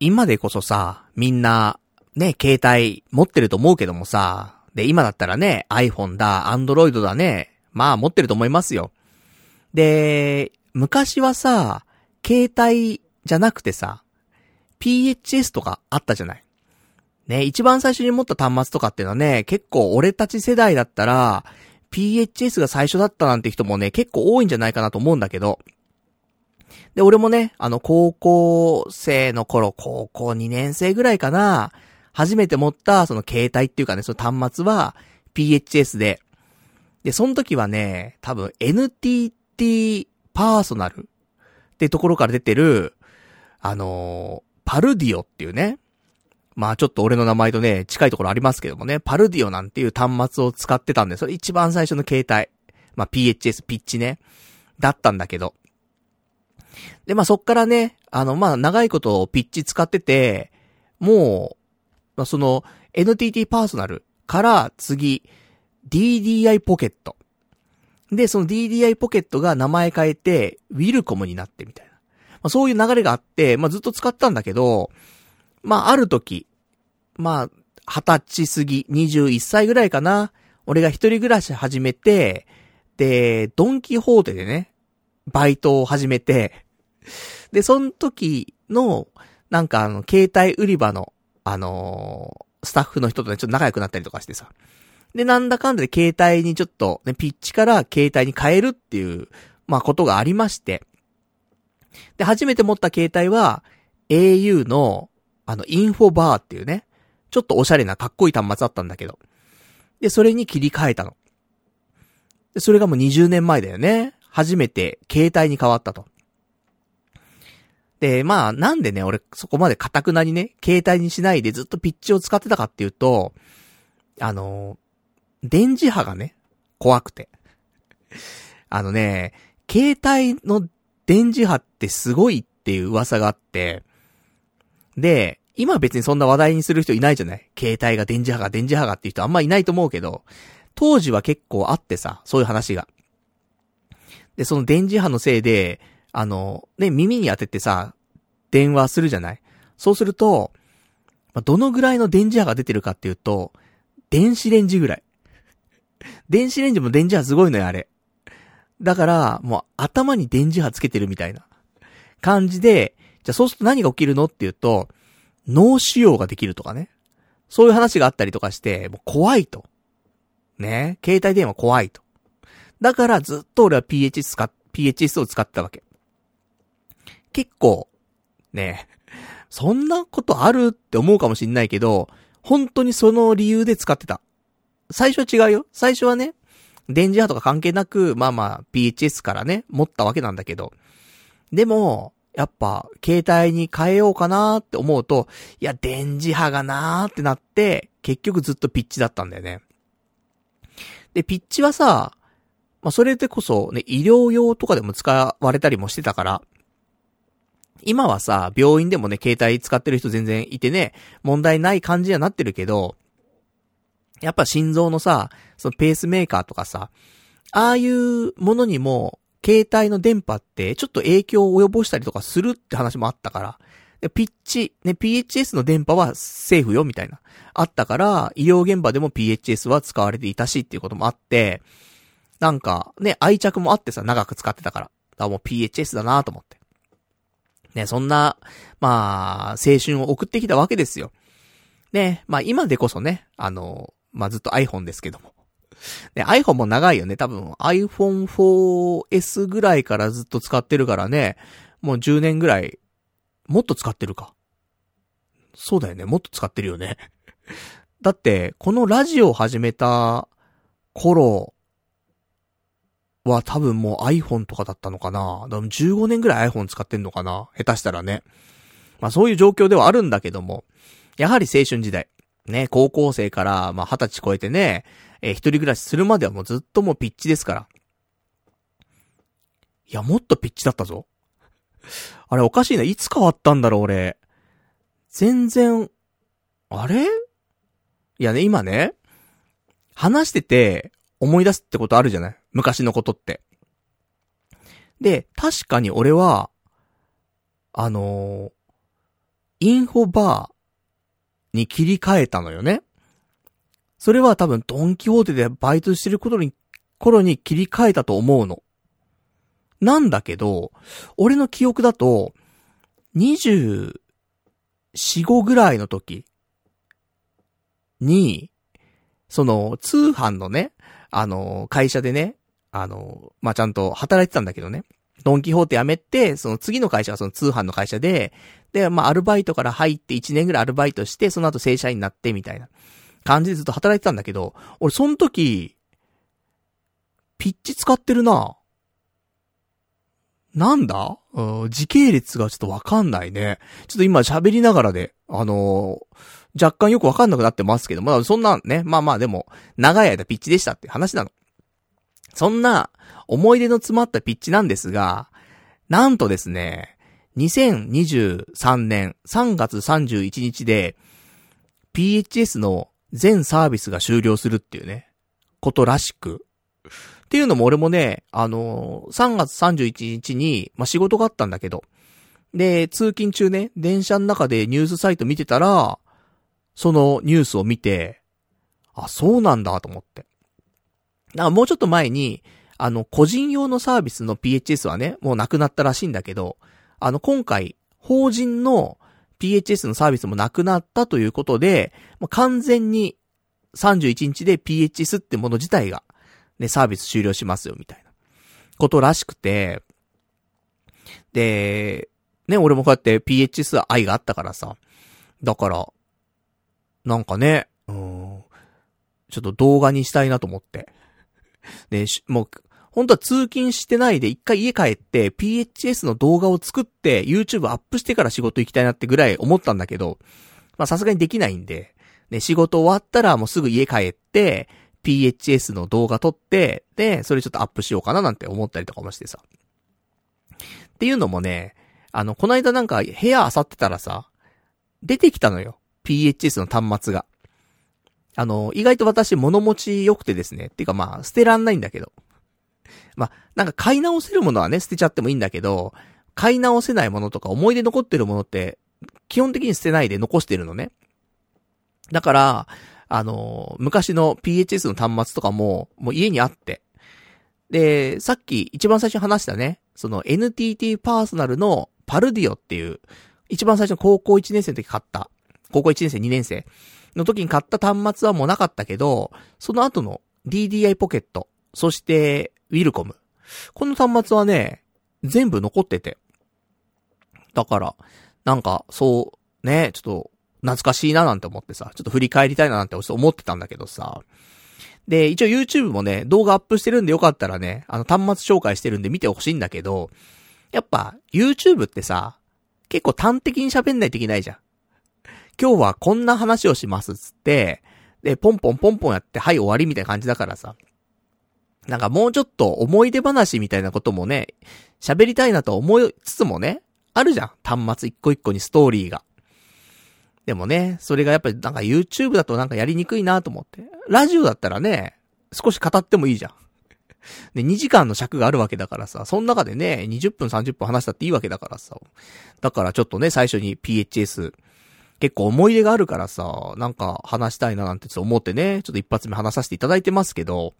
今でこそさ、みんな、ね、携帯持ってると思うけどもさ、で、今だったらね、iPhone だ、Android だね、まあ持ってると思いますよ。で、昔はさ、携帯じゃなくてさ、PHS とかあったじゃない。ね、一番最初に持った端末とかっていうのはね、結構俺たち世代だったら、PHS が最初だったなんて人もね、結構多いんじゃないかなと思うんだけど。で、俺もね、あの、高校生の頃、高校2年生ぐらいかな、初めて持った、その携帯っていうかね、その端末は、PHS で、で、その時はね、多分 NTT パーソナルってところから出てる、あのー、パルディオっていうね、まあちょっと俺の名前とね、近いところありますけどもね、パルディオなんていう端末を使ってたんで、それ一番最初の携帯。まあ PHS、ピッチね。だったんだけど。で、まあそっからね、あの、まあ長いことピッチ使ってて、もう、まあその、NTT パーソナルから次、DDI ポケット。で、その DDI ポケットが名前変えて、ウィルコムになってみたいな。まあそういう流れがあって、まあずっと使ったんだけど、まあある時、まあ、二十歳過ぎ、21歳ぐらいかな。俺が一人暮らし始めて、で、ドンキホーテでね、バイトを始めて、で、その時の、なんかあの、携帯売り場の、あのー、スタッフの人とね、ちょっと仲良くなったりとかしてさ。で、なんだかんだで携帯にちょっと、ね、ピッチから携帯に変えるっていう、まあ、ことがありまして。で、初めて持った携帯は、au の、あの、インフォバーっていうね、ちょっとおしゃれなかっこいい端末だったんだけど。で、それに切り替えたの。で、それがもう20年前だよね。初めて携帯に変わったと。で、まあ、なんでね、俺、そこまで固くなにね、携帯にしないでずっとピッチを使ってたかっていうと、あの、電磁波がね、怖くて。あのね、携帯の電磁波ってすごいっていう噂があって、で、今別にそんな話題にする人いないじゃない？携帯が電磁波が電磁波がっていう人あんまいないと思うけど、当時は結構あってさ、そういう話が。で、その電磁波のせいで、あの、ね、耳に当ててさ、電話するじゃない？そうすると、まあどのぐらいの電磁波が出てるかっていうと、電子レンジぐらい。電子レンジも電磁波すごいのよ、あれ。だから、もう頭に電磁波つけてるみたいな感じで、じゃあそうすると何が起きるのっていうと、脳腫瘍ができるとかね。そういう話があったりとかして、もう怖いと。ね？携帯電話怖いと。だからずっと俺は PHS 使っ、PHS を使ってたわけ。結構、ね。そんなことあるって思うかもしんないけど、本当にその理由で使ってた。最初は違うよ。最初はね、電磁波とか関係なく、まあまあ PHS からね、持ったわけなんだけど。でも、やっぱ、携帯に変えようかなーって思うと、いや、電磁波がなーってなって、結局ずっとピッチだったんだよね。で、ピッチはさ、まあ、それでこそね、医療用とかでも使われたりもしてたから、今はさ、病院でもね、携帯使ってる人全然いてね、問題ない感じにはなってるけど、やっぱ心臓のさ、そのペースメーカーとかさ、ああいうものにも、携帯の電波ってちょっと影響を及ぼしたりとかするって話もあったから、で、ピッチ、ね、PHS の電波はセーフよ、みたいな。あったから、医療現場でも PHS は使われていたしっていうこともあって、なんか、ね、愛着もあってさ、長く使ってたから。だからもう PHS だなと思って。ね、そんな、まあ、青春を送ってきたわけですよ。ね、まあ今でこそね、あの、まあずっと iPhone ですけども。ね、iPhone も長いよね。多分 iPhone 4S ぐらいからずっと使ってるからね、もう10年ぐらい、もっと使ってるか。そうだよね。もっと使ってるよね。だって、このラジオを始めた頃は多分もう iPhone とかだったのかな。でも15年ぐらい iPhone 使ってんのかな。下手したらね。まあそういう状況ではあるんだけども、やはり青春時代。ね、高校生から、まあ、二十歳超えてね、えー、一人暮らしするまではもうずっともうピッチですから。いや、もっとピッチだったぞ。あれおかしいな。いつ変わったんだろう、俺。全然、あれ？いやね、今ね、話してて思い出すってことあるじゃない？昔のことって。で、確かに俺は、あのー、インフォバーに切り替えたのよね。それは多分ドンキホーテでバイトしてる頃に、頃に切り替えたと思うの。なんだけど、俺の記憶だと、24、5ぐらいの時に、その、通販のね、あの、会社でね、あの、まあ、ちゃんと働いてたんだけどね。ドンキホーテ辞めて、その次の会社がその通販の会社で、で、まあ、アルバイトから入って1年ぐらいアルバイトして、その後正社員になってみたいな感じでずっと働いてたんだけど、俺その時、ピッチ使ってるななんだ？時系列がちょっとわかんないね。ちょっと今喋りながらで、あのー、若干よくわかんなくなってますけど、まあそんなね、まあまあでも、長い間ピッチでしたって話なの。そんな、思い出の詰まったピッチなんですが、なんとですね、2023年3月31日で、PHS の全サービスが終了するっていうね、ことらしく。っていうのも俺もね、あのー、3月31日に、まあ、仕事があったんだけど、で、通勤中ね、電車の中でニュースサイト見てたら、そのニュースを見て、あ、そうなんだと思って。だからもうちょっと前に、あの、個人用のサービスの PHS はね、もうなくなったらしいんだけど、あの、今回、法人の PHS のサービスもなくなったということで、もう完全に31日で PHS ってもの自体がね、サービス終了しますよ、みたいな。ことらしくて、で、ね、俺もこうやって PHS 愛があったからさ。だから、なんかね、うん、ちょっと動画にしたいなと思って。で、もう、本当は通勤してないで一回家帰って PHS の動画を作って YouTube アップしてから仕事行きたいなってぐらい思ったんだけど、まあさすがにできないんで、ね、仕事終わったらもうすぐ家帰って、PHS の動画撮って、で、それちょっとアップしようかななんて思ったりとかもしてさ。っていうのもね、あの、この間なんか部屋漁ってたらさ、出てきたのよ。PHS の端末が。あの、意外と私物持ち良くてですね。っていうかまあ、捨てらんないんだけど。まあ、なんか買い直せるものはね、捨てちゃってもいいんだけど、買い直せないものとか思い出残ってるものって、基本的に捨てないで残してるのね。だから、あの、昔の PHS の端末とかも、もう家にあって。で、さっき一番最初に話したね、その NTT パーソナルのパルディオっていう、一番最初の高校1年生の時買った、高校1年生2年生の時に買った端末はもうなかったけど、その後の DDI ポケット、そしてウィルコム。この端末はね、全部残ってて。だから、なんか、そう、ね、ちょっと、懐かしいななんて思ってさ、ちょっと振り返りたいななんて思ってたんだけどさ。で、一応 YouTube もね、動画アップしてるんでよかったらね、あの端末紹介してるんで見てほしいんだけど、やっぱ YouTube ってさ、結構端的に喋んないといけないじゃん。今日はこんな話をしますっつって、で、ポンポンポンポンやって、はい終わりみたいな感じだからさ。なんかもうちょっと思い出話みたいなこともね、喋りたいなと思いつつもね、あるじゃん。端末一個一個にストーリーが。でもね、それがやっぱりなんか YouTube だとなんかやりにくいなと思って。ラジオだったらね、少し語ってもいいじゃん。で、2時間の尺があるわけだからさ、その中でね、20分30分話したっていいわけだからさ。だからちょっとね、最初に PHS、結構思い出があるからさ、なんか話したいななんてちょっと思ってね、ちょっと一発目話させていただいてますけど、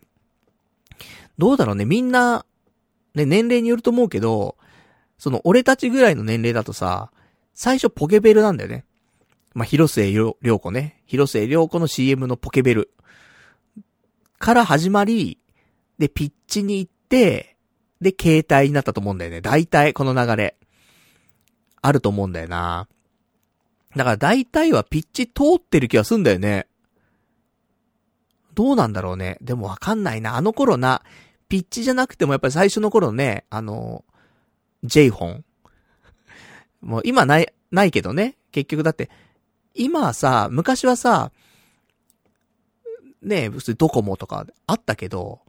どうだろうね、みんな、ね、年齢によると思うけど、その俺たちぐらいの年齢だとさ、最初ポケベルなんだよね。まあ、広末涼子ね。広末涼子の CM のポケベル。から始まり、で、ピッチに行って、で、携帯になったと思うんだよね。大体、この流れ。あると思うんだよな。だから大体はピッチ通ってる気がすんだよね。どうなんだろうね。でもわかんないな。あの頃な、ピッチじゃなくてもやっぱり最初の頃ね、あの、J 本。もう今ない、ないけどね。結局だって、今はさ、昔はさ、ね普通ドコモとかあったけど、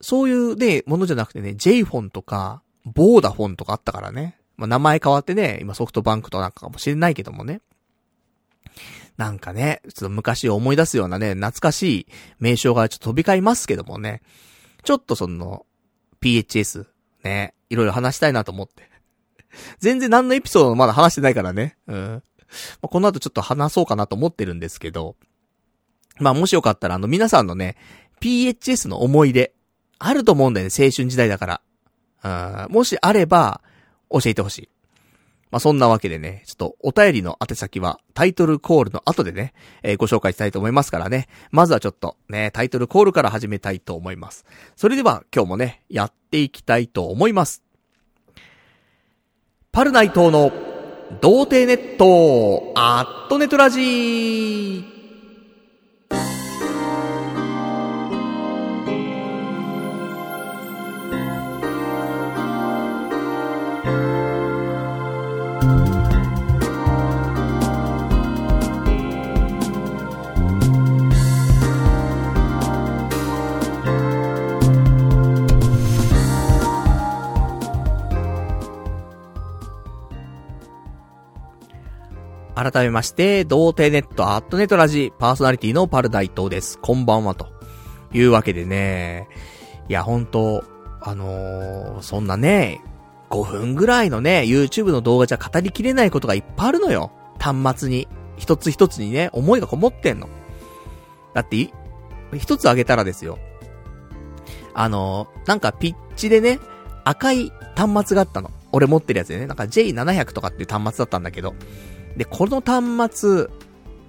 そういうね、ものじゃなくてね、J フォンとか、ボーダフォンとかあったからね。まあ、名前変わってね、今ソフトバンクとなんかかもしれないけどもね。なんかね、ちょっと昔を思い出すようなね、懐かしい名称がちょっと飛び交いますけどもね。ちょっとその、PHS、ね、いろいろ話したいなと思って。全然何のエピソードもまだ話してないからね。うん。まあ、この後ちょっと話そうかなと思ってるんですけど、まあもしよかったらあの皆さんのね、PHS の思い出、あると思うんだよね、青春時代だから。うん、もしあれば、教えてほしい。まあ、そんなわけでね、ちょっとお便りの宛先はタイトルコールの後でね、えー、ご紹介したいと思いますからね。まずはちょっとね、タイトルコールから始めたいと思います。それでは今日もね、やっていきたいと思います。パルナイトの童貞ネット、アットネトラジー改めまして、童貞ネットアットネットラジパーソナリティのパルダイトです。こんばんはと。いうわけでね、いや、ほんと、あのー、そんなね、5分ぐらいのね、YouTube の動画じゃ語りきれないことがいっぱいあるのよ。端末に。一つ一つにね、思いがこもってんの。だって、一つあげたらですよ。あのー、なんかピッチでね、赤い端末があったの。俺持ってるやつでね、なんか J700 とかっていう端末だったんだけど、で、この端末、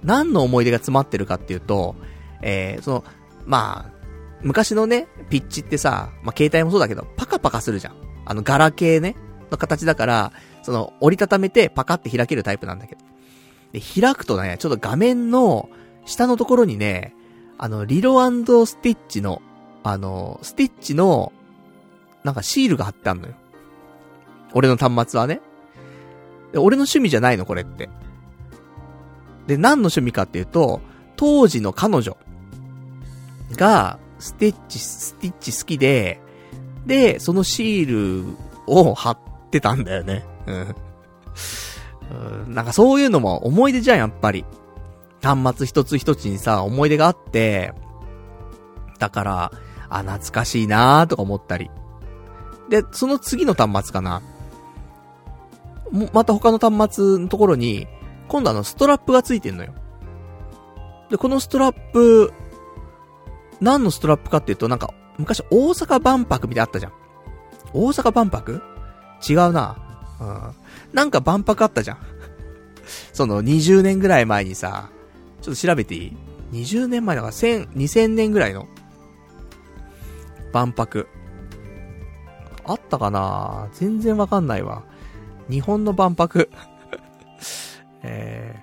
何の思い出が詰まってるかっていうと、えー、その、まあ、昔のね、ピッチってさ、まあ、携帯もそうだけど、パカパカするじゃん。あの、ガラケーね、の形だから、その、折りたためてパカって開けるタイプなんだけど。で、開くとね、ちょっと画面の下のところにね、あの、リロスティッチの、あの、スティッチの、なんかシールが貼ってあんのよ。俺の端末はね。で俺の趣味じゃないの、これって。で、何の趣味かっていうと、当時の彼女が、ステッチ、スティッチ好きで、で、そのシールを貼ってたんだよね。うん。なんかそういうのも思い出じゃん、やっぱり。端末一つ一つにさ、思い出があって、だから、あ、懐かしいなーとか思ったり。で、その次の端末かな。また他の端末のところに、今度あのストラップがついてんのよ。で、このストラップ、何のストラップかっていうと、なんか、昔大阪万博みたいなあったじゃん。大阪万博？違うな。うん。なんか万博あったじゃん。その20年ぐらい前にさ、ちょっと調べていい ?20 年前だから1000、2000年ぐらいの万博。あったかな？全然わかんないわ。日本の万博 え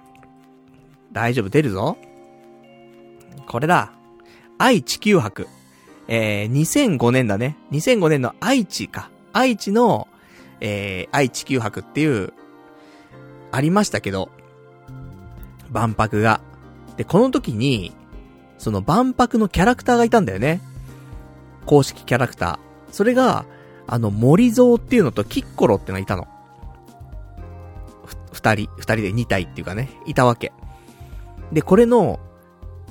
ー、大丈夫、出るぞ。これだ。愛地球博。えー、2005年だね。2005年の愛知か。愛知の、えー、愛地球博っていう、ありましたけど、万博が。で、この時に、その万博のキャラクターがいたんだよね。公式キャラクター。それが、あの、森蔵っていうのとキッコロってのがいたの。二人、二人で二体っていうかね、いたわけ。で、これの、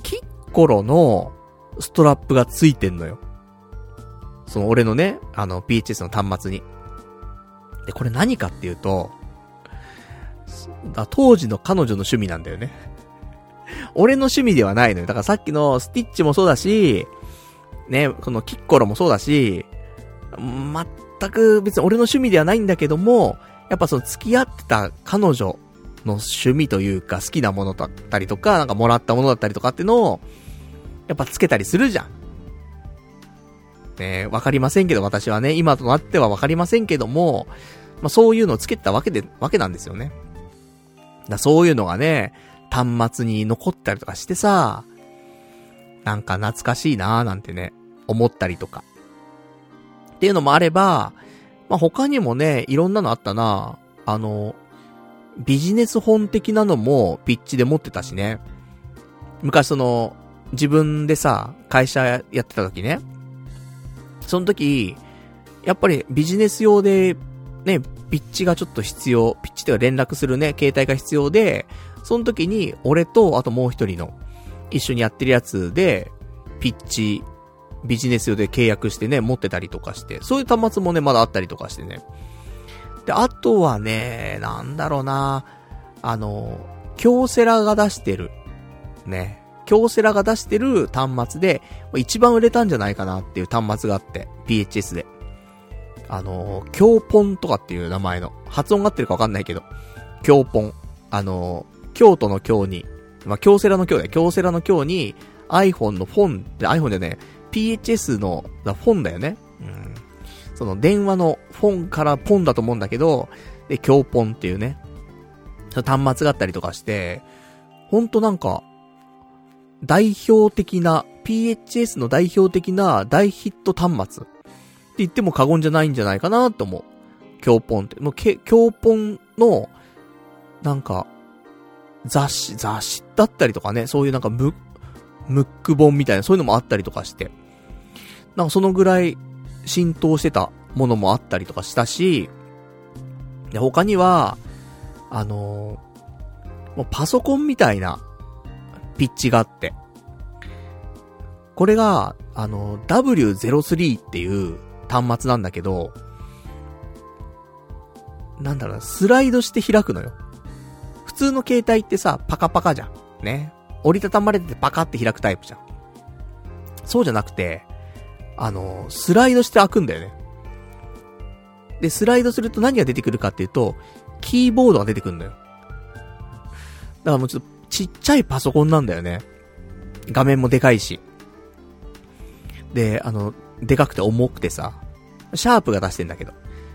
キッコロのストラップがついてんのよ。その俺のね、あの PHS の端末に。で、これ何かっていうと、当時の彼女の趣味なんだよね。俺の趣味ではないのよ。だからさっきのスティッチもそうだし、ね、このキッコロもそうだし、全く別に俺の趣味ではないんだけども、やっぱその付き合ってた彼女の趣味というか好きなものだったりとか、なんかもらったものだったりとかってのを、やっぱつけたりするじゃん。ねわかりませんけど、私はね、今となってはわかりませんけども、まあそういうのをつけたわけで、わけなんですよね。だそういうのがね、端末に残ったりとかしてさ、なんか懐かしいなーなんてね、思ったりとか。っていうのもあれば、まあ、他にもね、いろんなのあったな。あの、ビジネス本的なのもピッチで持ってたしね。昔その、自分でさ、会社やってた時ね。その時、やっぱりビジネス用で、ね、ピッチがちょっと必要、ピッチでは連絡するね、携帯が必要で、その時に、俺と、あともう一人の、一緒にやってるやつで、ピッチビジネス用で契約してね、持ってたりとかして、そういう端末もね、まだあったりとかしてね。で、あとはね、なんだろうな、あの、京セラが出してる、ね、京セラが出してる端末で、一番売れたんじゃないかなっていう端末があって、PHS で。あの、京ポンとかっていう名前の、発音が合ってるかわかんないけど、京ポン。あの、京都の京に、まあ、京セラの京で、京セラの京に、iPhone のフォンって iPhone でね、PHS の、フォンだよね。うん。その電話のフォンからポンだと思うんだけど、で、京ポンっていうね、端末があったりとかして、ほんとなんか、代表的な、PHS の代表的な大ヒット端末って言っても過言じゃないんじゃないかなと思う。京ポンって。もう、け、京ポンの、なんか、雑誌、雑誌だったりとかね、そういうなんかム、ムック本みたいな、そういうのもあったりとかして。なんかそのぐらい浸透してたものもあったりとかしたし、で、他には、あのー、もうパソコンみたいなピッチがあって、これが、あの、W03 っていう端末なんだけど、なんだろう、スライドして開くのよ。普通の携帯ってさ、パカパカじゃん。ね。折りたたまれててパカって開くタイプじゃん。そうじゃなくて、あの、スライドして開くんだよね。で、スライドすると何が出てくるかっていうと、キーボードが出てくるんだよ。だからもうちょっとちっちゃいパソコンなんだよね。画面もでかいし。で、あの、でかくて重くてさ、シャープが出してんだけど。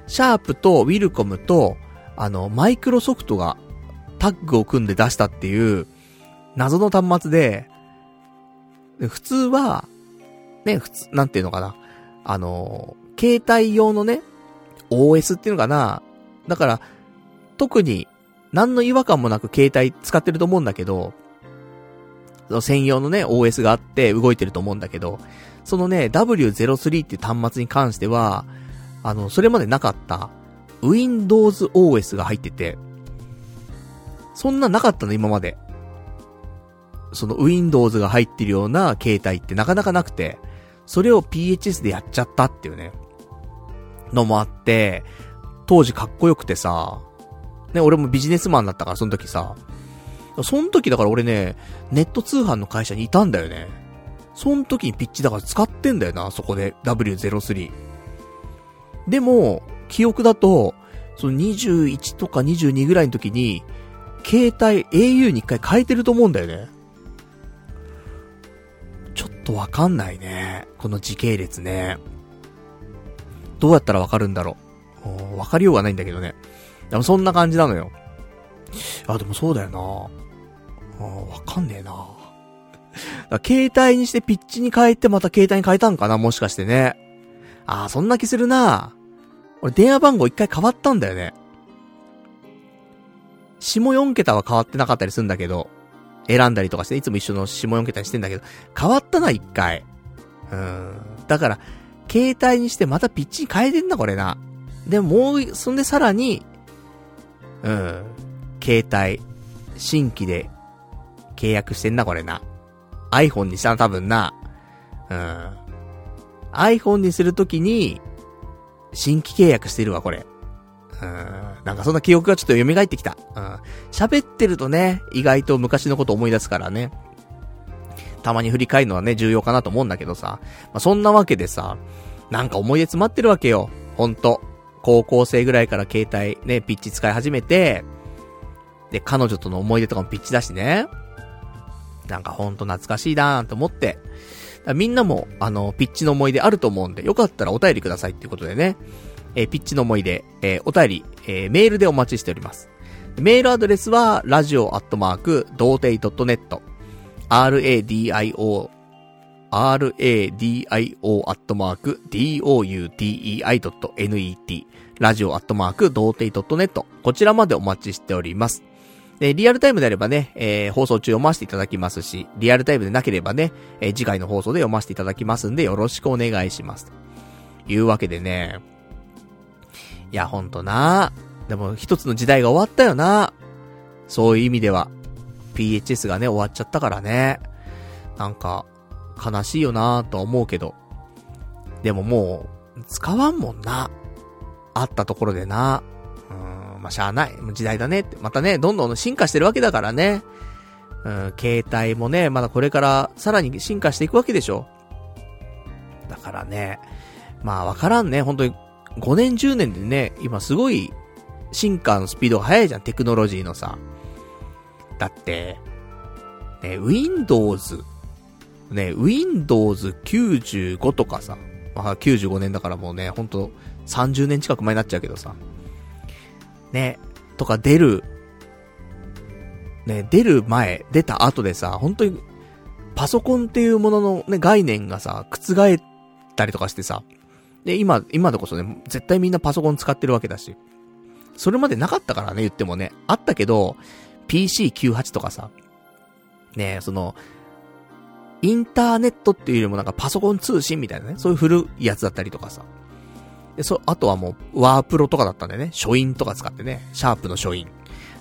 シャープとウィルコムと、あの、マイクロソフトがタッグを組んで出したっていう、謎の端末で、普通は、ね、普通、なんていうのかな。あの、携帯用のね、OS っていうのかな。だから、特に、何の違和感もなく携帯使ってると思うんだけど、その専用のね、OS があって動いてると思うんだけど、そのね、W03 っていう端末に関しては、あの、それまでなかった、Windows OS が入ってて、そんななかったの、今まで。その Windows が入ってるような携帯ってなかなかなくて、それを PHS でやっちゃったっていうね、のもあって、当時かっこよくてさ、ね、俺もビジネスマンだったから、その時さ。その時だから俺ね、ネット通販の会社にいたんだよね。その時にピッチだから使ってんだよな、そこで。W03。でも、記憶だと、その21とか22ぐらいの時に、携帯 au に一回変えてると思うんだよね。ちょっとわかんないね。この時系列ね。どうやったらわかるんだろう。わかりようがないんだけどね。でもそんな感じなのよ。あ、でもそうだよな。わかんねえな。携帯にしてピッチに変えてまた携帯に変えたんかなもしかしてね。ああ、そんな気するな。俺電話番号一回変わったんだよね。下4桁は変わってなかったりするんだけど、選んだりとかして、いつも一緒の下4桁にしてんだけど、変わったな、一回。うん。だから、携帯にしてまたピッチに変えてんだ、これな。でももう、そんでさらに、うん。携帯、新規で契約してんな、これな。iPhone にしたら多分な。うん。iPhone にするときに、新規契約してるわ、これ。うん。なんかそんな記憶がちょっと蘇ってきた。うん。喋ってるとね、意外と昔のこと思い出すからね。たまに振り返るのはね、重要かなと思うんだけどさ。まあ、そんなわけでさ、なんか思い出詰まってるわけよ。ほんと。高校生ぐらいから携帯ね、ピッチ使い始めて、で、彼女との思い出とかもピッチだしね。なんかほんと懐かしいなーと思って。みんなも、あの、ピッチの思い出あると思うんで、よかったらお便りくださいっていうことでね。えー、ピッチの思い出、えー、お便り、えー、メールでお待ちしております。メールアドレスは、radio アットマーク、童貞 .net、radio radio アットマーク doutei.net ラジオアットマーク童貞 .net こちらまでお待ちしております。で、リアルタイムであればね、えー、放送中読ませていただきますし、リアルタイムでなければね、えー、次回の放送で読ませていただきますんで、よろしくお願いします。というわけでね、いや、ほんとなでも、一つの時代が終わったよなそういう意味では。PHS がね、終わっちゃったからね。なんか、悲しいよなとは思うけど。でももう、使わんもんな。あったところでな。うん。まあ、しゃあない。時代だねって。またね、どんどん進化してるわけだからね。うん、携帯もね、まだこれからさらに進化していくわけでしょ。だからね、まあわからんね、本当に5年10年でね、今すごい進化のスピードが速いじゃん、テクノロジーのさ。だって、ね、Windows、ね、Windows 95とかさ、まあ95年だからもうね、ほんと30年近く前になっちゃうけどさ、ね、とか出る、ね、出る前、出た後でさ、本当に、パソコンっていうもののね、概念がさ、覆ったりとかしてさ、で、今、今でこそね、絶対みんなパソコン使ってるわけだし、それまでなかったからね、言ってもね、あったけど、PC98 とかさ、ねその、インターネットっていうよりもなんかパソコン通信みたいなね、そういう古いやつだったりとかさ。で、そ、あとはもう、ワープロとかだったんだよね。書印とか使ってね、シャープの書印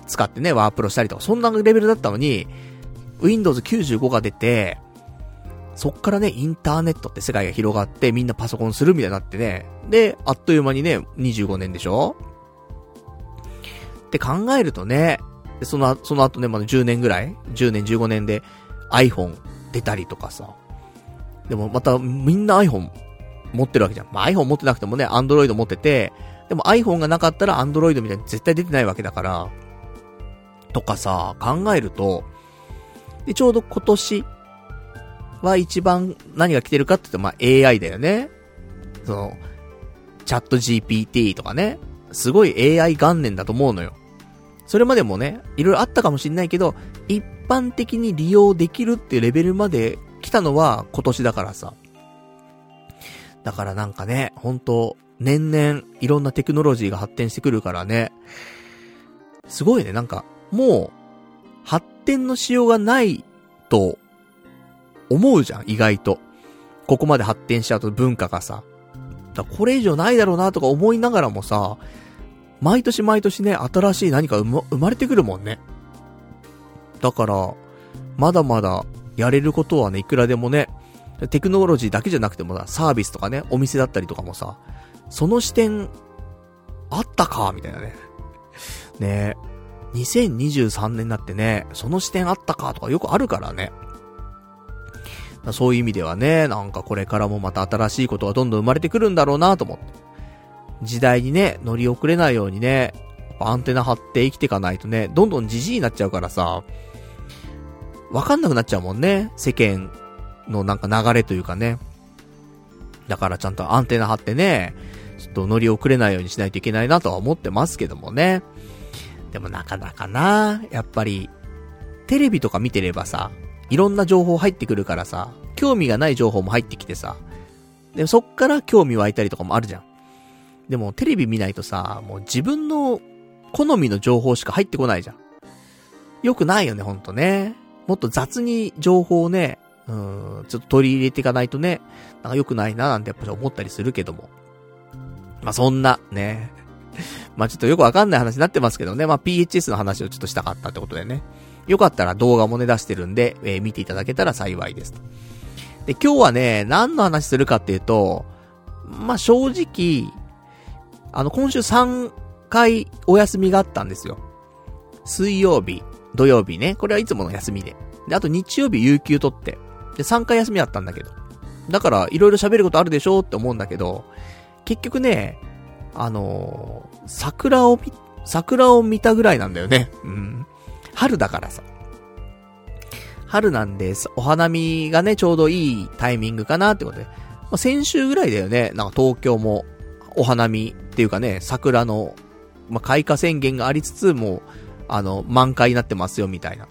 使ってね、ワープロしたりとか、そんなレベルだったのに、Windows 95が出て、そっからね、インターネットって世界が広がって、みんなパソコンするみたいになってね。で、あっという間にね、25年でしょ？って考えるとね、その、その後ね、まだ10年ぐらい ?10 年、15年で iPhone 出たりとかさ。でもまたみんな iPhone 持ってるわけじゃん。まあ、iPhone 持ってなくてもね、Android 持ってて、でも iPhone がなかったら Android みたいに絶対出てないわけだから、とかさ、考えると、で、ちょうど今年は一番何が来てるかって言うと、まあ、AI だよね。その、チャット GPT とかね。すごい AI 元年だと思うのよ。それまでもね、いろいろあったかもしんないけど、一般的に利用できるっていうレベルまで来たのは今年だからさ。だからなんかね、本当年々いろんなテクノロジーが発展してくるからね。すごいね、なんか、もう、発展のしようがないと思うじゃん、意外と。ここまで発展しちゃうと文化がさ。だこれ以上ないだろうなとか思いながらもさ、毎年毎年ね、新しい何か生まれてくるもんね。だから、まだまだやれることはね、いくらでもね、テクノロジーだけじゃなくてもさ、サービスとかね、お店だったりとかもさ、その視点、あったか、みたいなね。ね2023年になってね、その視点あったかとかよくあるからね。そういう意味ではね、なんかこれからもまた新しいことがどんどん生まれてくるんだろうなと思って。時代にね、乗り遅れないようにね、アンテナ張って生きていかないとね、どんどんじじいになっちゃうからさ、わかんなくなっちゃうもんね。世間のなんか流れというかね。だからちゃんとアンテナ張ってね、ちょっと乗り遅れないようにしないといけないなとは思ってますけどもね。でもなかなかな、やっぱり、テレビとか見てればさ、いろんな情報入ってくるからさ、興味がない情報も入ってきてさ、で、そっから興味湧いたりとかもあるじゃん。でもテレビ見ないとさ、もう自分の好みの情報しか入ってこないじゃん。よくないよね、ほんとね。もっと雑に情報をね、うん、ちょっと取り入れていかないとね、なんか良くないななんてやっぱり思ったりするけども。まあ、そんな、ね。まあ、ちょっとよくわかんない話になってますけどね。まあ、PHS の話をちょっとしたかったってことでね。よかったら動画もね出してるんで、えー、見ていただけたら幸いです。で、今日はね、何の話するかっていうと、まあ、正直、あの、今週3回お休みがあったんですよ。水曜日、土曜日ね。これはいつもの休みで。で、あと日曜日有給取って。で、3回休みだったんだけど。だから、いろいろ喋ることあるでしょって思うんだけど、結局ね、あのー、桜を見、桜を見たぐらいなんだよね。うん。春だからさ。春なんです。お花見がね、ちょうどいいタイミングかなってことで。まあ、先週ぐらいだよね。なんか東京もお花見っていうかね、桜の、まあ、開花宣言がありつつ、もう、あの、満開になってますよ、みたいな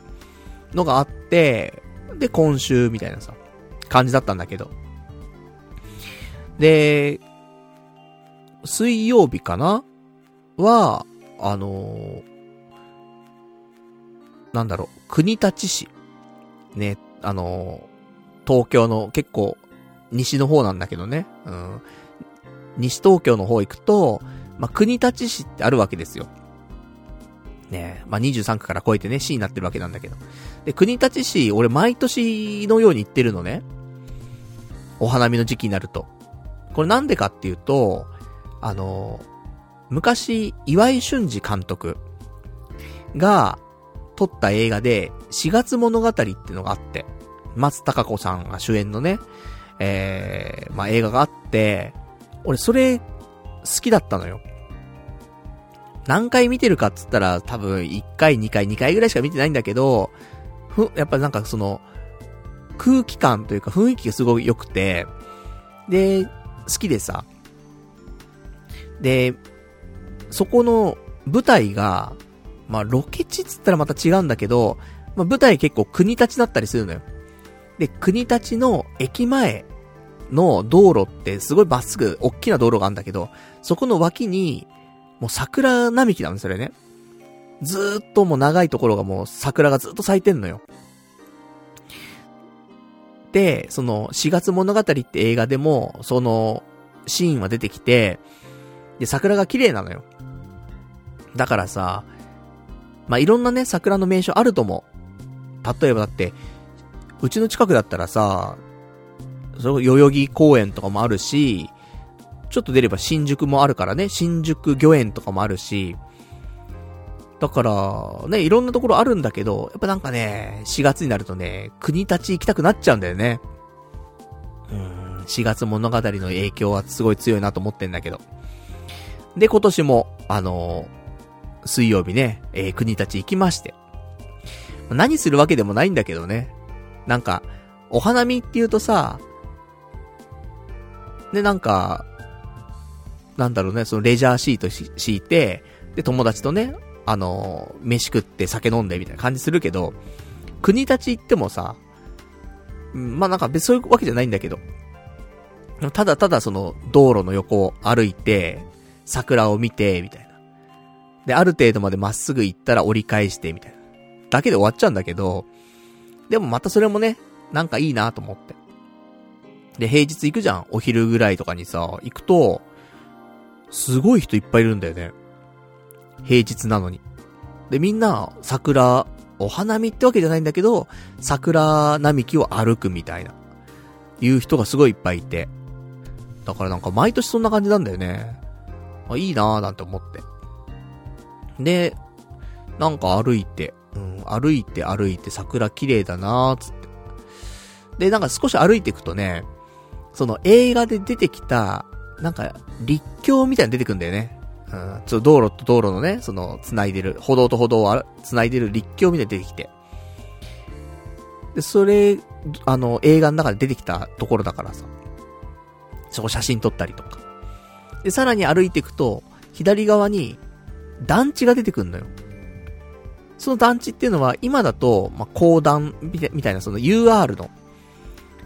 のがあって、で、今週、みたいなさ、感じだったんだけど。で、水曜日かな？は、あのー、なんだろう、国立市。ね、あの、東京の結構、西の方なんだけどね。うん。西東京の方行くと、まあ、国立市ってあるわけですよ。ねまあ、23区から超えてね、市になってるわけなんだけど。で、国立市、俺毎年のように行ってるのね。お花見の時期になると。これなんでかっていうと、あの、昔、岩井俊二監督が撮った映画で、4月物語っていうのがあって、松たか子さんが主演のね、えー、まあ、映画があって、俺それ、好きだったのよ。何回見てるかっつったら、多分1回、2回、2回ぐらいしか見てないんだけど、ふ、やっぱなんかその、空気感というか雰囲気がすごい良くて、で、好きでさ。で、そこの舞台が、まあ、ロケ地っつったらまた違うんだけど、まあ、舞台結構国立だったりするのよ。で、国立の駅前の道路ってすごいまっすぐ、大きな道路があるんだけど、そこの脇に、もう桜並木なんですよね。ずーっともう長いところがもう桜がずっと咲いてんのよ。で、その、4月物語って映画でも、その、シーンは出てきて、で、桜が綺麗なのよ。だからさ、まあ、いろんなね、桜の名所あると思う。例えばだって、うちの近くだったらさ、その代々木公園とかもあるし、ちょっと出れば新宿もあるからね、新宿御苑とかもあるし、だから、ね、いろんなところあるんだけど、やっぱなんかね、4月になるとね、国立行きたくなっちゃうんだよね。うん、4月物語の影響はすごい強いなと思ってんだけど。で、今年も、あの、水曜日ね、えー、国立行きまして。何するわけでもないんだけどね。なんか、お花見って言うとさ、で、なんか、なんだろうね、そのレジャーシート敷いて、で、友達とね、あの、飯食って酒飲んでみたいな感じするけど、国立行ってもさ、まあなんか別そういうわけじゃないんだけど、ただただその道路の横を歩いて、桜を見て、みたいな。で、ある程度までまっすぐ行ったら折り返して、みたいな。だけで終わっちゃうんだけど、でもまたそれもね、なんかいいなと思って。で、平日行くじゃんお昼ぐらいとかにさ、行くと、すごい人いっぱいいるんだよね。平日なのに。で、みんな、桜、お花見ってわけじゃないんだけど、桜並木を歩くみたいな、いう人がすごいいっぱいいて。だからなんか毎年そんな感じなんだよね。あ、いいなーなんて思って。で、なんか歩いて、うん、歩いて歩いて桜綺麗だなーつって。で、なんか少し歩いていくとね、その映画で出てきた、なんか、立教みたいに出てくんだよね。うん、ちょ、道路と道路のね、その、繋いでる、歩道と歩道を繋いでる立教みたいに出てきて。で、それ、あの、映画の中で出てきたところだからさ。そこ写真撮ったりとか。で、さらに歩いていくと、左側に、団地が出てくんのよ。その団地っていうのは、今だと、まあ、公団みたいな、その UR の、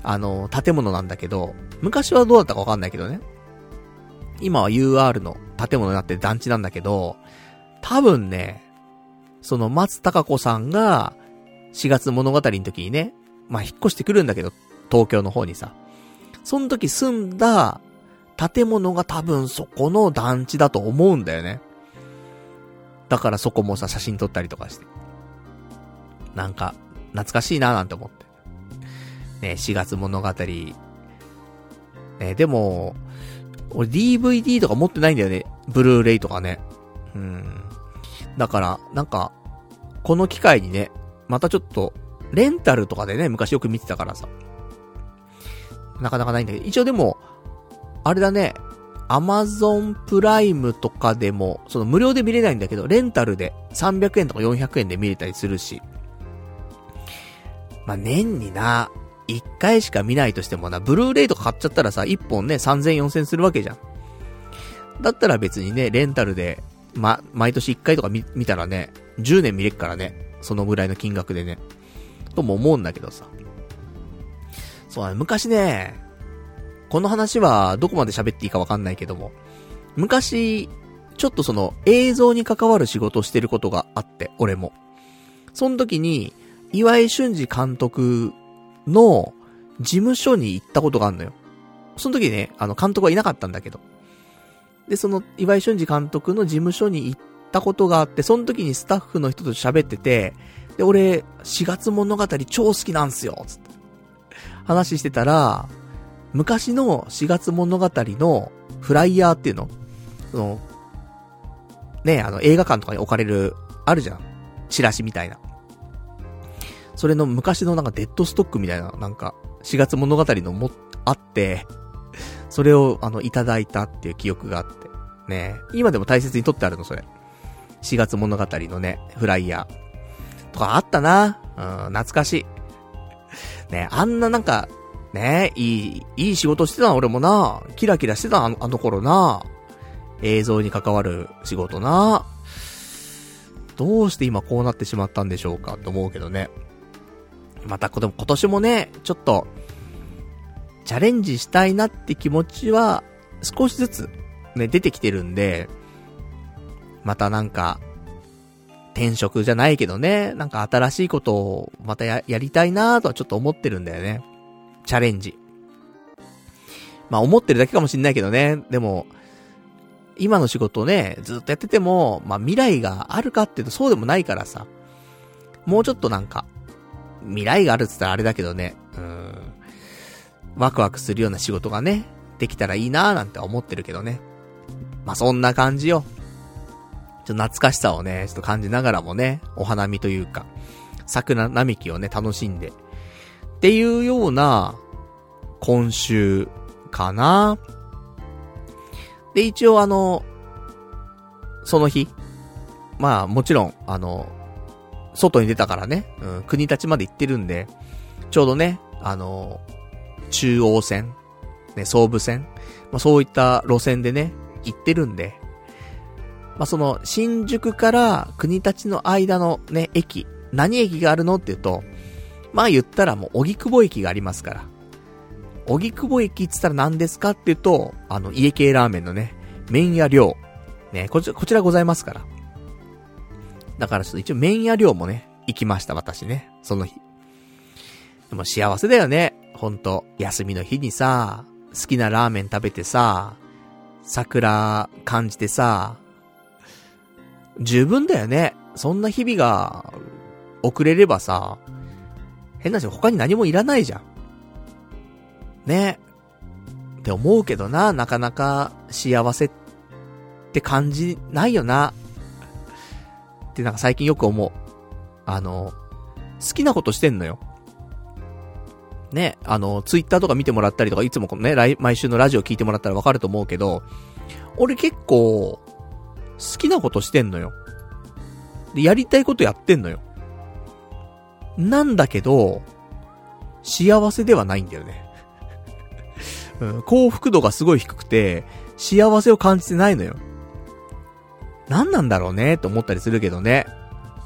あの、建物なんだけど、昔はどうだったかわかんないけどね。今は UR の建物になってる団地なんだけど、多分ね、その松高子さんが、4月物語の時にね、まあ、引っ越してくるんだけど、東京の方にさ。その時住んだ建物が多分そこの団地だと思うんだよね。だからそこもさ、写真撮ったりとかして。なんか、懐かしいなーなんて思って。ね、4月物語。ね、でも、俺 DVD とか持ってないんだよね。ブルーレイとかね。うん。だから、なんか、この機会にね、またちょっと、レンタルとかでね、昔よく見てたからさ。なかなかないんだけど、一応でも、あれだね、アマゾンプライムとかでも、その無料で見れないんだけど、レンタルで300円とか400円で見れたりするし。まあ、年にな、一回しか見ないとしてもな、ブルーレイとか買っちゃったらさ、一本ね、3000、4000するわけじゃん。だったら別にね、レンタルで、ま、毎年一回とか見、見たらね、10年見れっからね、そのぐらいの金額でね。とも思うんだけどさ。そうだね、昔ね、この話はどこまで喋っていいかわかんないけども、昔、ちょっとその映像に関わる仕事をしてることがあって、俺も。その時に、岩井俊二監督の事務所に行ったことがあるのよ。その時ね、あの、監督はいなかったんだけど。で、その、岩井俊二監督の事務所に行ったことがあって、その時にスタッフの人と喋ってて、で、俺、4月物語超好きなんすよ、つって。話してたら、昔の4月物語のフライヤーっていうの？その、ね、あの、映画館とかに置かれる、あるじゃん。チラシみたいな。それの昔のなんかデッドストックみたいな、なんか、4月物語のも、あって、それを、あの、いただいたっていう記憶があって。ね今でも大切に取ってあるの、それ。4月物語のね、フライヤー。とかあったな。うん、懐かしい。ねあんななんか、ねえいい、いい仕事してた、俺もな。キラキラしてたあの、あの頃な。映像に関わる仕事な。どうして今こうなってしまったんでしょうか？と思うけどね。また、今年もね、ちょっと、チャレンジしたいなって気持ちは、少しずつ、ね、出てきてるんで、またなんか、転職じゃないけどね、なんか新しいことをまた、やりたいなとはちょっと思ってるんだよね。チャレンジ。まあ思ってるだけかもしんないけどね、でも、今の仕事をね、ずっとやってても、まあ未来があるかっていうとそうでもないからさ、もうちょっとなんか、未来があるって言ったらあれだけどね、うん、ワクワクするような仕事がね、できたらいいなーなんて思ってるけどね。まあそんな感じよ。ちょっと懐かしさをね、ちょっと感じながらもね、お花見というか、桜並木をね、楽しんで、っていうような、今週、かな。で、一応あの、その日、まあもちろん、あの、外に出たからね、うん、国立まで行ってるんで、ちょうどね、あの、中央線、ね、総武線、まあそういった路線でね、行ってるんで、まあその、新宿から国立の間のね、駅、何駅があるのって言うと、まあ言ったらもう、荻窪駅がありますから。荻窪駅って言ったら何ですかって言うと、あの、家系ラーメンのね、麺屋寮。ね、こちら、こちらございますから。だからちょっと一応麺屋寮もね、行きました、私ね。その日。でも幸せだよね。ほんと、休みの日にさ、好きなラーメン食べてさ、桜感じてさ、十分だよね。そんな日々が、遅れればさ、変な話、他に何もいらないじゃん。ね。って思うけどな、なかなか幸せって感じないよな。ってなんか最近よく思う。あの、好きなことしてんのよ。ね、あの、ツイッターとか見てもらったりとか、いつもこのね、毎週のラジオ聞いてもらったらわかると思うけど、俺結構、好きなことしてんのよ。で、やりたいことやってんのよ。なんだけど、幸せではないんだよね。うん、幸福度がすごい低くて、幸せを感じてないのよ。何なんだろうねって思ったりするけどね。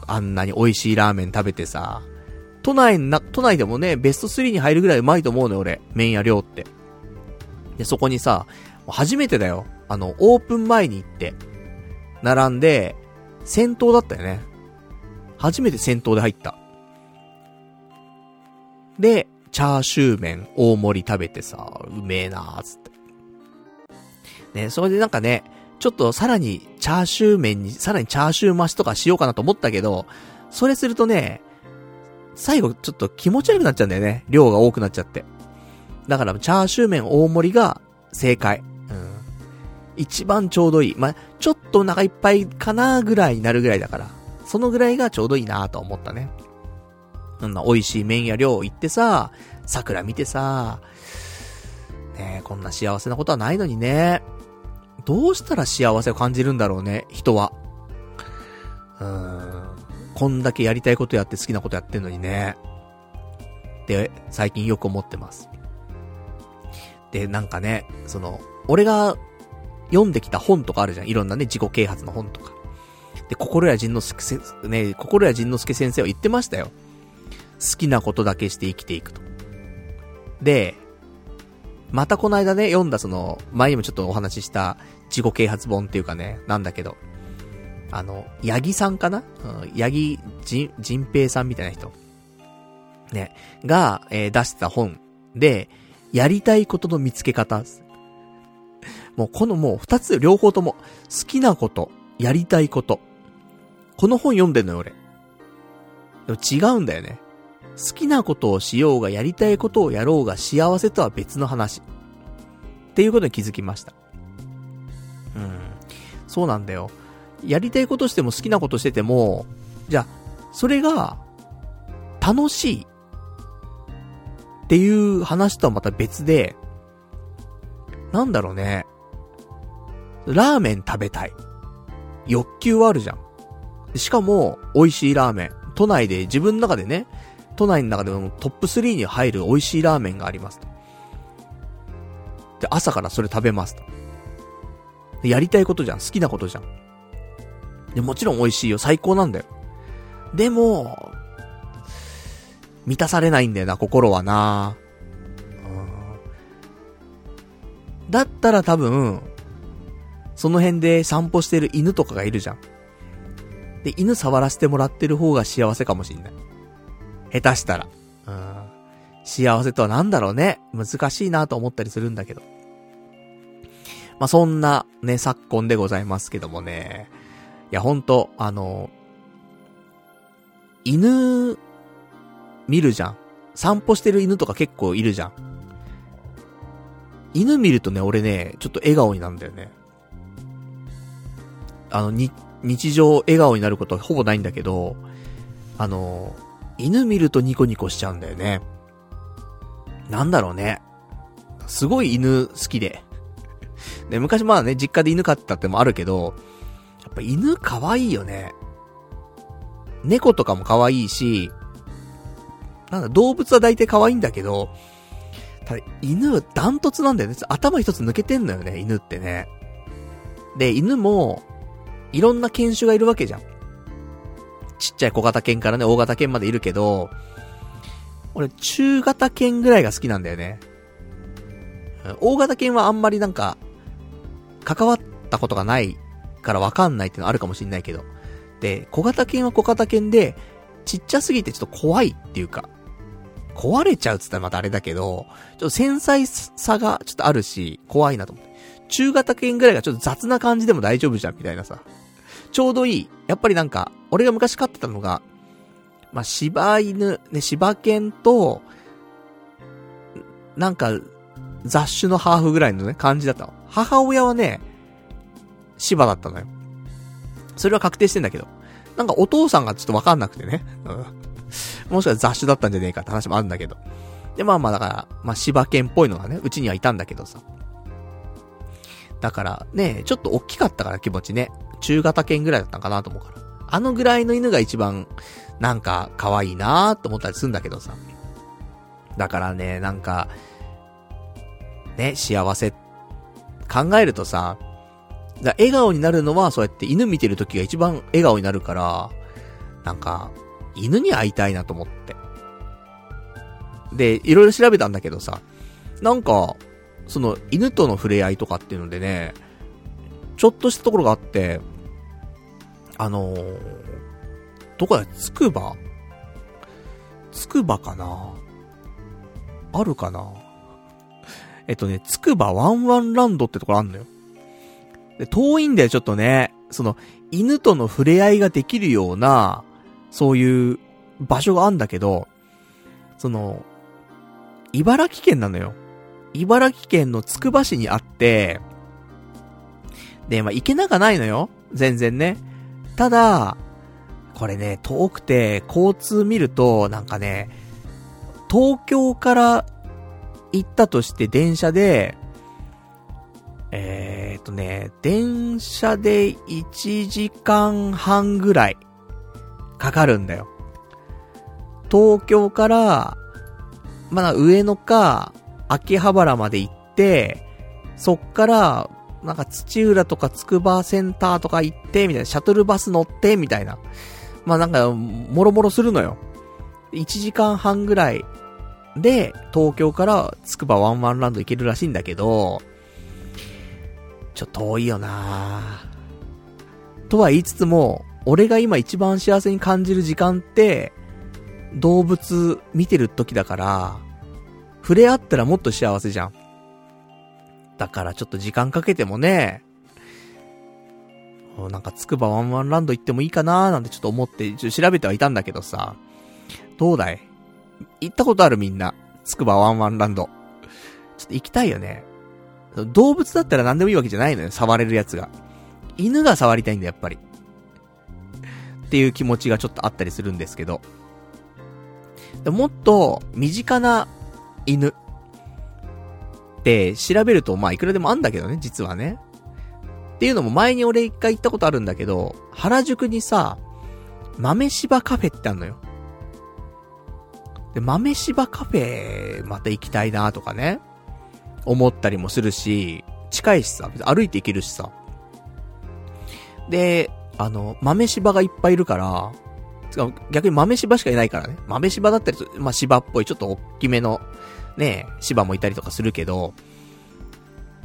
あんなに美味しいラーメン食べてさ。都内な、都内でもね、ベスト3に入るぐらいうまいと思うのよ、俺。麺屋量って。で、そこにさ、初めてだよ。あの、オープン前に行って、並んで、先頭だったよね。初めて先頭で入った。で、チャーシュー麺大盛り食べてさ、うめえなーつって。ね、それでなんかね、ちょっとさらにチャーシュー麺に、さらにチャーシュー増しとかしようかなと思ったけど、それするとね、最後ちょっと気持ち悪くなっちゃうんだよね。量が多くなっちゃって。だから、チャーシュー麺大盛りが正解。うん。一番ちょうどいい。ま、ちょっとお腹いっぱいかなぐらいになるぐらいだから。そのぐらいがちょうどいいなと思ったね。そんな美味しい麺や量行ってさ、桜見てさ、ねこんな幸せなことはないのにね。どうしたら幸せを感じるんだろうね、人は。うーん。こんだけやりたいことやって好きなことやってんのにね。で、最近よく思ってます。で、なんかね、その、俺が読んできた本とかあるじゃん。いろんなね、自己啓発の本とか。で、心や仁之助、ね、心や仁之助先生は言ってましたよ。好きなことだけして生きていくと。で、またこの間ね、読んだその、前にもちょっとお話しした自己啓発本っていうかね、なんだけど、あの、ヤギさんかな？うん、ヤギ、じ、人平さんみたいな人。ね、が、えー、出してた本で、やりたいことの見つけ方。もうこのもう二つ両方とも、好きなこと、やりたいこと。この本読んでんのよ、俺。でも違うんだよね。好きなことをしようがやりたいことをやろうが幸せとは別の話。っていうことに気づきました。うん。そうなんだよ。やりたいことしても好きなことしてても、じゃあ、それが、楽しいっていう話とはまた別で、なんだろうね。ラーメン食べたい。欲求はあるじゃん。しかも、美味しいラーメン。都内で、自分の中でね、都内の中でもトップ3に入る美味しいラーメンがありますと。で、朝からそれ食べますと。やりたいことじゃん。好きなことじゃん。で、もちろん美味しいよ。最高なんだよ。でも、満たされないんだよな、心はな。だったら多分、その辺で散歩してる犬とかがいるじゃん。で、犬触らせてもらってる方が幸せかもしんない。下手したら。うん。幸せとは何だろうね。難しいなと思ったりするんだけど。まあ、そんなね、昨今でございますけどもね。いや、ほんと、あの、犬、見るじゃん。散歩してる犬とか結構いるじゃん。犬見るとね、俺ね、ちょっと笑顔になるんだよね。あの、に、日常笑顔になることはほぼないんだけど、あの、犬見るとニコニコしちゃうんだよね。なんだろうね。すごい犬好きで。で、昔まあね、実家で犬飼ってたってもあるけど、やっぱ犬可愛いよね。猫とかも可愛いし、なんだ、動物は大体可愛いんだけど、ただ、犬、ダントツなんだよね。頭一つ抜けてんのよね、犬ってね。で、犬も、いろんな犬種がいるわけじゃん。ちっちゃい小型犬からね、大型犬までいるけど、俺、中型犬ぐらいが好きなんだよね。大型犬はあんまりなんか、関わったことがないからわかんないっていのあるかもしんないけど。で、小型犬は小型犬で、ちっちゃすぎてちょっと怖いっていうか、壊れちゃうっつったらまたあれだけど、ちょっと繊細さがちょっとあるし、怖いなと思って。中型犬ぐらいがちょっと雑な感じでも大丈夫じゃん、みたいなさ。ちょうどいい。やっぱりなんか、俺が昔飼ってたのが、まあ、柴犬、ね、柴犬と、なんか、雑種のハーフぐらいのね、感じだったの。母親はね、柴だったのよ。それは確定してんだけど。なんかお父さんがちょっとわかんなくてね。うん。もしかしたら雑種だったんじゃねえかって話もあるんだけど。で、まあまあだから、まあ柴犬っぽいのがね、うちにはいたんだけどさ。だからね、ちょっと大きかったから気持ちね。中型犬ぐらいだったんかなと思うから。あのぐらいの犬が一番、なんか可愛いなーって思ったりするんだけどさ。だからね、なんか、ね、幸せ、考えるとさ、だ笑顔になるのはそうやって犬見てる時が一番笑顔になるから、なんか、犬に会いたいなと思って。で、いろいろ調べたんだけどさ、なんか、その犬との触れ合いとかっていうのでね、ちょっとしたところがあって、あのー、どこだつくば？つくばかな？あるかな？えっとね、つくばワンワンランドってところあんのよ。で、遠いんだよ、ちょっとね。その、犬との触れ合いができるような、そういう場所があんだけど、その、茨城県なのよ。茨城県のつくば市にあって、で、まあ、行けなかないのよ。全然ね。ただ、これね、遠くて、交通見ると、なんかね、東京から行ったとして電車で、えー、っとね、電車で1時間半ぐらいかかるんだよ。東京から、まあ、上野か、秋葉原まで行って、そっから、なんか土浦とか筑波センターとか行って、みたいな、シャトルバス乗って、みたいな。まあなんか、もろもろするのよ。1時間半ぐらいで、東京から筑波ワンワンランド行けるらしいんだけど、ちょっと遠いよなとは言いつつも、俺が今一番幸せに感じる時間って、動物見てる時だから、触れ合ったらもっと幸せじゃん。だからちょっと時間かけてもね、なんかつくばワンワンランド行ってもいいかなーなんてちょっと思って、ちょっと調べてはいたんだけどさ、どうだい？行ったことあるみんな。つくばワンワンランド。ちょっと行きたいよね。動物だったら何でもいいわけじゃないのよ、触れるやつが。犬が触りたいんだ、やっぱり。っていう気持ちがちょっとあったりするんですけど。もっと身近な犬って調べるとまあいくらでもあんだけどね、実はね。っていうのも前に俺一回行ったことあるんだけど、原宿にさ、豆柴カフェってあんのよ。で、豆柴カフェまた行きたいなとかね、思ったりもするし、近いしさ、歩いて行けるしさ。で、あの、豆柴がいっぱいいるから、逆に豆柴しかいないからね。豆柴だったりまあ、柴っぽい、ちょっと大きめの、ね、柴もいたりとかするけど、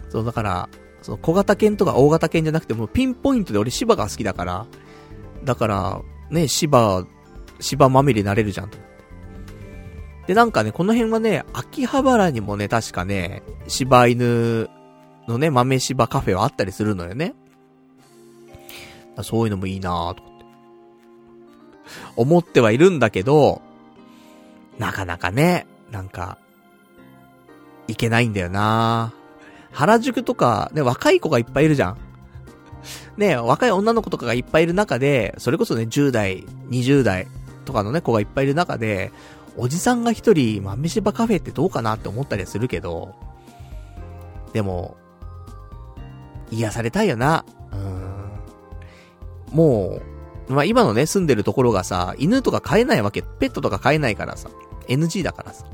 そう、だから、その小型犬とか大型犬じゃなくてもピンポイントで俺柴が好きだから、だから、ね、柴、柴まみれになれるじゃん。で、なんかね、この辺はね、秋葉原にもね、確かね、柴犬のね、豆柴カフェはあったりするのよね。そういうのもいいなぁと思って。思ってはいるんだけど、なかなかね、なんか、いけないんだよな原宿とか、ね、若い子がいっぱいいるじゃん。ね、若い女の子とかがいっぱいいる中で、それこそね、10代、20代とかのね、子がいっぱいいる中で、おじさんが一人、豆柴カフェってどうかなって思ったりするけど、でも、癒されたいよな。うん。もう、まあ、今のね、住んでるところがさ、犬とか飼えないわけ、ペットとか飼えないからさ、NG だからさ。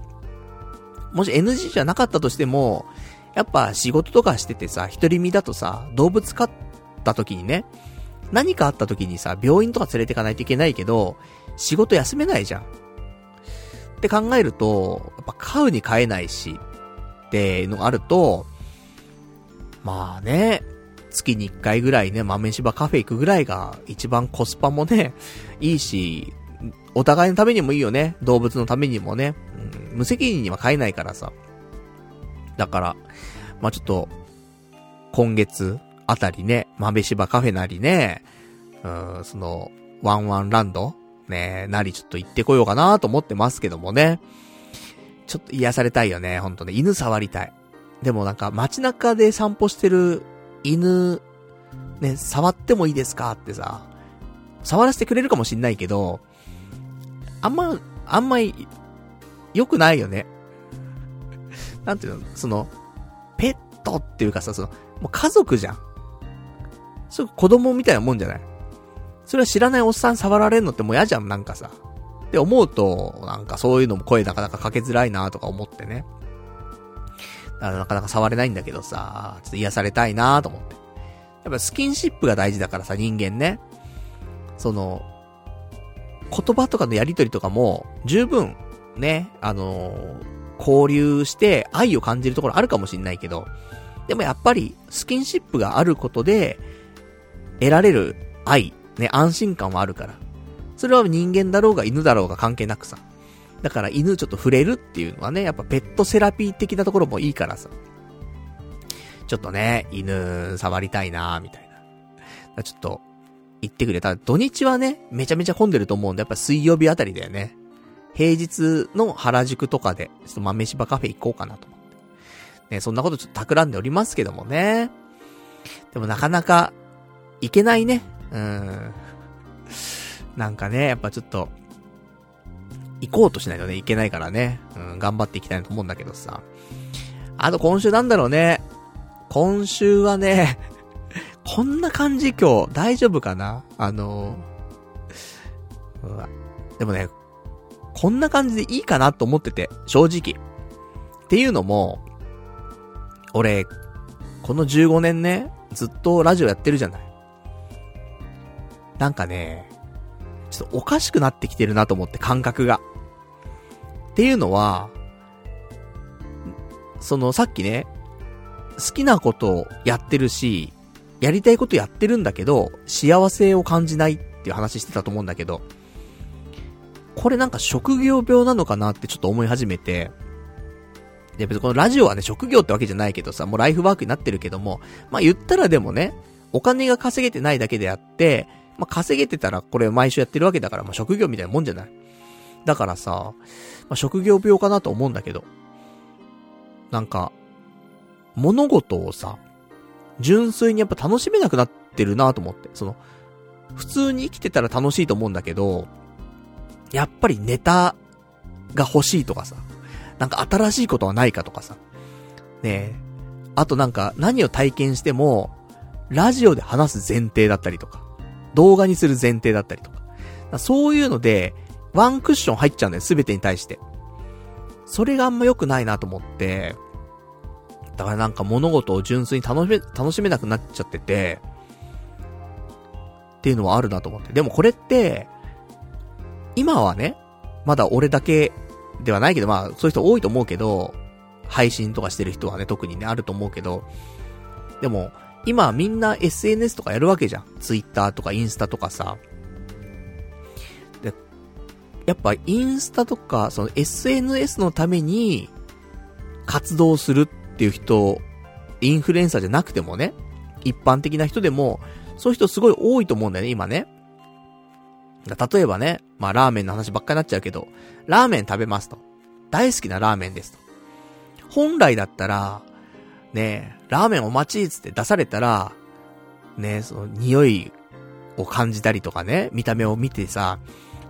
もし NG じゃなかったとしても、やっぱ仕事とかしててさ、一人身だとさ、動物飼った時にね、何かあった時にさ、病院とか連れてかないといけないけど、仕事休めないじゃん。って考えると、やっぱ飼うに飼えないし、っていうのがあると、まあね、月に1回ぐらいね、豆柴カフェ行くぐらいが一番コスパもね、いいし、お互いのためにもいいよね。動物のためにもね。無責任には飼えないからさ。だから、まあちょっと、今月あたりね、豆柴カフェなりね、うん、その、ワンワンランドね、なりちょっと行ってこようかなと思ってますけどもね。ちょっと癒されたいよね、ほんとね。犬触りたい。でもなんか街中で散歩してる犬、ね、触ってもいいですかってさ、触らせてくれるかもしんないけど、あんま、あんまり、良くないよね。なんていうの、その、ペットっていうかさ、その、もう家族じゃん。そう子供みたいなもんじゃないそれは知らないおっさん触られんのってもう嫌じゃん、なんかさ。って思うと、なんかそういうのも声なかなかかけづらいなとか思ってね。だからなかなか触れないんだけどさ、ちょっと癒されたいなと思って。やっぱスキンシップが大事だからさ、人間ね。その、言葉とかのやりとりとかも、十分、ね、あのー、交流して愛を感じるところあるかもしんないけど、でもやっぱり、スキンシップがあることで、得られる愛、ね、安心感はあるから。それは人間だろうが犬だろうが関係なくさ。だから犬ちょっと触れるっていうのはね、やっぱペットセラピー的なところもいいからさ。ちょっとね、犬触りたいなみたいな。ちょっと、行ってくれ。た土日はね、めちゃめちゃ混んでると思うんで、やっぱ水曜日あたりだよね。平日の原宿とかで、ちょっと豆柴カフェ行こうかなと思って。ね、そんなことちょっと企んでおりますけどもね。でもなかなか、行けないね。うん。なんかね、やっぱちょっと、行こうとしないとね、いけないからね。うん、頑張っていきたいと思うんだけどさ。あと今週なんだろうね。今週はね、こんな感じ今日、大丈夫かな？あのうわでもね、こんな感じでいいかなと思ってて、正直。っていうのも、俺、この15年ね、ずっとラジオやってるじゃない。なんかね、ちょっとおかしくなってきてるなと思って、感覚が。っていうのは、そのさっきね、好きなことをやってるし、やりたいことやってるんだけど、幸せを感じないっていう話してたと思うんだけど、これなんか職業病なのかなってちょっと思い始めて、で、別にこのラジオはね、職業ってわけじゃないけどさ、もうライフワークになってるけども、まあ言ったらでもね、お金が稼げてないだけであって、まあ、稼げてたらこれ毎週やってるわけだから、まあ、職業みたいなもんじゃない。だからさ、まあ、職業病かなと思うんだけど、なんか、物事をさ、純粋にやっぱ楽しめなくなってるなと思って。その、普通に生きてたら楽しいと思うんだけど、やっぱりネタが欲しいとかさ、なんか新しいことはないかとかさ、ねえ、あとなんか何を体験しても、ラジオで話す前提だったりとか、動画にする前提だったりとか、かそういうので、ワンクッション入っちゃうんだよ、すべてに対して。それがあんま良くないなと思って、だからなんか物事を純粋に楽しめ、楽しめなくなっちゃってて、っていうのはあるなと思って。でもこれって、今はね、まだ俺だけではないけど、まあ、そういう人多いと思うけど、配信とかしてる人はね、特にね、あると思うけど、でも、今みんな SNS とかやるわけじゃん。Twitter とかインスタとかさ。で、やっぱインスタとか、その SNS のために活動するっていう人、インフルエンサーじゃなくてもね、一般的な人でも、そういう人すごい多いと思うんだよね、今ね。例えばね、まあラーメンの話ばっかりになっちゃうけど、ラーメン食べますと。大好きなラーメンですと。本来だったら、ねラーメンお待ちつって出されたら、ねその匂いを感じたりとかね、見た目を見てさ、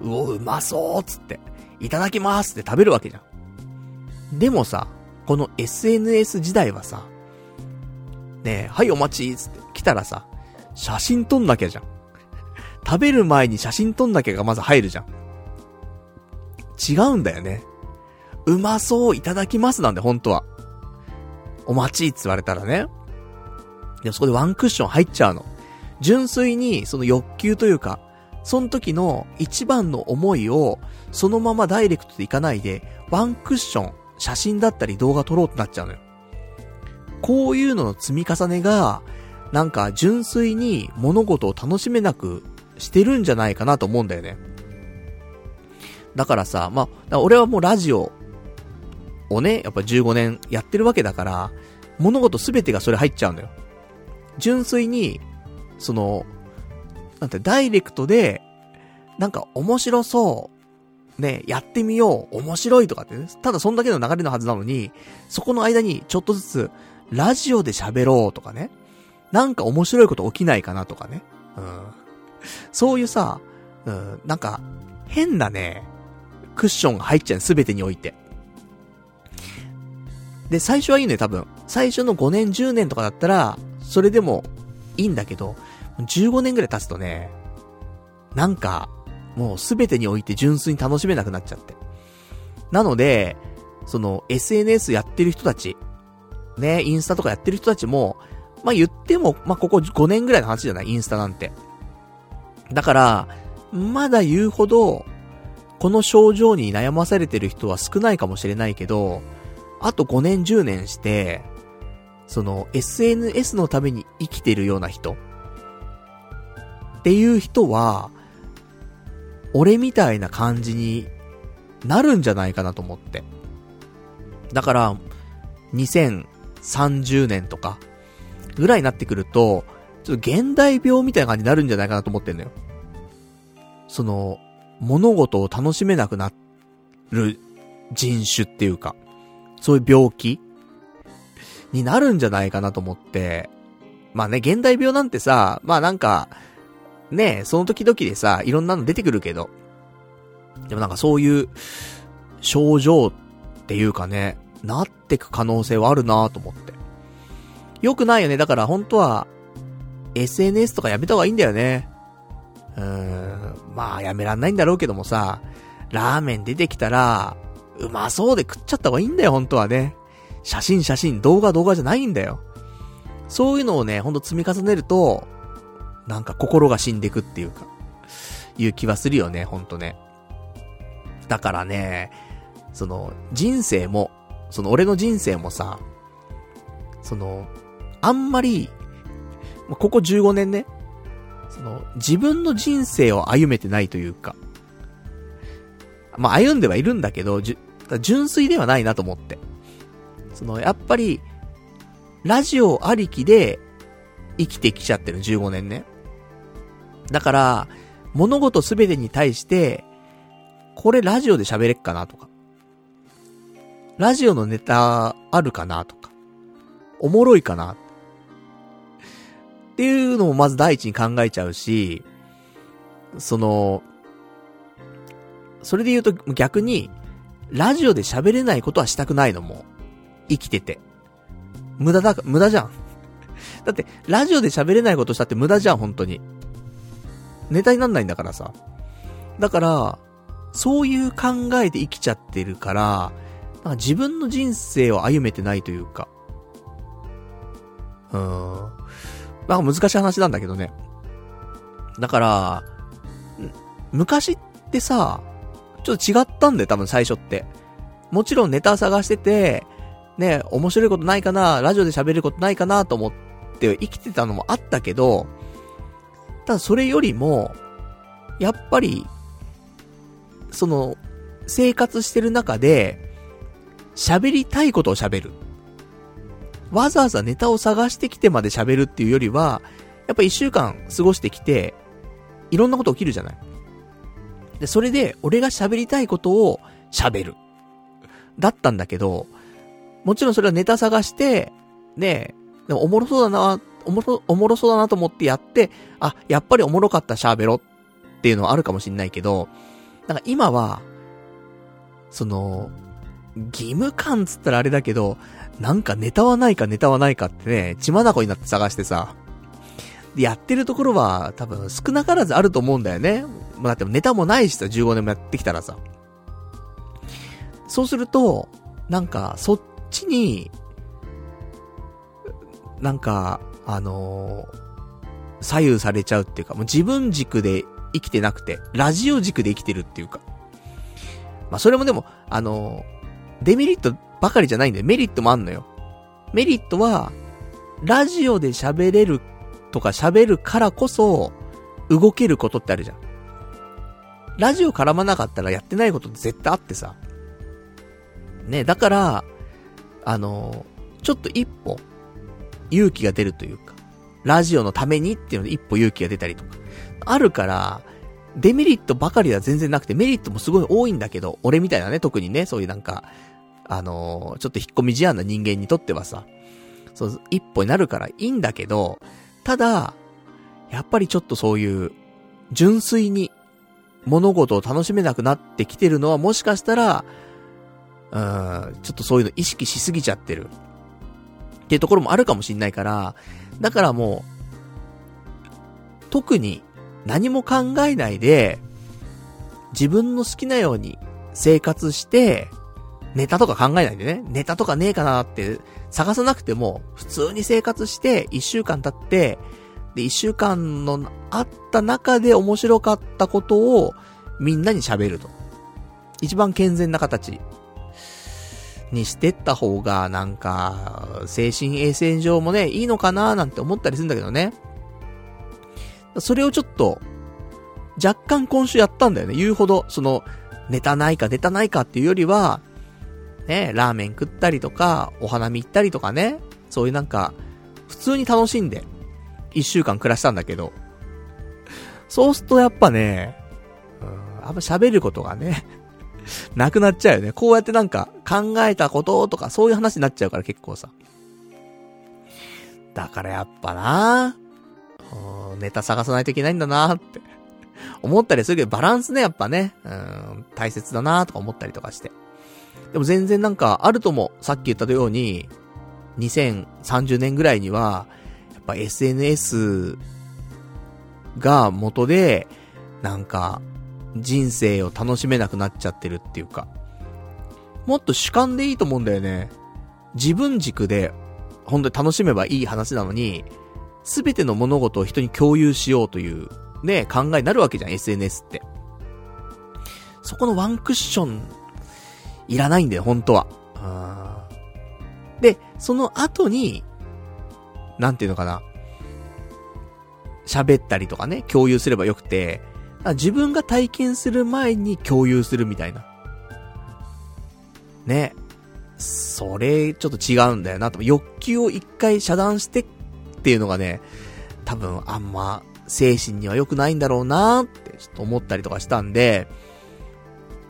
うお、うまそうつって、いただきますって食べるわけじゃん。でもさ、この SNS 時代はさ、ねはいお待ちつって来たらさ、写真撮んなきゃじゃん。食べる前に写真撮んなきゃがまず入るじゃん。違うんだよね。うまそう、いただきますなんで、本当は。お待ちって言われたらね。でもそこでワンクッション入っちゃうの。純粋に、その欲求というか、その時の一番の思いを、そのままダイレクトでいかないで、ワンクッション、写真だったり動画撮ろうとなっちゃうのよ。こういうのの積み重ねが、なんか純粋に物事を楽しめなくしてるんじゃないかなと思うんだよね。だからさ、まあ、俺はもうラジオをね、やっぱ15年やってるわけだから、物事すべてがそれ入っちゃうのよ。純粋に、その、なんて、ダイレクトで、なんか面白そう、ね、やってみよう、面白いとかってね、ただそんだけの流れのはずなのに、そこの間にちょっとずつ、ラジオで喋ろうとかね、なんか面白いこと起きないかなとかね、うん。そういうさ、うん、なんか、変なね、クッションが入っちゃうすべてにおいて。で、最初はいいのよ、多分。最初の5年、10年とかだったら、それでもいいんだけど、15年ぐらい経つとね、なんか、もうすべてにおいて純粋に楽しめなくなっちゃって。なので、その SNS やってる人たち、ね、インスタとかやってる人たちも、まあ、言っても、まあ、ここ5年ぐらいの話じゃない？インスタなんて。だから、まだ言うほど、この症状に悩まされてる人は少ないかもしれないけど、あと5年10年して、その SNS のために生きてるような人っていう人は、俺みたいな感じになるんじゃないかなと思って。だから、2030年とか、ぐらいになってくると、ちょっと現代病みたいな感じになるんじゃないかなと思ってんのよ。その、物事を楽しめなくなる人種っていうか、そういう病気になるんじゃないかなと思って、まあね、現代病なんてさ、まあなんか、ねその時々でさ、いろんなの出てくるけど、でもなんかそういう症状っていうかね、なってく可能性はあるなと思って。よくないよね。だから本当は、SNS とかやめた方がいいんだよね。うーん、まあやめらんないんだろうけどもさ、ラーメン出てきたら、うまそうで食っちゃった方がいいんだよ、本当はね。写真写真、動画動画じゃないんだよ。そういうのをね、ほんと積み重ねると、なんか心が死んでくっていうか、いう気はするよね、ほんとね。だからね、その、人生も、その俺の人生もさ、その、あんまり、ここ15年ね、その、自分の人生を歩めてないというか、まあ、歩んではいるんだけど、じ純粋ではないなと思って。その、やっぱり、ラジオありきで生きてきちゃってる15年ね。だから、物事すべてに対して、これラジオで喋れっかなとか。ラジオのネタあるかなとか。おもろいかなっていうのもまず第一に考えちゃうし、その、それで言うと逆に、ラジオで喋れないことはしたくないのも。生きてて。無駄だ、無駄じゃん。だって、ラジオで喋れないことしたって無駄じゃん、本当に。ネタになんないんだからさ。だから、そういう考えで生きちゃってるから、なんか自分の人生を歩めてないというか。うーん。なんか難しい話なんだけどね。だから、昔ってさ、ちょっと違ったんだよ、多分最初って。もちろんネタ探してて、ね、面白いことないかな、ラジオで喋ることないかなと思って生きてたのもあったけど、ただそれよりも、やっぱり、その、生活してる中で、喋りたいことを喋る。わざわざネタを探してきてまで喋るっていうよりは、やっぱ一週間過ごしてきて、いろんなこと起きるじゃない。で、それで、俺が喋りたいことを喋る。だったんだけど、もちろんそれはネタ探して、ねでもおもろそうだな、おもろ、おもろそうだなと思ってやって、あ、やっぱりおもろかった喋ろっていうのはあるかもしんないけど、なんか今は、その、義務感つったらあれだけど、なんかネタはないかネタはないかってね、血眼になって探してさ、で、やってるところは多分少なからずあると思うんだよね。まあ、だってネタもないしさ、15年もやってきたらさ。そうすると、なんか、そっちに、なんか、あのー、左右されちゃうっていうか、もう自分軸で生きてなくて、ラジオ軸で生きてるっていうか。まあ、それもでも、あのー、デメリットばかりじゃないんだよ。メリットもあんのよ。メリットは、ラジオで喋れるとか喋るからこそ、動けることってあるじゃん。ラジオ絡まなかったらやってないことって絶対あってさ。ね、だから、あの、ちょっと一歩、勇気が出るというか、ラジオのためにっていうので一歩勇気が出たりとか、あるから、デメリットばかりは全然なくて、メリットもすごい多いんだけど、俺みたいなね、特にね、そういうなんか、あのちょっと引っ込み思案な人間にとってはさ、そう、一歩になるからいいんだけど、ただ、やっぱりちょっとそういう、純粋に物事を楽しめなくなってきてるのはもしかしたら、うん、ちょっとそういうの意識しすぎちゃってる。っていうところもあるかもしんないから、だからもう、特に何も考えないで、自分の好きなように生活して、ネタとか考えないでね、ネタとかねえかなって探さなくても、普通に生活して、一週間経って、で、一週間のあった中で面白かったことをみんなに喋ると。一番健全な形にしてった方が、なんか、精神衛生上もね、いいのかななんて思ったりするんだけどね。それをちょっと、若干今週やったんだよね。言うほど、その、ネタないかネタないかっていうよりは、ね、ラーメン食ったりとか、お花見行ったりとかね、そういうなんか、普通に楽しんで、一週間暮らしたんだけど、そうするとやっぱね、うん、あんま喋ることがね、なくなっちゃうよね。こうやってなんか、考えたこととか、そういう話になっちゃうから結構さ。だからやっぱなネタ探さないといけないんだなって思ったりするけど、バランスね、やっぱね、うん、大切だなとか思ったりとかして。でも全然なんかあるとも、さっき言ったように、2030年ぐらいには、やっぱ SNS が元で、なんか、人生を楽しめなくなっちゃってるっていうか、もっと主観でいいと思うんだよね。自分軸で、本当に楽しめばいい話なのに、すべての物事を人に共有しようという、ね、考えになるわけじゃん、SNS って。そこのワンクッションいらないんだよ、本当は。で、その後に、なんていうのかな。喋ったりとかね、共有すればよくて、自分が体験する前に共有するみたいな。ね。それ、ちょっと違うんだよなと。欲求を一回遮断してっていうのがね、多分あんま精神には良くないんだろうなってちょっと思ったりとかしたんで、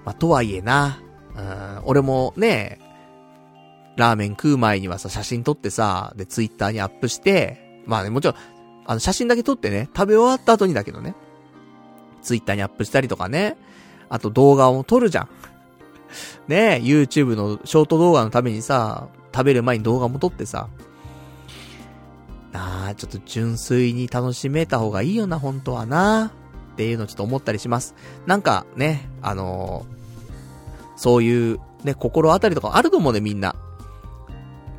まあ、とはいえな、うん、俺もね、ラーメン食う前にはさ、写真撮ってさ、で、ツイッターにアップして、まあね、もちろん、あの、写真だけ撮ってね、食べ終わった後にだけどね。ツイッターにアップしたりとかね。あと動画を撮るじゃん。ね YouTube のショート動画のためにさ、食べる前に動画も撮ってさ。ああ、ちょっと純粋に楽しめた方がいいよな、本当はな。っていうのちょっと思ったりします。なんかね、あのー、そういう、ね、心当たりとかあると思うね、みんな。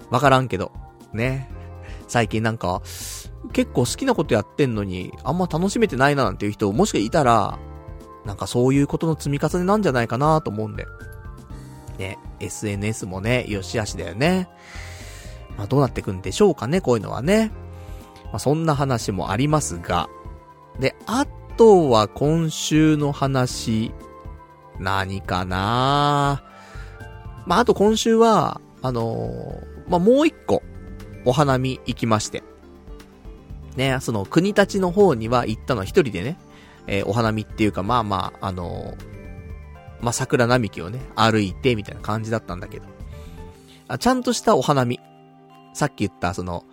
わからんけど。ね。最近なんか、結構好きなことやってんのに、あんま楽しめてないななんていう人、もしかいたら、なんかそういうことの積み重ねなんじゃないかなと思うんで。ね、SNS もね、よしあしだよね。まあどうなってくんでしょうかね、こういうのはね。まあそんな話もありますが。で、あとは今週の話、何かな？まああと今週は、あのー、まあもう一個、お花見行きまして。ね、その国立の方には行ったのは一人でね、えー、お花見っていうか、まあまあ、あのー、まあ桜並木をね、歩いてみたいな感じだったんだけど。あちゃんとしたお花見。さっき言った、その、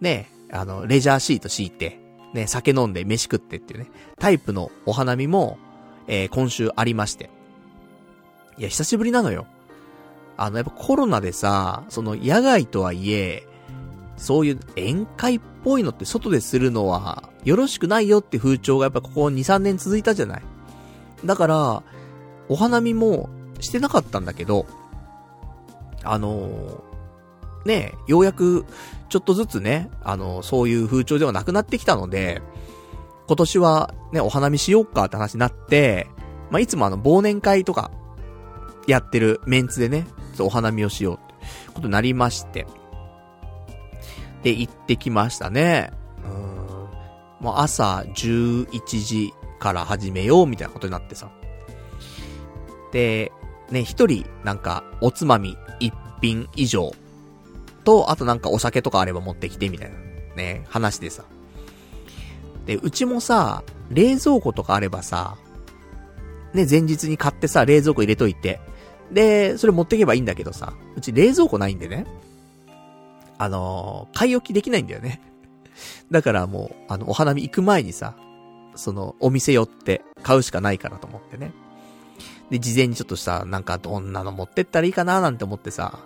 ね、あの、レジャーシート敷いて、ね、酒飲んで飯食ってっていうね、タイプのお花見も、えー、今週ありまして。いや、久しぶりなのよ。あの、やっぱコロナでさ、その野外とはいえ、そういう宴会っぽいのって外でするのは、よろしくないよって風潮がやっぱここ2、3年続いたじゃない。だから、お花見もしてなかったんだけど、あのー、ね、ようやく、ちょっとずつね、あのー、そういう風潮ではなくなってきたので、今年はね、お花見しようかって話になって、まあ、いつもあの、忘年会とか、やってるメンツでね、お花見をしようってことになりまして。で、行ってきましたね。うん。もう朝11時から始めようみたいなことになってさ。で、ね、一人、なんか、おつまみ一品以上と、あとなんかお酒とかあれば持ってきてみたいな、ね、話でさ。で、うちもさ、冷蔵庫とかあればさ、ね、前日に買ってさ、冷蔵庫入れといて、で、それ持ってけばいいんだけどさ、うち冷蔵庫ないんでね。あのー、買い置きできないんだよね。だからもう、あの、お花見行く前にさ、その、お店寄って買うしかないからと思ってね。で、事前にちょっとさ、なんかどんなの持ってったらいいかななんて思ってさ、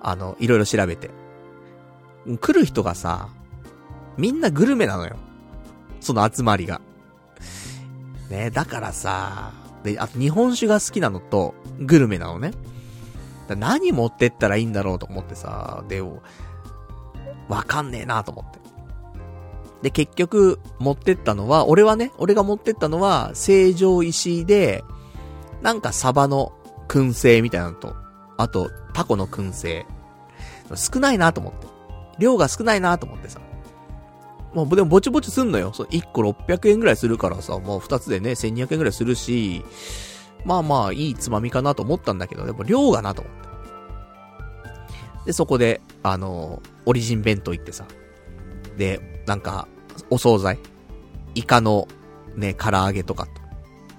あの、いろいろ調べて。来る人がさ、みんなグルメなのよ。その集まりが。ね、だからさ、で、あと日本酒が好きなのと、グルメなのね。何持ってったらいいんだろうと思ってさ、でも、わかんねえなと思って。で、結局、持ってったのは、俺はね、俺が持ってったのは、成城石井で、なんかサバの燻製みたいなのと、あと、タコの燻製。少ないなと思って。量が少ないなと思ってさ。もう、でもぼちぼちすんのよ。そう、1個600円ぐらいするからさ、もう2つでね、1200円ぐらいするし、まあまあ、いいつまみかなと思ったんだけど、やっぱ量がなと思って。で、そこで、あの、オリジン弁当行ってさ。で、なんか、お惣菜。イカの、ね、唐揚げとかと。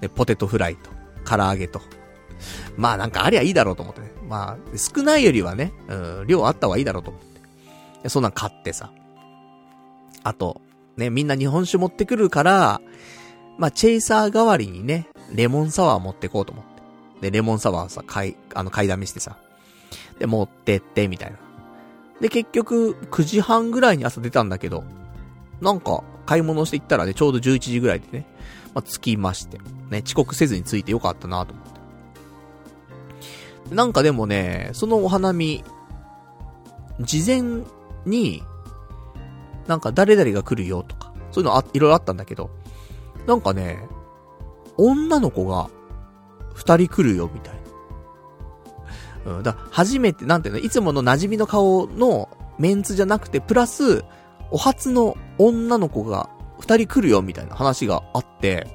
で、ポテトフライと、唐揚げと。まあなんかありゃいいだろうと思ってね。まあ、少ないよりはね、うん、量あった方がいいだろうと思って。で、そんなん買ってさ。あと、ね、みんな日本酒持ってくるから、まあ、チェイサー代わりにね、レモンサワー持ってこうと思って。で、レモンサワーさ、買い、あの、買いだめしてさ。で、持ってって、みたいな。で、結局、9時半ぐらいに朝出たんだけど、なんか、買い物して行ったらね、ちょうど11時ぐらいでね、まあ、着きまして。ね、遅刻せずに着いてよかったなと思って。なんかでもね、そのお花見、事前に、なんか誰々が来るよとか、そういうのあ、いろいろあったんだけど、なんかね、女の子が、二人来るよ、みたいな。うん、だ初めて、なんていうの、いつもの馴染みの顔のメンツじゃなくて、プラス、お初の女の子が二人来るよ、みたいな話があって、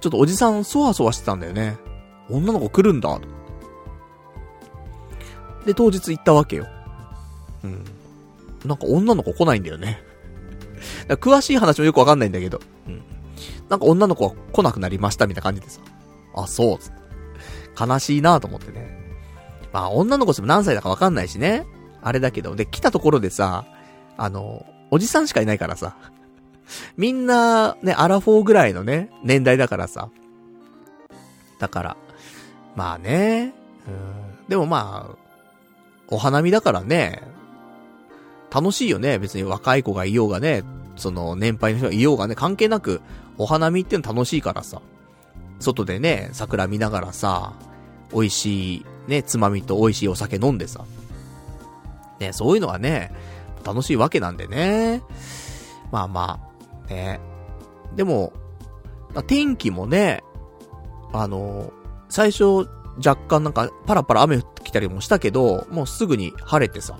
ちょっとおじさん、そわそわしてたんだよね。女の子来るんだ、で、当日行ったわけよ。うん。なんか女の子来ないんだよね。詳しい話もよくわかんないんだけど。うん。なんか女の子は来なくなりましたみたいな感じでさ。あ、そう、つって。悲しいなと思ってね。まあ女の子しても何歳だかわかんないしね。あれだけど。で、来たところでさ、あの、おじさんしかいないからさ。みんな、ね、アラフォーぐらいのね、年代だからさ。だから、まあね、うん、でもまあ、お花見だからね、楽しいよね。別に若い子がいようがね、その年配の人がいようがね、関係なく、お花見っての楽しいからさ。外でね、桜見ながらさ、美味しい、ね、つまみと美味しいお酒飲んでさ。ね、そういうのはね、楽しいわけなんでね。まあまあ、ね。でも、天気もね、あの、最初、若干なんか、パラパラ雨降ってきたりもしたけど、もうすぐに晴れてさ、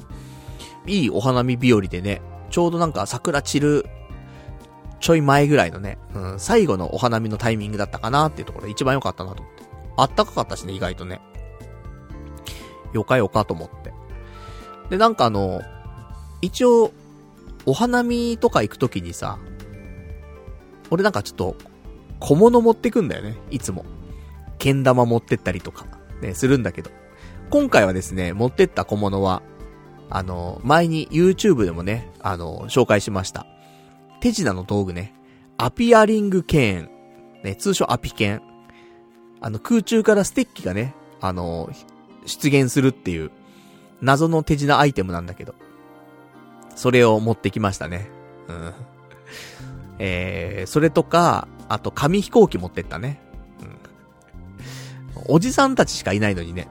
いいお花見日和でね、ちょうどなんか桜散る、ちょい前ぐらいのね、うん、最後のお花見のタイミングだったかなっていうところで一番良かったなと思って。あったかかったしね、意外とね。よかよかと思って。で、なんかあの、一応、お花見とか行くときにさ、俺なんかちょっと、小物持ってくんだよね、いつも。けん玉持ってったりとか、ね、するんだけど。今回はですね、持ってった小物は、あの、前に YouTube でもね、あの、紹介しました。手品の道具ね。アピアリングケーン。ね、通称アピケン。あの、空中からステッキがね、あの、出現するっていう、謎の手品アイテムなんだけど。それを持ってきましたね。うん。えー、それとか、あと紙飛行機持ってったね。うん。おじさんたちしかいないのにね。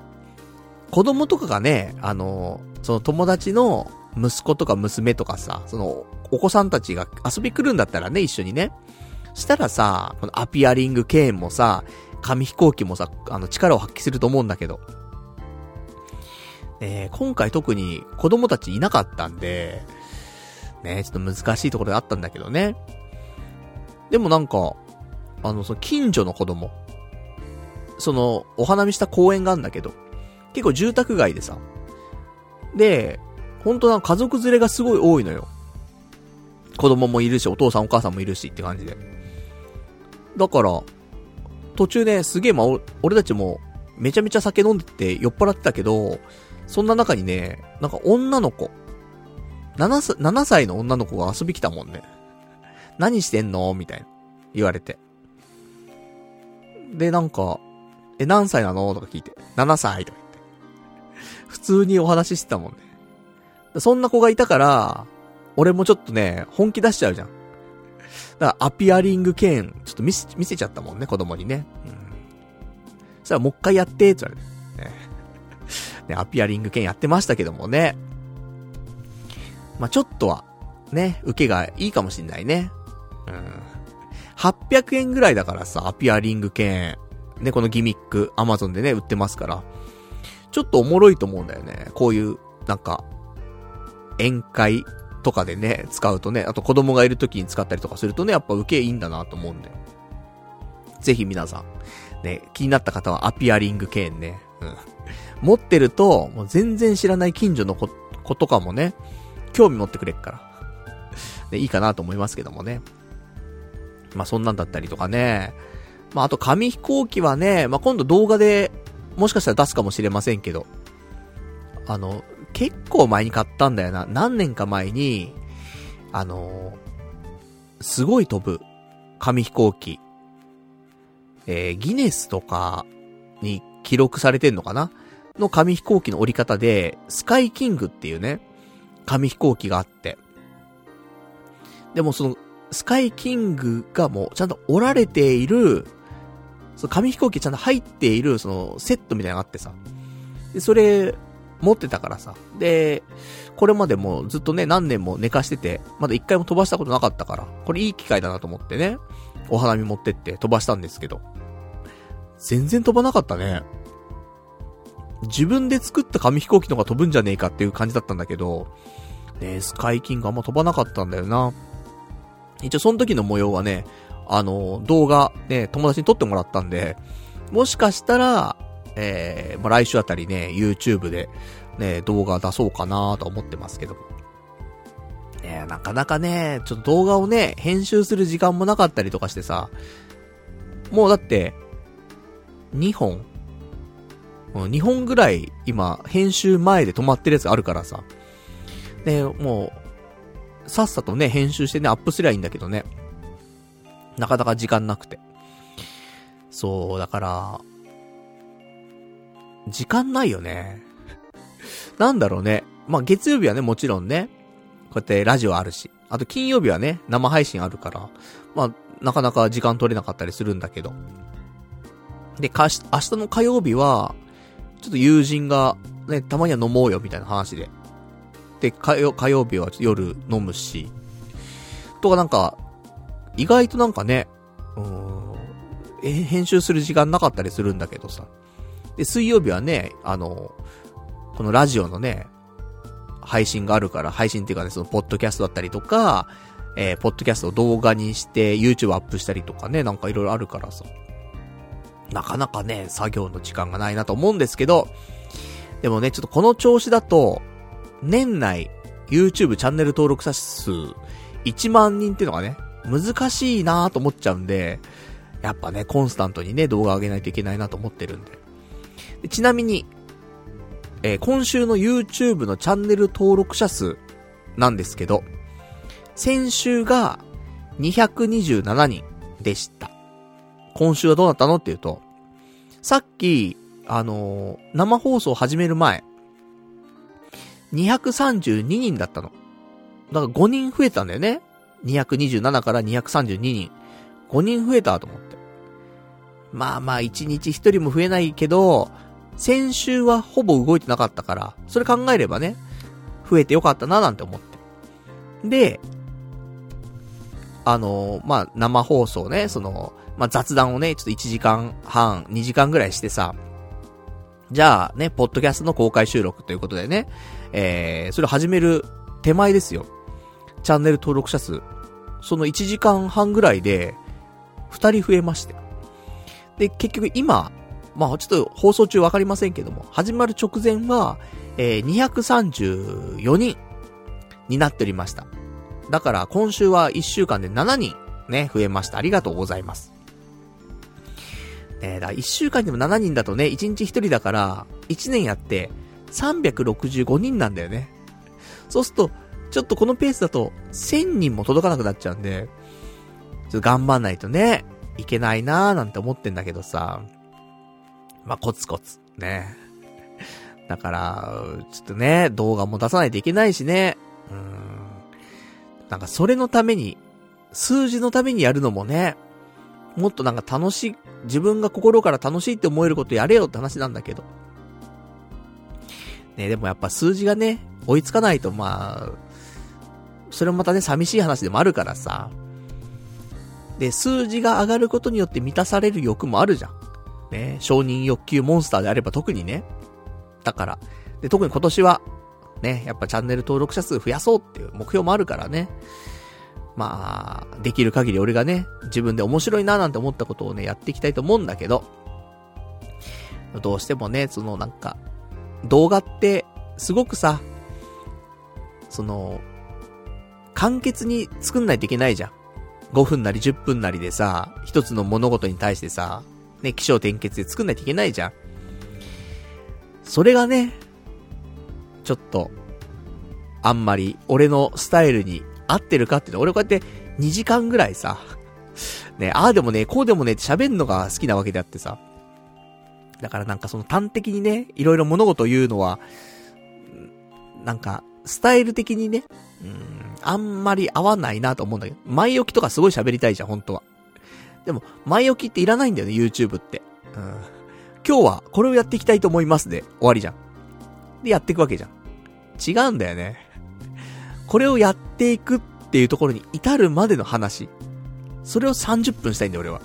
子供とかがね、あの、その友達の息子とか娘とかさ、その、お子さんたちが遊び来るんだったらね、一緒にね。したらさ、このアピアリングケーンもさ、紙飛行機もさ、あの、力を発揮すると思うんだけど。え、今回特に子供たちいなかったんで、ね、ちょっと難しいところであったんだけどね。でもなんか、あの、その近所の子供。その、お花見した公園があるんだけど、結構住宅街でさ。で、本当な家族連れがすごい多いのよ。子供もいるし、お父さんお母さんもいるしって感じで。だから、途中ね、すげえま俺たちも、めちゃめちゃ酒飲んでて酔っ払ってたけど、そんな中にね、なんか女の子、7, 7歳の女の子が遊び来たもんね。何してんの？みたいな。言われて。で、なんか、え、何歳なの？とか聞いて。7歳とか言って。普通にお話ししてたもんね。そんな子がいたから、俺もちょっとね、本気出しちゃうじゃん。だから、アピアリング券、ちょっと見せ、見せちゃったもんね、子供にね。うん。そしたら、もう一回やって、って言われて。ね。ね、アピアリング券やってましたけどもね。まあ、ちょっとは、ね、受けがいいかもしんないね。うん。800円ぐらいだからさ、アピアリング券。ね、このギミック、アマゾンでね、売ってますから。ちょっとおもろいと思うんだよね。こういう、なんか、宴会とかでね、使うとね、あと子供がいる時に使ったりとかするとね、やっぱ受けいいんだなと思うんで。ぜひ皆さん、ね、気になった方はアピアリング券ね、うん。持ってると、もう全然知らない近所の子、とかもね、興味持ってくれっから。ね、いいかなと思いますけどもね。まあそんなんだったりとかね。まああと紙飛行機はね、まあ今度動画でもしかしたら出すかもしれませんけど。あの、結構前に買ったんだよな。何年か前に、あのー、すごい飛ぶ紙飛行機。えー、ギネスとかに記録されてんのかな？の紙飛行機の折り方で、スカイキングっていうね、紙飛行機があって。でもその、スカイキングがもうちゃんと折られている、その紙飛行機ちゃんと入っている、その、セットみたいなのがあってさ。で、それ、持ってたからさ。で、これまでもずっとね、何年も寝かしてて、まだ一回も飛ばしたことなかったから、これいい機会だなと思ってね、お花見持ってって飛ばしたんですけど、全然飛ばなかったね。自分で作った紙飛行機の方が飛ぶんじゃねえかっていう感じだったんだけど、ねスカイキングあんま飛ばなかったんだよな。一応その時の模様はね、あの、動画、ね、友達に撮ってもらったんで、もしかしたら、えー、まあ、来週あたりね、YouTube で、ね、動画出そうかなと思ってますけども。ね、なかなかね、ちょっと動画をね、編集する時間もなかったりとかしてさ、もうだって、2本 ?2 本ぐらい、今、編集前で止まってるやつあるからさ。で、もう、さっさとね、編集してね、アップすりゃいいんだけどね。なかなか時間なくて。そう、だから、時間ないよね。なんだろうね。まあ、月曜日はね、もちろんね、こうやってラジオあるし。あと金曜日はね、生配信あるから、まあ、なかなか時間取れなかったりするんだけど。で、かし、明日の火曜日は、ちょっと友人が、ね、たまには飲もうよみたいな話で。で、火曜、火曜日は夜飲むし。とかなんか、意外となんかね、うん、編集する時間なかったりするんだけどさ。で、水曜日はね、あの、このラジオのね、配信があるから、配信っていうかね、その、ポッドキャストだったりとか、えー、ポッドキャストを動画にして、YouTube アップしたりとかね、なんかいろいろあるからさ。なかなかね、作業の時間がないなと思うんですけど、でもね、ちょっとこの調子だと、年内、YouTube チャンネル登録者数、1万人っていうのがね、難しいなと思っちゃうんで、やっぱね、コンスタントにね、動画上げないといけないなと思ってるんで。ちなみに、えー、今週の YouTube のチャンネル登録者数なんですけど、先週が227人でした。今週はどうなったのっていうと、さっき、あのー、生放送始める前、232人だったの。だから5人増えたんだよね。227から232人。5人増えたと思って。まあまあ1日1人も増えないけど、先週はほぼ動いてなかったから、それ考えればね、増えてよかったななんて思って。で、あの、まあ、生放送ね、その、まあ、雑談をね、ちょっと1時間半、2時間ぐらいしてさ、じゃあね、ポッドキャストの公開収録ということでね、えー、それ始める手前ですよ。チャンネル登録者数。その1時間半ぐらいで、2人増えまして。で、結局今、まあちょっと放送中わかりませんけども、始まる直前は、えー、234人になっておりました。だから今週は1週間で7人ね、増えました。ありがとうございます。ねだ1週間でも7人だとね、1日1人だから、1年やって365人なんだよね。そうすると、ちょっとこのペースだと1000人も届かなくなっちゃうんで、ちょっと頑張んないとね、いけないなーなんて思ってんだけどさ。まあ、コツコツ。ね。だから、ちょっとね、動画も出さないといけないしね。うん。なんかそれのために、数字のためにやるのもね、もっとなんか楽しい、自分が心から楽しいって思えることやれよって話なんだけど。ね、でもやっぱ数字がね、追いつかないとまあ、それもまたね、寂しい話でもあるからさ。で、数字が上がることによって満たされる欲もあるじゃん。ね、承認欲求モンスターであれば特にね。だから。で、特に今年は、ね、やっぱチャンネル登録者数増やそうっていう目標もあるからね。まあ、できる限り俺がね、自分で面白いななんて思ったことをね、やっていきたいと思うんだけど、どうしてもね、そのなんか、動画って、すごくさ、その、簡潔に作んないといけないじゃん。5分なり10分なりでさ、一つの物事に対してさ、ね、気象転結で作んないといけないじゃん。それがね、ちょっと、あんまり俺のスタイルに合ってるかっていうの俺こうやって2時間ぐらいさ、ね、ああでもね、こうでもねって喋んのが好きなわけであってさ。だからなんかその端的にね、いろいろ物事を言うのは、なんか、スタイル的にね、うん、あんまり合わないなと思うんだけど、前置きとかすごい喋りたいじゃん、本当は。でも、前置きっていらないんだよね、YouTube って。うん。今日はこれをやっていきたいと思いますで、終わりじゃん。で、やっていくわけじゃん。違うんだよね。これをやっていくっていうところに至るまでの話。それを30分したいんだよ、俺は。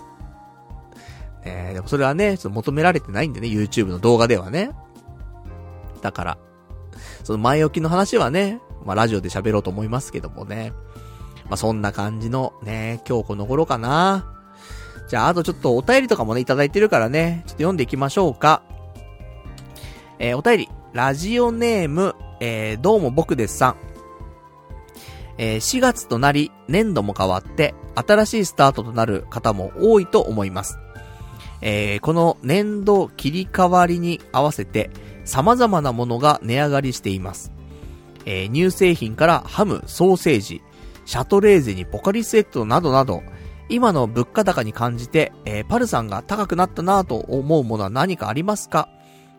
え、でもそれはね、ちょっと求められてないんでね、YouTube の動画ではね。だから、その前置きの話はね、まあラジオで喋ろうと思いますけどもね。まあそんな感じのね、今日この頃かな。じゃあ、あとちょっとお便りとかもね、いただいてるからね、ちょっと読んでいきましょうか。えー、お便り、ラジオネーム、えー、どうも僕ですさん。えー、4月となり、年度も変わって、新しいスタートとなる方も多いと思います。えー、この年度切り替わりに合わせて、様々なものが値上がりしています。えー、乳製品からハム、ソーセージ、シャトレーゼにポカリスエットなどなど、今の物価高に感じて、えー、パルさんが高くなったなぁと思うものは何かありますか？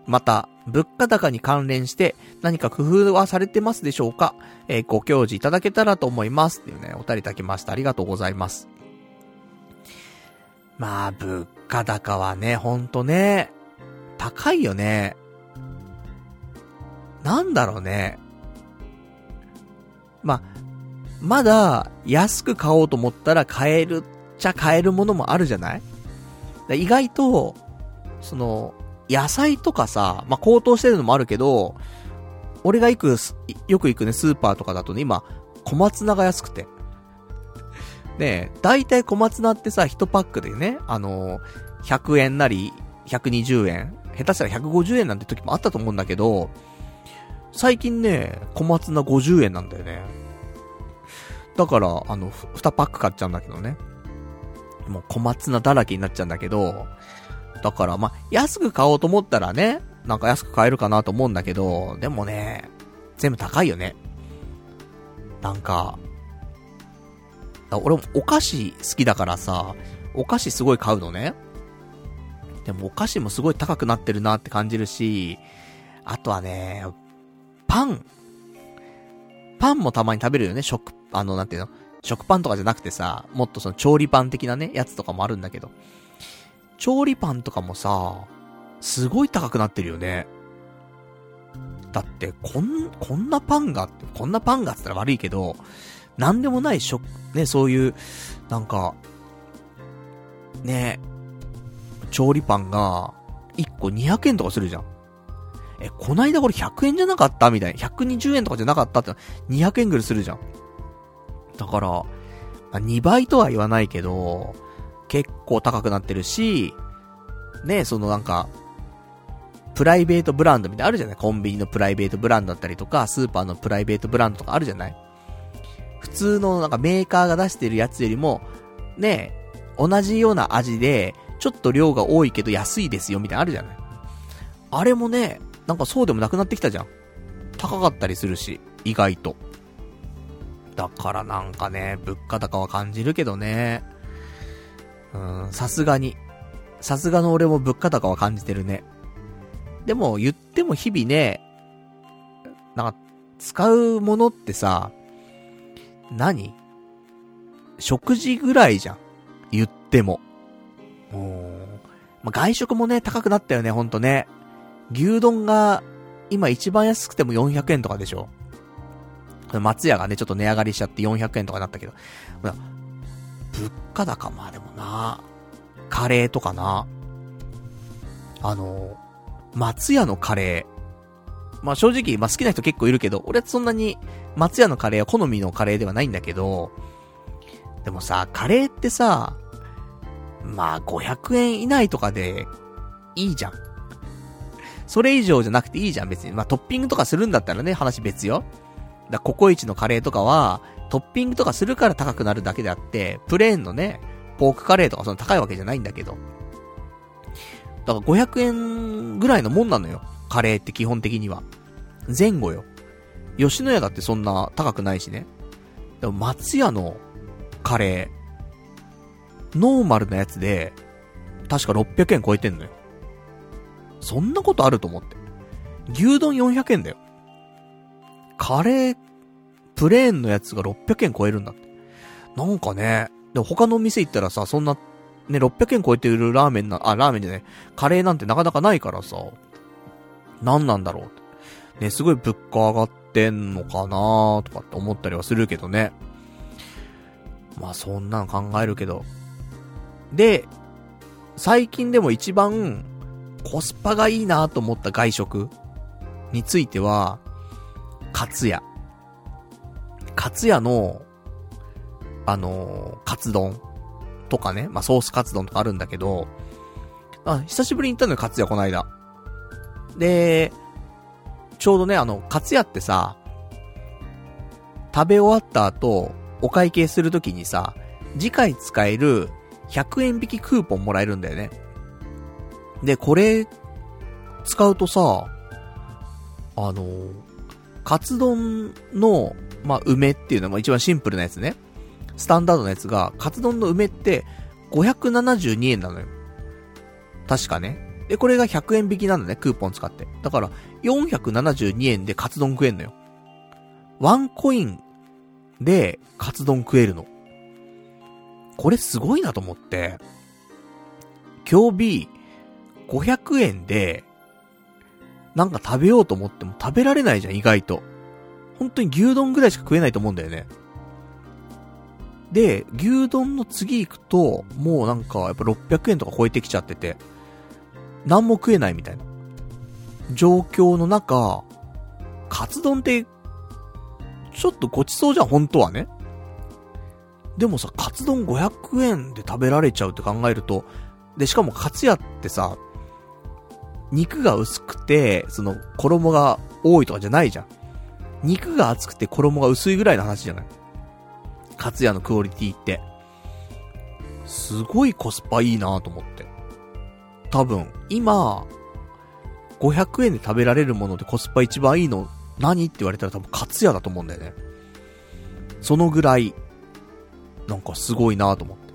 また、物価高に関連して何か工夫はされてますでしょうか？えー、ご教示いただけたらと思います。っていうね、お便りいただきました。ありがとうございます。まあ、物価高はね、ほんとね、高いよね。なんだろうね。まあ、まだ安く買おうと思ったら買えるっちゃ買えるものもあるじゃない？意外と、その、野菜とかさ、まあ、高騰してるのもあるけど、俺が行く、よく行くね、スーパーとかだとね、今、小松菜が安くて。ねえ、だいたい小松菜ってさ、1パックでね、あのー、100円なり、120円、下手したら150円なんて時もあったと思うんだけど、最近ね、小松菜50円なんだよね。だから、あの、2パック買っちゃうんだけどね。もう小松菜だらけになっちゃうんだけど、だから、ま、安く買おうと思ったらね、なんか安く買えるかなと思うんだけど、でもね、全部高いよね。なんか、俺もお菓子好きだからさ、お菓子すごい買うのね。でもお菓子もすごい高くなってるなって感じるし、あとはね、パン。パンもたまに食べるよね、食、あの、なんていうの？食パンとかじゃなくてさ、もっとその調理パン的なね、やつとかもあるんだけど。調理パンとかもさ、すごい高くなってるよね。だって、こん、こんなパンが、こんなパンがって言ったら悪いけど、なんでもない食、ね、そういう、なんか、ね、調理パンが、1個200円とかするじゃん。え、こないだこれ100円じゃなかった？みたいな。120円とかじゃなかったって、200円ぐらいするじゃん。だから、2倍とは言わないけど、結構高くなってるし、ね、そのなんか、プライベートブランドみたいなあるじゃない？コンビニのプライベートブランドだったりとか、スーパーのプライベートブランドとかあるじゃない？普通のなんかメーカーが出してるやつよりも、ね、同じような味で、ちょっと量が多いけど安いですよみたいなあるじゃない？あれもね、なんかそうでもなくなってきたじゃん。高かったりするし、意外と。だからなんかね、物価高は感じるけどね。うん、さすがに。さすがの俺も物価高は感じてるね。でも言っても日々ね、なんか、使うものってさ、何？食事ぐらいじゃん。言っても。うん。まあ、外食もね、高くなったよね、ほんとね。牛丼が、今一番安くても400円とかでしょ？松屋がね、ちょっと値上がりしちゃって400円とかになったけど。物価高、まあでもな。カレーとかな。あの、松屋のカレー。まあ正直、まあ好きな人結構いるけど、俺はそんなに松屋のカレーは好みのカレーではないんだけど、でもさ、カレーってさ、まあ500円以内とかでいいじゃん。それ以上じゃなくていいじゃん、別に。まあトッピングとかするんだったらね、話別よ。だココイチのカレーとかは、トッピングとかするから高くなるだけであって、プレーンのね、ポークカレーとかその高いわけじゃないんだけど。だから500円ぐらいのもんなのよ。カレーって基本的には。前後よ。吉野家だってそんな高くないしね。でも松屋のカレー、ノーマルなやつで、確か600円超えてんのよ。そんなことあると思って。牛丼400円だよ。カレー、プレーンのやつが600円超えるんだって。なんかね、でも他の店行ったらさ、そんな、ね、600円超えてるラーメンな、あ、ラーメンじゃねカレーなんてなかなかないからさ、何なんだろうって。ね、すごい物価上がってんのかなーとかって思ったりはするけどね。まあそんなの考えるけど。で、最近でも一番コスパがいいなと思った外食については、カツヤ。カツヤのあのー、カツ丼とかね、まあ、ソースカツ丼とかあるんだけど、あ、久しぶりに行ったのよ、カツヤこの間。で、ちょうどね、あの、カツヤってさ、食べ終わった後、お会計するときにさ、次回使える100円引きクーポンもらえるんだよね。で、これ、使うとさ、あの、カツ丼の、まあ、梅っていうのが一番シンプルなやつね。スタンダードなやつが、カツ丼の梅って572円なのよ。確かね。で、これが100円引きなんだね、クーポン使って。だから、472円でカツ丼食えんのよ。ワンコインでカツ丼食えるの。これすごいなと思って、今日日500円で、なんか食べようと思っても食べられないじゃん、意外と。本当に牛丼ぐらいしか食えないと思うんだよね。で、牛丼の次行くと、もうなんか、やっぱ600円とか超えてきちゃってて、何も食えないみたいな。状況の中、カツ丼って、ちょっとごちそうじゃん、本当はね。でもさ、カツ丼500円で食べられちゃうって考えると、で、しかもカツヤってさ、肉が薄くて、その、衣が多いとかじゃないじゃん。肉が厚くて衣が薄いぐらいの話じゃない？カツヤのクオリティって。すごいコスパいいなと思って。多分、今、500円で食べられるものでコスパ一番いいの何って言われたら多分カツヤだと思うんだよね。そのぐらい、なんかすごいなと思って。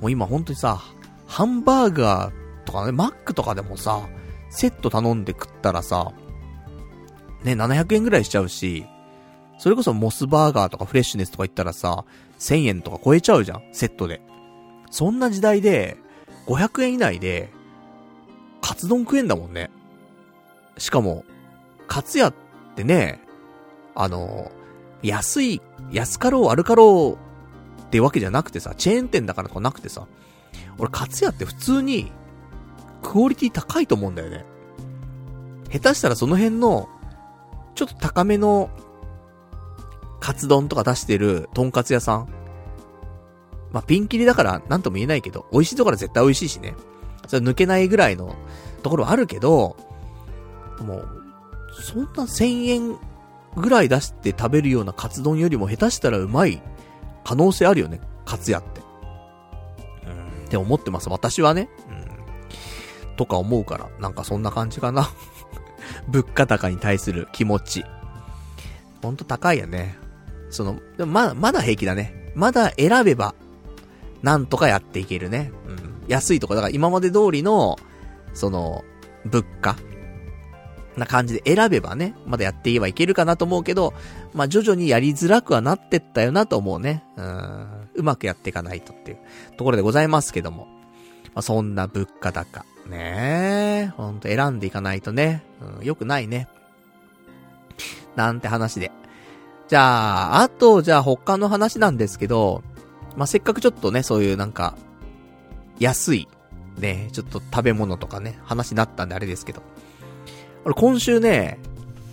もう今本当にさ、ハンバーガーとかね、マックとかでもさ、セット頼んで食ったらさ、ね、700円ぐらいしちゃうし、それこそモスバーガーとかフレッシュネスとか言ったらさ、1000円とか超えちゃうじゃん、セットで。そんな時代で、500円以内で、カツ丼食えんだもんね。しかも、カツヤってね、あの、安い、安かろう悪かろうってわけじゃなくてさ、チェーン店だからとかなくてさ、俺カツヤって普通にクオリティ高いと思うんだよね。下手したらその辺の、ちょっと高めの、カツ丼とか出してる、とんかつ屋さん。まあ、ピンキリだからなんとも言えないけど、美味しいところは絶対美味しいしね。それ抜けないぐらいのところはあるけど、もう、そんな1000円ぐらい出して食べるようなカツ丼よりも下手したらうまい可能性あるよね、カツ屋って。うん、って思ってます、私はね。とか思うから、なんかそんな感じかな 物価高に対する気持ち。ほんと高いよね。その、でもまだ、まだ平気だね。まだ選べば、なんとかやっていけるね。うん。安いとこ、だから今まで通りの、その、物価な感じで選べばね、まだやっていけばいけるかなと思うけど、まあ徐々にやりづらくはなってったよなと思うね。うん。うまくやっていかないとっていうところでございますけども。まあそんな物価高。ねえ、ほんと選んでいかないとね、うん、よくないね。なんて話で。じゃあ、あと、じゃあ他の話なんですけど、まあ、せっかくちょっとね、そういうなんか、安い、ね、ちょっと食べ物とかね、話になったんであれですけど。俺今週ね、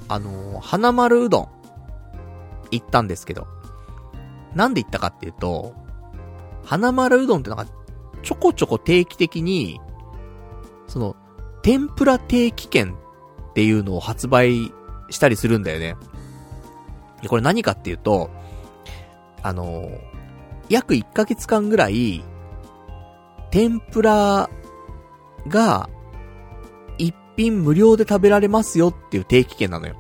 あのー、花丸うどん、行ったんですけど、なんで行ったかっていうと、花丸うどんってなんか、ちょこちょこ定期的に、その、天ぷら定期券っていうのを発売したりするんだよね。これ何かっていうと、あの、約1ヶ月間ぐらい、天ぷらが、一品無料で食べられますよっていう定期券なのよ。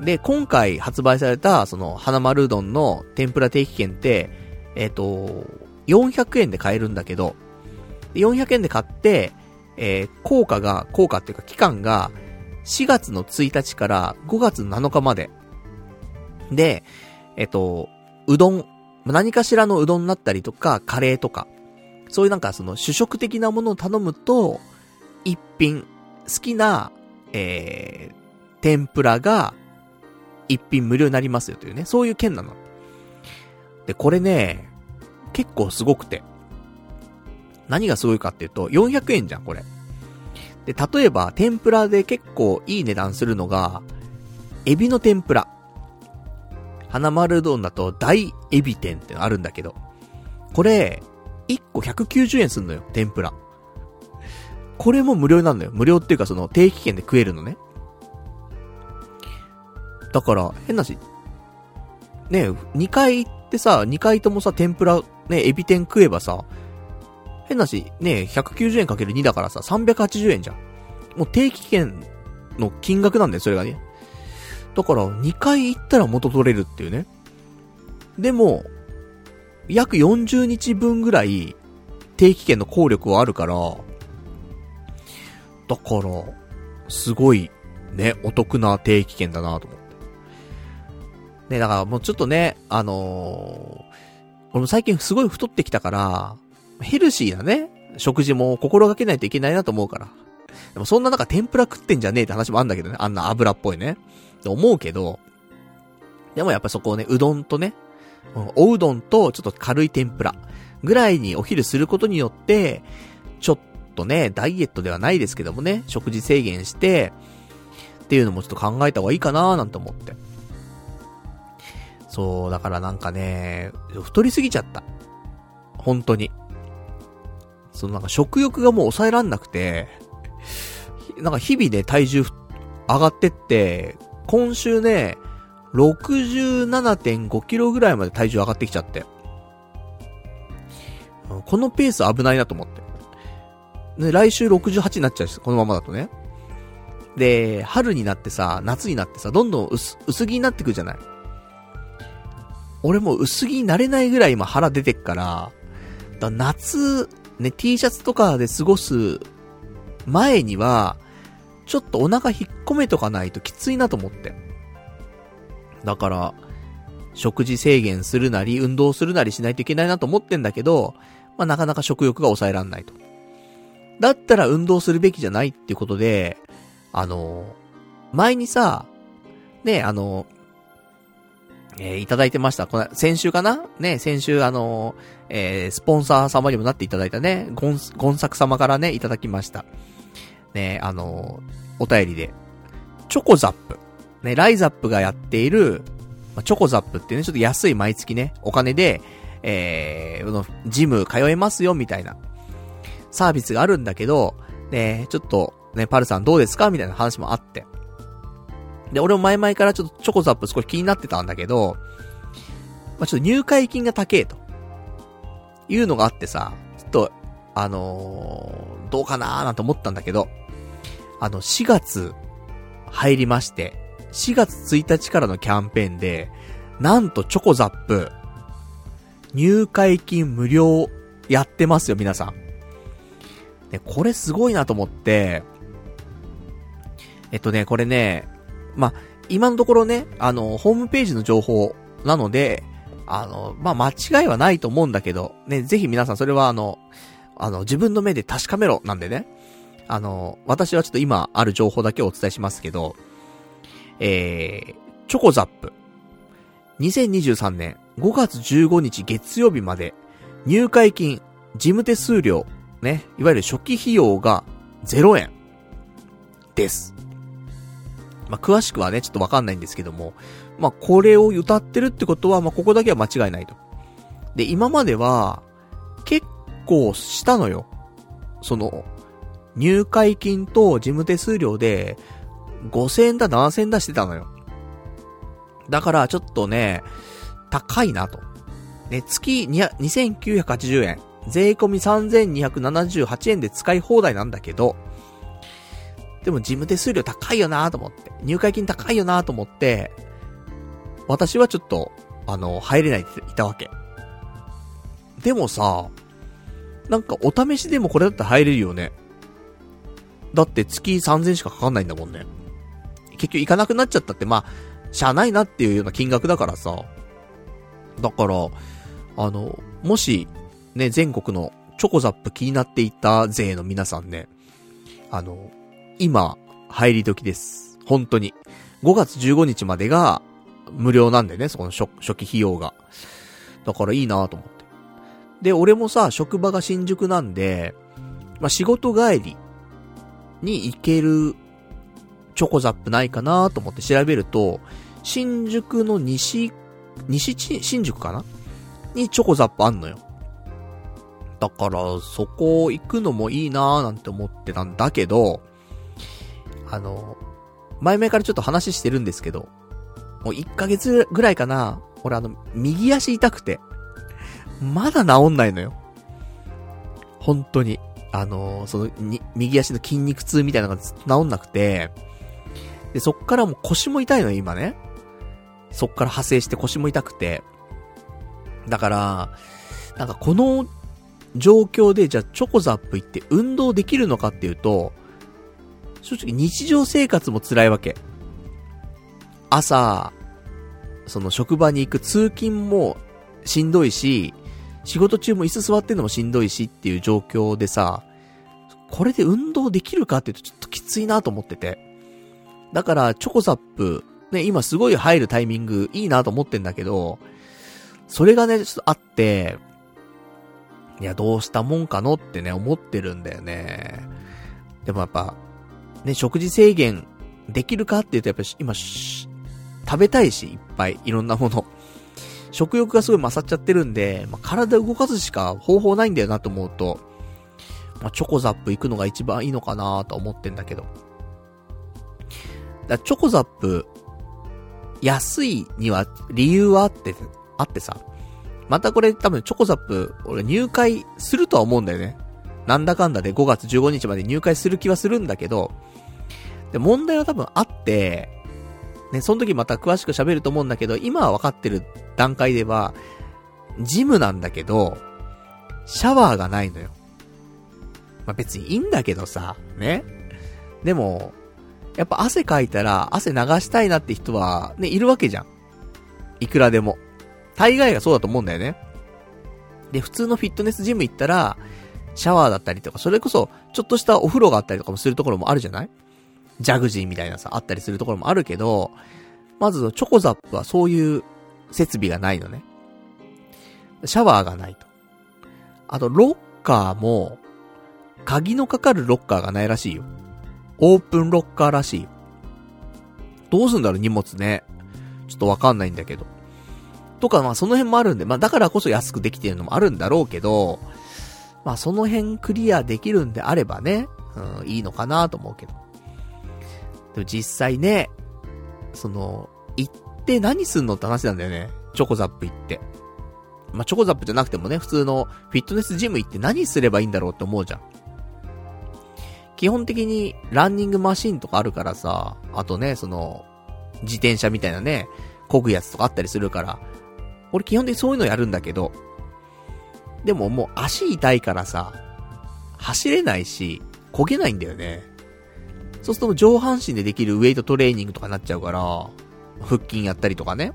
で、今回発売された、その、花丸うどんの天ぷら定期券って、えっ、ー、と、400円で買えるんだけど、で400円で買って、えー、効果が、効果っていうか期間が、4月の1日から5月7日まで。で、えっと、うどん、何かしらのうどんになったりとか、カレーとか、そういうなんかその主食的なものを頼むと、一品、好きな、えー、天ぷらが、一品無料になりますよというね、そういう件なの。で、これね、結構すごくて。何がすごいかっていうと、400円じゃん、これ。で、例えば、天ぷらで結構いい値段するのが、エビの天ぷら。花丸うどんだと大エビ天ってのあるんだけど、これ、1個190円すんのよ、天ぷら。これも無料なんだよ。無料っていうかその定期券で食えるのね。だから、変なし、ね2回行ってさ、2回ともさ、天ぷら、ね、エビ天食えばさ、変なし、ね、190円かける2だからさ、380円じゃん。もう定期券の金額なんだよ、それがね。だから、2回行ったら元取れるっていうね。でも、約40日分ぐらい、定期券の効力はあるから、だから、すごい、ね、お得な定期券だなと思って。ね、だからもうちょっとね、あのー、俺も最近すごい太ってきたから、ヘルシーなね、食事も心がけないといけないなと思うから。でもそんな中天ぷら食ってんじゃねえって話もあんだけどね。あんな油っぽいね。と思うけど、でもやっぱそこをね、うどんとね、おうどんとちょっと軽い天ぷらぐらいにお昼することによって、ちょっとね、ダイエットではないですけどもね、食事制限して、っていうのもちょっと考えた方がいいかなーなんて思って。そう、だからなんかね、太りすぎちゃった。本当に。そのなんか食欲がもう抑えらんなくて、なんか日々ね、体重上がってって、今週ね、67.5キロぐらいまで体重上がってきちゃって。このペース危ないなと思って。ね、来週68になっちゃうし、このままだとね。で、春になってさ、夏になってさ、どんどん薄、薄着になってくるじゃない。俺も薄着になれないぐらい今腹出てっから、だ夏、ね、T シャツとかで過ごす前には、ちょっとお腹引っ込めとかないときついなと思って。だから、食事制限するなり、運動するなりしないといけないなと思ってんだけど、まあ、なかなか食欲が抑えらんないと。だったら運動するべきじゃないっていうことで、あの、前にさ、ね、あの、えー、いただいてました。この、先週かな？ね、先週あの、えー、スポンサー様にもなっていただいたね、ゴン、ゴンサク様からね、いただきました。ね、あの、お便りで、チョコザップ。ね、ライザップがやっている、ま、チョコザップってね、ちょっと安い毎月ね、お金で、えー、の、ジム通えますよ、みたいな、サービスがあるんだけど、ね、ちょっと、ね、パルさんどうですか？みたいな話もあって。で、俺も前々からちょっとチョコザップ少し気になってたんだけど、まあ、ちょっと入会金が高えと。いうのがあってさ、ちょっと、あのー、どうかなーなんて思ったんだけど、あの、4月、入りまして、4月1日からのキャンペーンで、なんとチョコザップ、入会金無料やってますよ、皆さん。ね、これすごいなと思って、えっとね、これね、まあ、今のところね、あの、ホームページの情報なので、あの、まあ、間違いはないと思うんだけど、ね、ぜひ皆さんそれはあの、あの、自分の目で確かめろなんでね。あの、私はちょっと今ある情報だけお伝えしますけど、えー、チョコザップ。2023年5月15日月曜日まで、入会金、事務手数料、ね、いわゆる初期費用が0円です。まあ、詳しくはね、ちょっとわかんないんですけども、まあ、これを歌ってるってことは、まあ、ここだけは間違いないと。で、今までは、結構したのよ。その、入会金と事務手数料で、5000円だ、7000円だしてたのよ。だから、ちょっとね、高いなと。ね、月2980円。税込み3278円で使い放題なんだけど、でも事務手数料高いよなと思って。入会金高いよなと思って、私はちょっと、あの、入れないっていたわけ。でもさ、なんかお試しでもこれだったら入れるよね。だって月3000しかかかんないんだもんね。結局行かなくなっちゃったって、まあ、しゃあないなっていうような金額だからさ。だから、あの、もし、ね、全国のチョコザップ気になっていた勢の皆さんね、あの、今、入り時です。本当に。5月15日までが無料なんでね、そこの初期費用が。だからいいなと思って。で、俺もさ、職場が新宿なんで、まあ、仕事帰りに行けるチョコザップないかなと思って調べると、新宿の西、西新宿かな？にチョコザップあんのよ。だから、そこ行くのもいいなーなんて思ってたんだけど、あの、前々からちょっと話してるんですけど、もう1ヶ月ぐらいかな、俺あの、右足痛くて、まだ治んないのよ。本当に。あのその、に、右足の筋肉痛みたいなのがずっと治んなくて、で、そっからもう腰も痛いのよ、今ね。そっから派生して腰も痛くて。だから、なんかこの状況でじゃあチョコザップ行って運動できるのかっていうと、正直日常生活も辛いわけ。朝、その職場に行く通勤もしんどいし、仕事中も椅子座ってんのもしんどいしっていう状況でさ、これで運動できるかっていうとちょっときついなと思ってて。だから、チョコザップ、ね、今すごい入るタイミングいいなと思ってんだけど、それがね、ちょっとあって、いや、どうしたもんかのってね、思ってるんだよね。でもやっぱ、ね、食事制限できるかって言うとやっぱ今、食べたいし、いっぱい、いろんなもの。食欲がすごい勝っちゃってるんで、まあ、体動かすしか方法ないんだよなと思うと、まあ、チョコザップ行くのが一番いいのかなと思ってんだけど。だチョコザップ、安いには理由はあって、あってさ。またこれ多分チョコザップ、俺入会するとは思うんだよね。なんだかんだで5月15日まで入会する気はするんだけど、で、問題は多分あって、ね、その時また詳しく喋ると思うんだけど、今は分かってる段階では、ジムなんだけど、シャワーがないのよ。まあ、別にいいんだけどさ、ね。でも、やっぱ汗かいたら汗流したいなって人は、ね、いるわけじゃん。いくらでも。大概がそうだと思うんだよね。で、普通のフィットネスジム行ったら、シャワーだったりとか、それこそ、ちょっとしたお風呂があったりとかもするところもあるじゃない？ジャグジーみたいなさ、あったりするところもあるけど、まず、チョコザップはそういう設備がないのね。シャワーがないと。あと、ロッカーも、鍵のかかるロッカーがないらしいよ。オープンロッカーらしいよ。どうすんだろう、荷物ね。ちょっとわかんないんだけど。とか、まあその辺もあるんで、まあだからこそ安くできてるのもあるんだろうけど、まあその辺クリアできるんであればね、うん、いいのかなと思うけど。でも実際ね、その、行って何すんのって話なんだよね。チョコザップ行って。まあ、チョコザップじゃなくてもね、普通のフィットネスジム行って何すればいいんだろうって思うじゃん。基本的にランニングマシンとかあるからさ、あとね、その、自転車みたいなね、漕ぐやつとかあったりするから、俺基本的にそういうのやるんだけど、でももう足痛いからさ、走れないし、漕げないんだよね。そうすると上半身でできるウェイトトレーニングとかになっちゃうから、腹筋やったりとかね。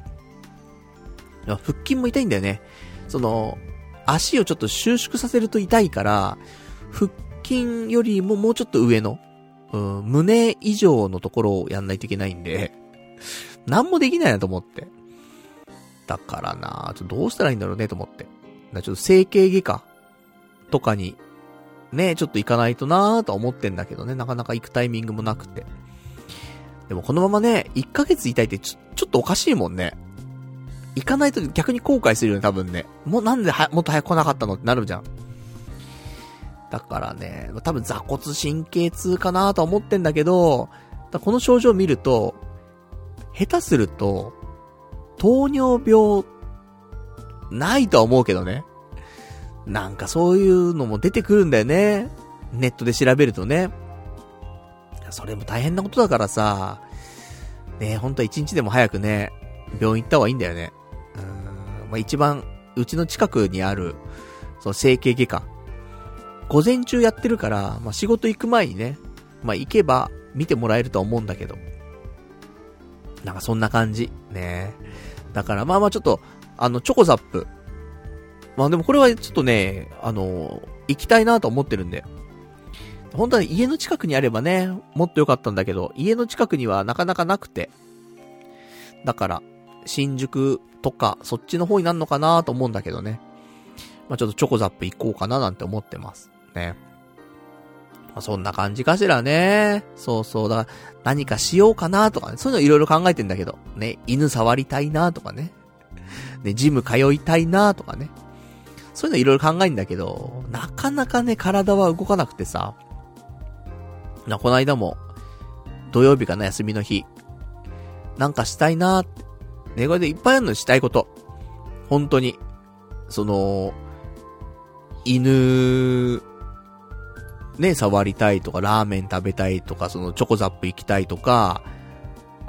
腹筋も痛いんだよね。その、足をちょっと収縮させると痛いから、腹筋よりももうちょっと上の、うん、胸以上のところをやんないといけないんで、なんもできないなと思って。だからなちょっとどうしたらいいんだろうねと思って。だちょっと整形外科とかに、ね、ちょっと行かないとなーとは思ってんだけどね、なかなか行くタイミングもなくて。でもこのままね、1ヶ月痛いってちょ、ちょっとおかしいもんね。行かないと逆に後悔するよね、多分ね。もうなんでは、もっと早く来なかったのってなるじゃん。だからね、多分座骨神経痛かなとは思ってんだけど、この症状を見ると、下手すると、糖尿病、ないとは思うけどね。なんかそういうのも出てくるんだよね。ネットで調べるとね。それも大変なことだからさ、ね本当は一日でも早くね、病院行った方がいいんだよね。うん、まあ、一番、うちの近くにある、その整形外科。午前中やってるから、まあ、仕事行く前にね、まあ、行けば見てもらえるとは思うんだけど。なんかそんな感じ。ねだからまあまあちょっと、あの、チョコザップ。まあでもこれはちょっとね、あの、行きたいなと思ってるんで。本当は家の近くにあればね、もっと良かったんだけど、家の近くにはなかなかなくて。だから、新宿とか、そっちの方になるのかなと思うんだけどね。まあちょっとチョコザップ行こうかななんて思ってます。ね。まあそんな感じかしらね。そうそう。だから、何かしようかなとかね。そういうのいろいろ考えてんだけど。ね。犬触りたいなとかね。ね、ジム通いたいなとかね。そういうのいろいろ考えんだけど、なかなかね、体は動かなくてさ。な、この間も、土曜日かな、休みの日。なんかしたいなって。ね、これでいっぱいあるのしたいこと。本当に。その、犬、ね、触りたいとか、ラーメン食べたいとか、そのチョコザップ行きたいとか、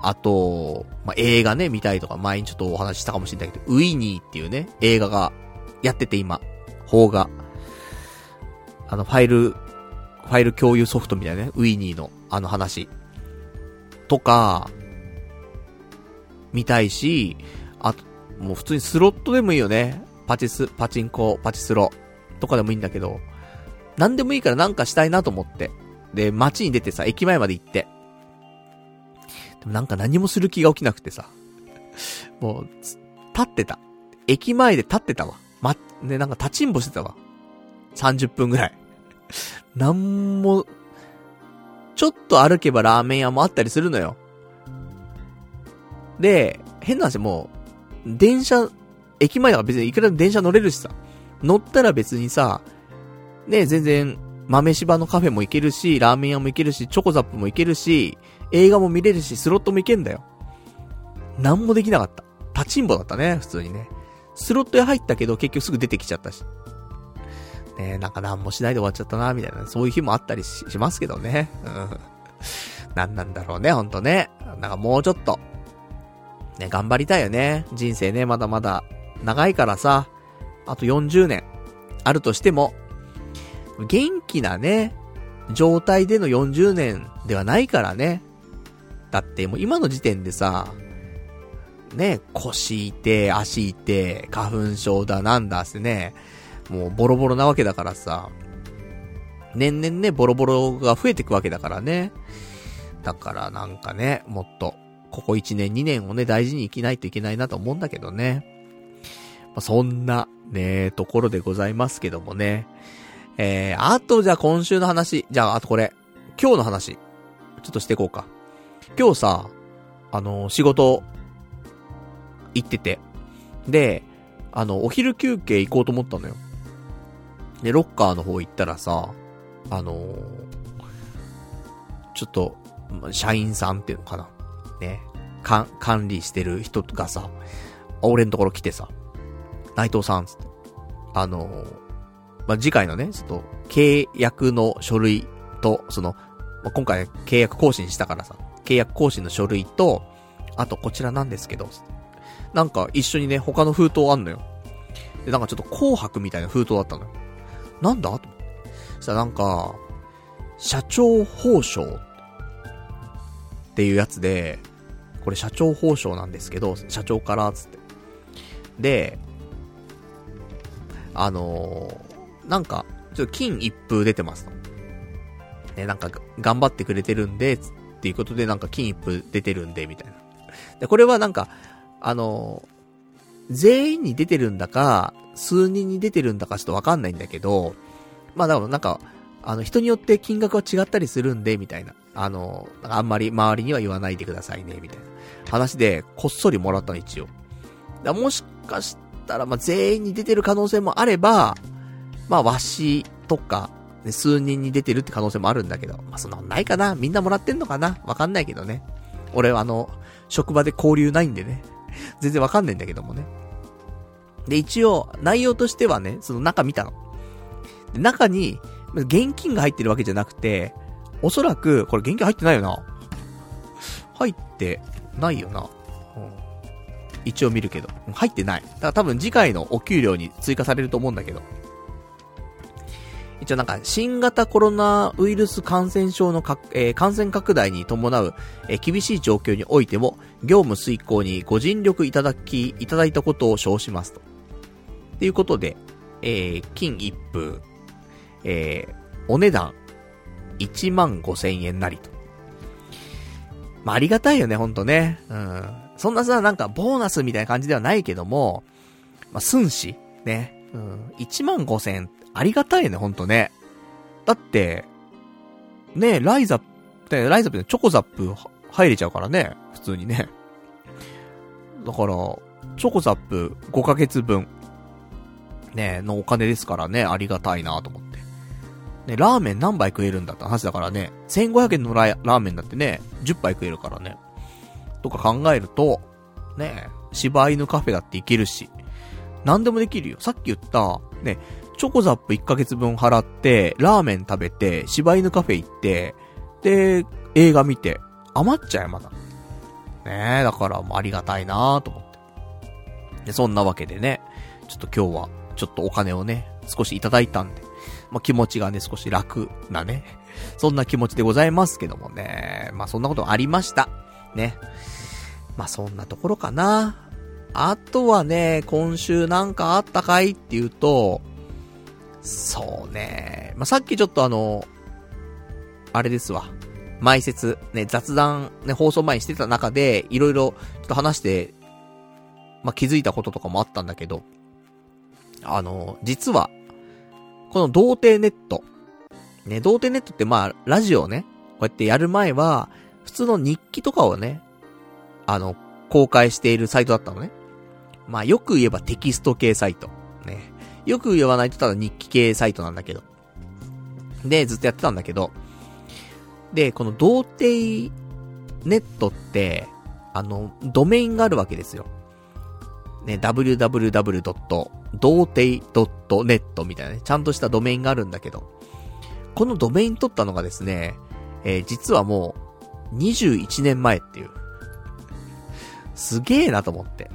あと、まあ、映画ね、見たいとか、前にちょっとお話ししたかもしれないけど、ウィニーっていうね、映画がやってて今、邦画。あの、ファイル、ファイル共有ソフトみたいなね、ウィニーの、あの話。とか、見たいし、あと、もう普通にスロットでもいいよね。パチス、パチンコ、パチスロ。とかでもいいんだけど、なんでもいいからなんかしたいなと思って。で、街に出てさ、駅前まで行って。なんか何もする気が起きなくてさ。もう、立ってた。駅前で立ってたわ。ま、ね、なんか立ちんぼしてたわ。30分ぐらい。なんも、ちょっと歩けばラーメン屋もあったりするのよ。で、変な話もう、電車、駅前だから別にいくらでも電車乗れるしさ。乗ったら別にさ、ね、全然、豆柴のカフェも行けるし、ラーメン屋も行けるし、チョコザップも行けるし、映画も見れるし、スロットも行けんだよ。なんもできなかった。立ちんぼだったね、普通にね。スロット屋入ったけど、結局すぐ出てきちゃったし。ねえなんか何もしないで終わっちゃったな、みたいな、そういう日もあったりしますけどね。うん。なんなんだろうね、ほんとね。なんかもうちょっと、ね、頑張りたいよね。人生ね、まだまだ、長いからさ、あと40年、あるとしても、元気なね、状態での40年ではないからね。だってもう今の時点でさ、ね、腰痛足痛花粉症だなんだってね、もうボロボロなわけだからさ、年々ね、ボロボロが増えてくわけだからね。だからなんかね、もっと、ここ1年2年をね、大事に生きないといけないなと思うんだけどね。まあ、そんな、ね、ところでございますけどもね。えー、あとじゃあ今週の話。じゃあ、あとこれ。今日の話。ちょっとしていこうか。今日さ、あの、仕事、行ってて。で、あの、お昼休憩行こうと思ったのよ。で、ロッカーの方行ったらさ、あのー、ちょっと、社員さんっていうのかな。ね。か、管理してる人がさ、俺のところ来てさ、内藤さんつって、あのーまあ、次回のね、ちょっと、契約の書類と、その、まあ、今回契約更新したからさ、契約更新の書類と、あとこちらなんですけど、なんか一緒にね、他の封筒あんのよ。で、なんかちょっと紅白みたいな封筒だったのよ。なんだと思って。そしたらなんか、社長報奨っていうやつで、これ社長報奨なんですけど、社長から、つって。で、あのー、なんか、ちょっと金一封出てますと。ね、なんか、頑張ってくれてるんで、つっっていうことでなんか金一封出てるんで、みたいな。で、これはなんか、あの全員に出てるんだか、数人に出てるんだかちょっとわかんないんだけど、まあだからなんか、あの、人によって金額は違ったりするんで、みたいな。あの、あんまり周りには言わないでくださいね、みたいな話で、こっそりもらったの、一応。だもしかしたら、まあ、全員に出てる可能性もあれば、まあ、わしとか、ね、数人に出てるって可能性もあるんだけど、まあ、そんなないかなみんなもらってんのかなわかんないけどね。俺はあの、職場で交流ないんでね。全然わかんないんだけどもね。で、一応、内容としてはね、その中見たの。中に、現金が入ってるわけじゃなくて、おそらく、これ現金入ってないよな。入ってないよな。うん、一応見るけど。入ってない。だから多分次回のお給料に追加されると思うんだけど。一応なんか、新型コロナウイルス感染症のか、えー、感染拡大に伴う、えー、厳しい状況においても、業務遂行にご尽力いただき、いただいたことを称しますと。ということで、えー、金一封、えー、お値段、1万5千円なりと。まあ、ありがたいよね、ほんとね。うん。そんなさ、なんか、ボーナスみたいな感じではないけども、まあ、寸志、ね。うん。1万5千ありがたいね、ほんとね。だって、ねライザップ、ライザップでチョコザップ入れちゃうからね、普通にね。だから、チョコザップ5ヶ月分、ねのお金ですからね、ありがたいなと思って。ね、ラーメン何杯食えるんだって話だからね、1500円のラーメンだってね、10杯食えるからね。とか考えると、ね、柴犬カフェだって行けるし、何でもできるよ。さっき言った、ね、チョコザップ1ヶ月分払って、ラーメン食べて、柴犬カフェ行って、で、映画見て、余っちゃう、まだ。ねえだからもうありがたいなと思って。で、そんなわけでね、ちょっと今日は、ちょっとお金をね、少しいただいたんで、まあ、気持ちがね、少し楽なね、そんな気持ちでございますけどもね、まあ、そんなことありました。ね。まあ、そんなところかな。あとはね、今週なんかあったかいっていうと、そうね、まあ、さっきちょっとあの、あれですわ。前説、ね、雑談、ね、放送前にしてた中で、いろいろ、ちょっと話して、まあ、気づいたこととかもあったんだけど、あの、実は、この童貞ネット。ね、童貞ネットってまあ、ラジオね、こうやってやる前は、普通の日記とかをね、あの、公開しているサイトだったのね。まあ、よく言えばテキスト系サイト。よく言わないとただ日記系サイトなんだけど。で、ずっとやってたんだけど。で、この童貞ネットって、あの、ドメインがあるわけですよ。ね、www. 童貞 .net みたいなね、ちゃんとしたドメインがあるんだけど、このドメイン取ったのがですね、えー、実はもう、21年前っていう。すげえなと思って。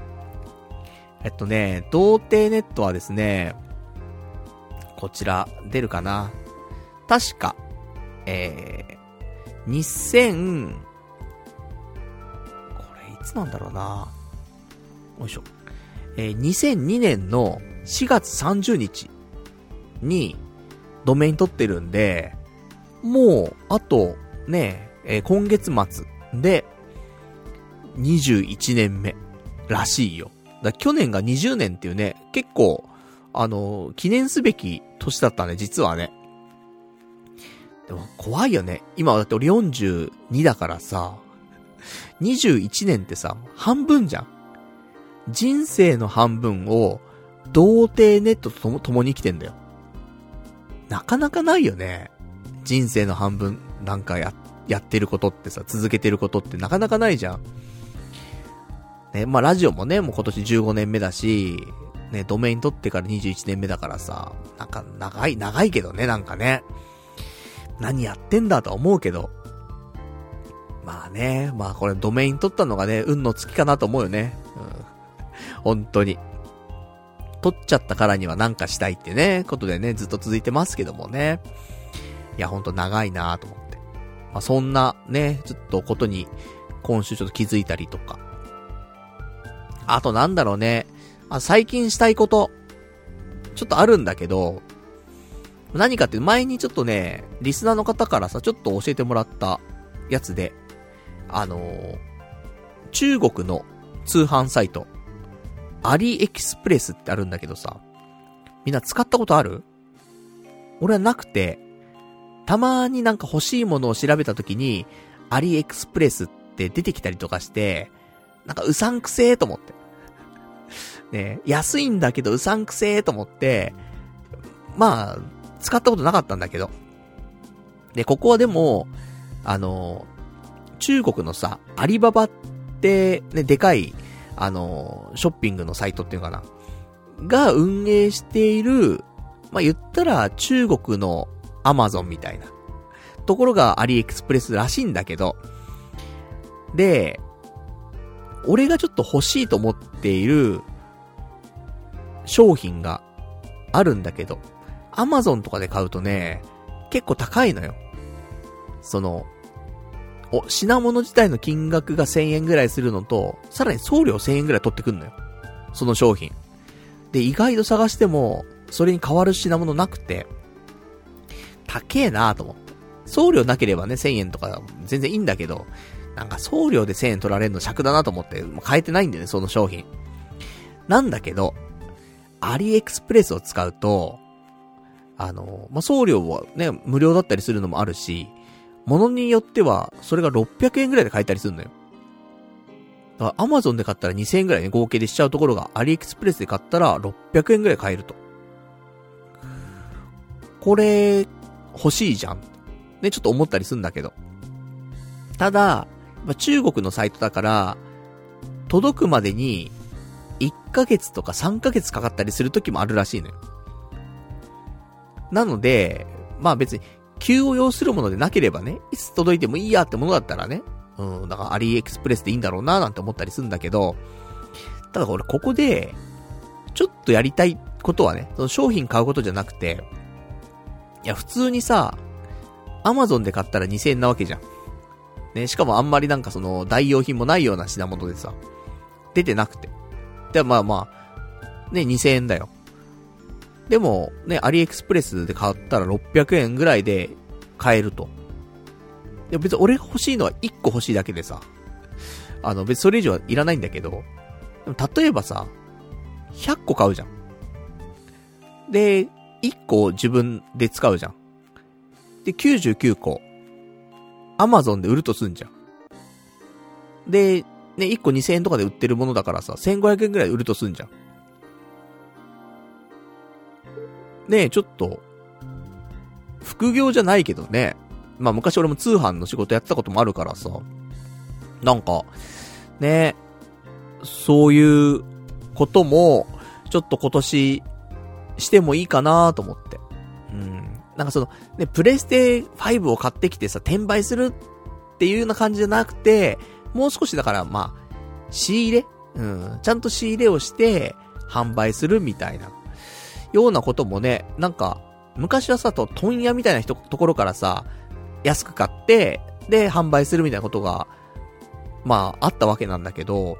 えっとね、童貞ネットはですね、こちら、出るかな？確か、えー、2000、これいつなんだろうな？よいしょ。えー、2002年の4月30日にドメイン取ってるんで、もう、あと、ね、えー、今月末で、21年目らしいよ。だ去年が20年っていうね、結構、あの、記念すべき年だったね、実はね。でも怖いよね。今だって俺42だからさ、21年ってさ、半分じゃん。人生の半分を、童貞ネットと共に生きてんだよ。なかなかないよね。人生の半分、なんかや、やってることってさ、続けてることってなかなかないじゃん。ね、まあラジオもね、もう今年15年目だし、ね、ドメイン取ってから21年目だからさ、なんか長い、長いけどね、なんかね。何やってんだと思うけど。まあね、まあこれドメイン取ったのがね、運の月かなと思うよね。うん本当に。取っちゃったからにはなんかしたいってね、ことでね、ずっと続いてますけどもね。いや、ほんと長いなと思って。まあ、そんなね、ちょっとことに、今週ちょっと気づいたりとか。あとなんだろうね。あ、最近したいこと、ちょっとあるんだけど、何かって前にちょっとね、リスナーの方からさ、ちょっと教えてもらったやつで、あのー、中国の通販サイト、アリエキスプレスってあるんだけどさ、みんな使ったことある？俺はなくて、たまになんか欲しいものを調べた時に、アリエクスプレスって出てきたりとかして、なんかうさんくせーと思って。ね安いんだけどうさんくせーと思って、まあ、使ったことなかったんだけど。で、ここはでも、あの、中国のさ、アリババって、ね、でかいあの、ショッピングのサイトっていうのかな、が運営している、まあ、言ったら中国のアマゾンみたいな、ところがアリエクスプレスらしいんだけど、で、俺がちょっと欲しいと思っている商品があるんだけど、アマゾンとかで買うとね、結構高いのよ。その、お、品物自体の金額が1000円ぐらいするのと、さらに送料1000円ぐらい取ってくんのよ。その商品。で、意外と探しても、それに変わる品物なくて、高えなと思って。送料なければね、1000円とか全然いいんだけど、なんか送料で1000円取られるの尺だなと思って、もう変えてないんだよね、その商品。なんだけど、アリエクスプレスを使うと、あの、まあ、送料はね、無料だったりするのもあるし、ものによっては、それが600円ぐらいで買えたりするのよ。だから、アマゾンで買ったら2000円ぐらいね、合計でしちゃうところが、アリエクスプレスで買ったら600円ぐらい買えると。これ、欲しいじゃん。ね、ちょっと思ったりするんだけど。ただ、ま中国のサイトだから、届くまでに、ヶ月とか3ヶ月かかったりする時もあるらしいのよ。なので、まあ別に、急を要するものでなければね、いつ届いてもいいやってものだったらね、うん、だからアリエクスプレスでいいんだろうななんて思ったりするんだけど、ただ俺ここで、ちょっとやりたいことはね、その商品買うことじゃなくて、いや普通にさ、アマゾンで買ったら2000円なわけじゃん。ね、しかもあんまりなんかその代用品もないような品物でさ、出てなくて。で、まあまあ、ね、2000円だよ。でも、ね、アリエクスプレスで買ったら600円ぐらいで買えると。で別に俺欲しいのは1個欲しいだけでさ、あの別にそれ以上はいらないんだけど、でも例えばさ、100個買うじゃん。で、1個自分で使うじゃん。で、99個、アマゾンで売るとすんじゃん。で、ね、1個2000円とかで売ってるものだからさ、1500円ぐらい売るとすんじゃん。ねえ、ちょっと、副業じゃないけどね。まあ昔俺も通販の仕事やってたこともあるからさ。なんか、ねそういうことも、ちょっと今年、してもいいかなと思って。うん。なんかその、ね、プレステ5を買ってきてさ、転売するっていうような感じじゃなくて、もう少しだから、まあ、仕入れ？うん。ちゃんと仕入れをして、販売するみたいな。ようなこともね、なんか、昔はさ、と、問屋みたいな人、ところからさ、安く買って、で、販売するみたいなことが、まあ、あったわけなんだけど、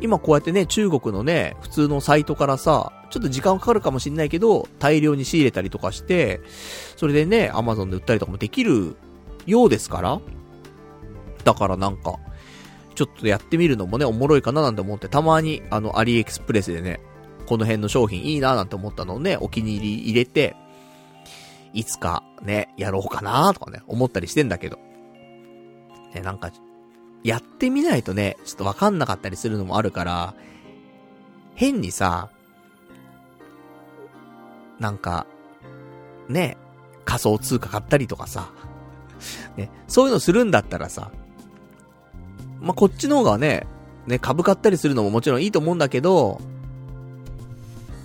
今こうやってね、中国のね、普通のサイトからさ、ちょっと時間かかるかもしんないけど、大量に仕入れたりとかして、それでね、アマゾンで売ったりとかもできるようですから、だからなんか、ちょっとやってみるのもね、おもろいかななんて思って、たまに、あの、アリエクスプレスでね、この辺の商品いいななんて思ったのをね、お気に入り入れて、いつかね、やろうかなとかね、思ったりしてんだけど。ね、なんか、やってみないとね、ちょっとわかんなかったりするのもあるから、変にさ、なんか、ね、仮想通貨買ったりとかさ、ね、そういうのするんだったらさ、まあ、こっちの方がね、ね、株買ったりするのももちろんいいと思うんだけど、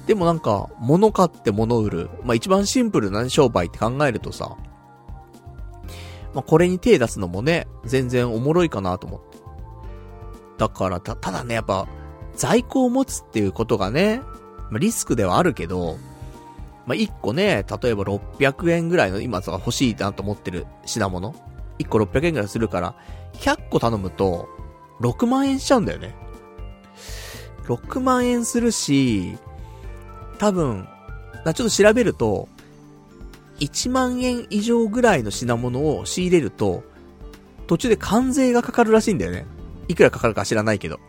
でもなんか、物買って物売る。まあ、一番シンプルな商売って考えるとさ、まあ、これに手出すのもね、全然おもろいかなと思って。だからた、ただね、やっぱ、在庫を持つっていうことがね、まあ、リスクではあるけど、まあ、1個ね、例えば600円ぐらいの今さ、欲しいなと思ってる品物。1個600円ぐらいするから、100個頼むと、6万円しちゃうんだよね。6万円するし、多分、ちょっと調べると、1万円以上ぐらいの品物を仕入れると、途中で関税がかかるらしいんだよね。いくらかかるか知らないけど。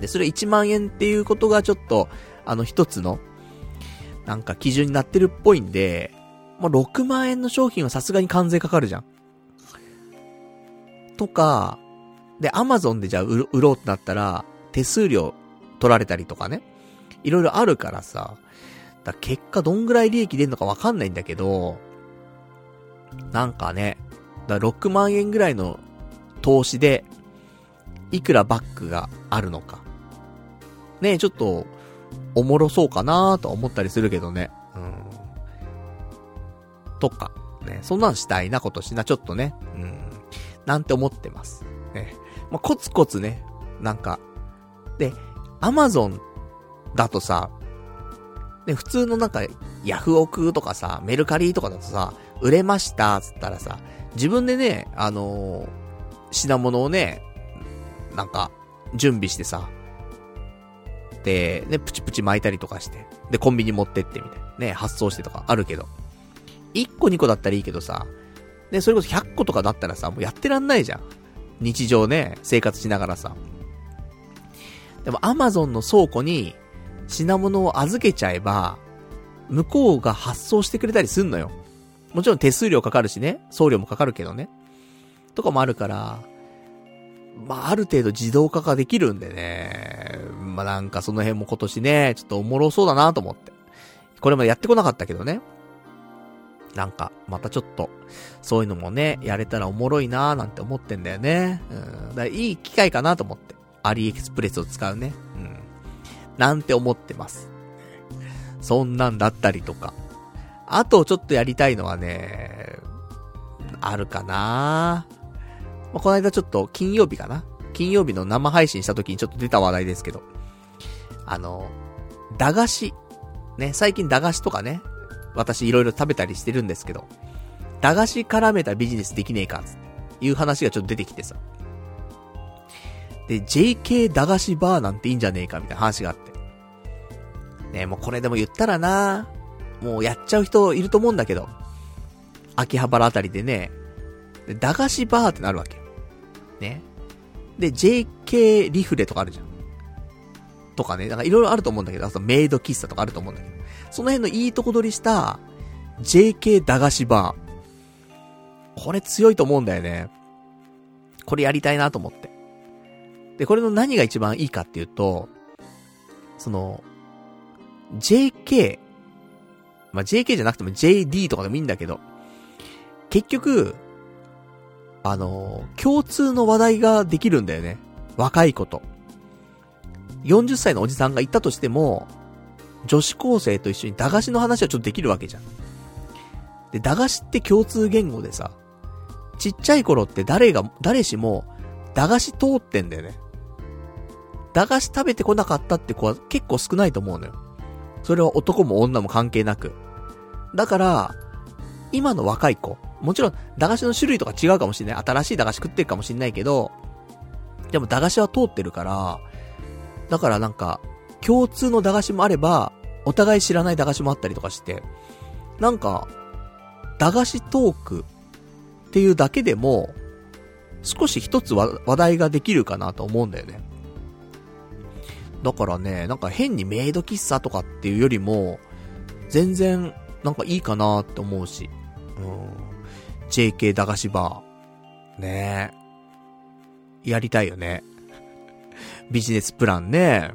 で、それ1万円っていうことがちょっと、あの一つの、なんか基準になってるっぽいんで、もう6万円の商品はさすがに関税かかるじゃん。とか、で、アマゾンでじゃあ売ろうってなったら、手数料取られたりとかね。いろいろあるからさ、だ結果どんぐらい利益出るのかわかんないんだけど、なんかね、だ6万円ぐらいの投資で、いくらバックがあるのか。ねちょっと、おもろそうかなと思ったりするけどね。うん。とか、ね、そんなんしたいな、今年な、ちょっとね。うん。なんて思ってます。ね。まあ、コツコツね、なんか、で、アマゾンだとさ、ね、普通のなんか、ヤフオクとかさ、メルカリとかだとさ、売れましたつったらさ、自分でね、あのー、品物をね、なんか、準備してさ、で、ね、プチプチ巻いたりとかして、で、コンビニ持ってってみたいな。ね、発送してとかあるけど。1個2個だったらいいけどさ、ね、それこそ100個とかだったらさ、もうやってらんないじゃん。日常ね、生活しながらさ。でも、アマゾンの倉庫に、品物を預けちゃえば、向こうが発送してくれたりすんのよ。もちろん手数料かかるしね、送料もかかるけどね。とかもあるから、まあ、ある程度自動化ができるんでね、まあなんかその辺も今年ね、ちょっとおもろそうだなと思って。これもやってこなかったけどね。なんか、またちょっと、そういうのもね、やれたらおもろいなーなんて思ってんだよね。うん。だいい機会かなと思って。アリエクスプレスを使うね。うん。なんて思ってます。そんなんだったりとか。あとちょっとやりたいのはね、あるかなまあ、この間ちょっと金曜日かな金曜日の生配信した時にちょっと出た話題ですけど、あの、駄菓子。ね、最近駄菓子とかね、私いろいろ食べたりしてるんですけど、駄菓子絡めたビジネスできねえか、ついう話がちょっと出てきてさ。で、JK 駄菓子バーなんていいんじゃねえかみたいな話があって。ねもうこれでも言ったらなもうやっちゃう人いると思うんだけど、秋葉原あたりでね、で駄菓子バーってなるわけ。ね。で、JK リフレとかあるじゃん。とかね、なんかいろいろあると思うんだけど、あとメイド喫茶とかあると思うんだけど、その辺のいいとこ取りした JK 駄菓子バー。これ強いと思うんだよね。これやりたいなと思って。で、これの何が一番いいかっていうと、その、JK、まあ、JK じゃなくても JD とかでもいいんだけど、結局、あの、共通の話題ができるんだよね。若い子と。40歳のおじさんが言ったとしても、女子高生と一緒に駄菓子の話はちょっとできるわけじゃん。で、駄菓子って共通言語でさ、ちっちゃい頃って誰が、誰しも、駄菓子通ってんだよね。駄菓子食べてこなかったって子は結構少ないと思うのよ。それは男も女も関係なく。だから、今の若い子、もちろん駄菓子の種類とか違うかもしれない。新しい駄菓子食ってるかもしれないけど、でも駄菓子は通ってるから、だからなんか、共通の駄菓子もあれば、お互い知らない駄菓子もあったりとかして、なんか、駄菓子トークっていうだけでも、少し一つ話題ができるかなと思うんだよね。だからね、なんか変にメイド喫茶とかっていうよりも、全然、なんかいいかなって思うし。うん。JK 駄菓子バー。ねえ。やりたいよね。ビジネスプランね。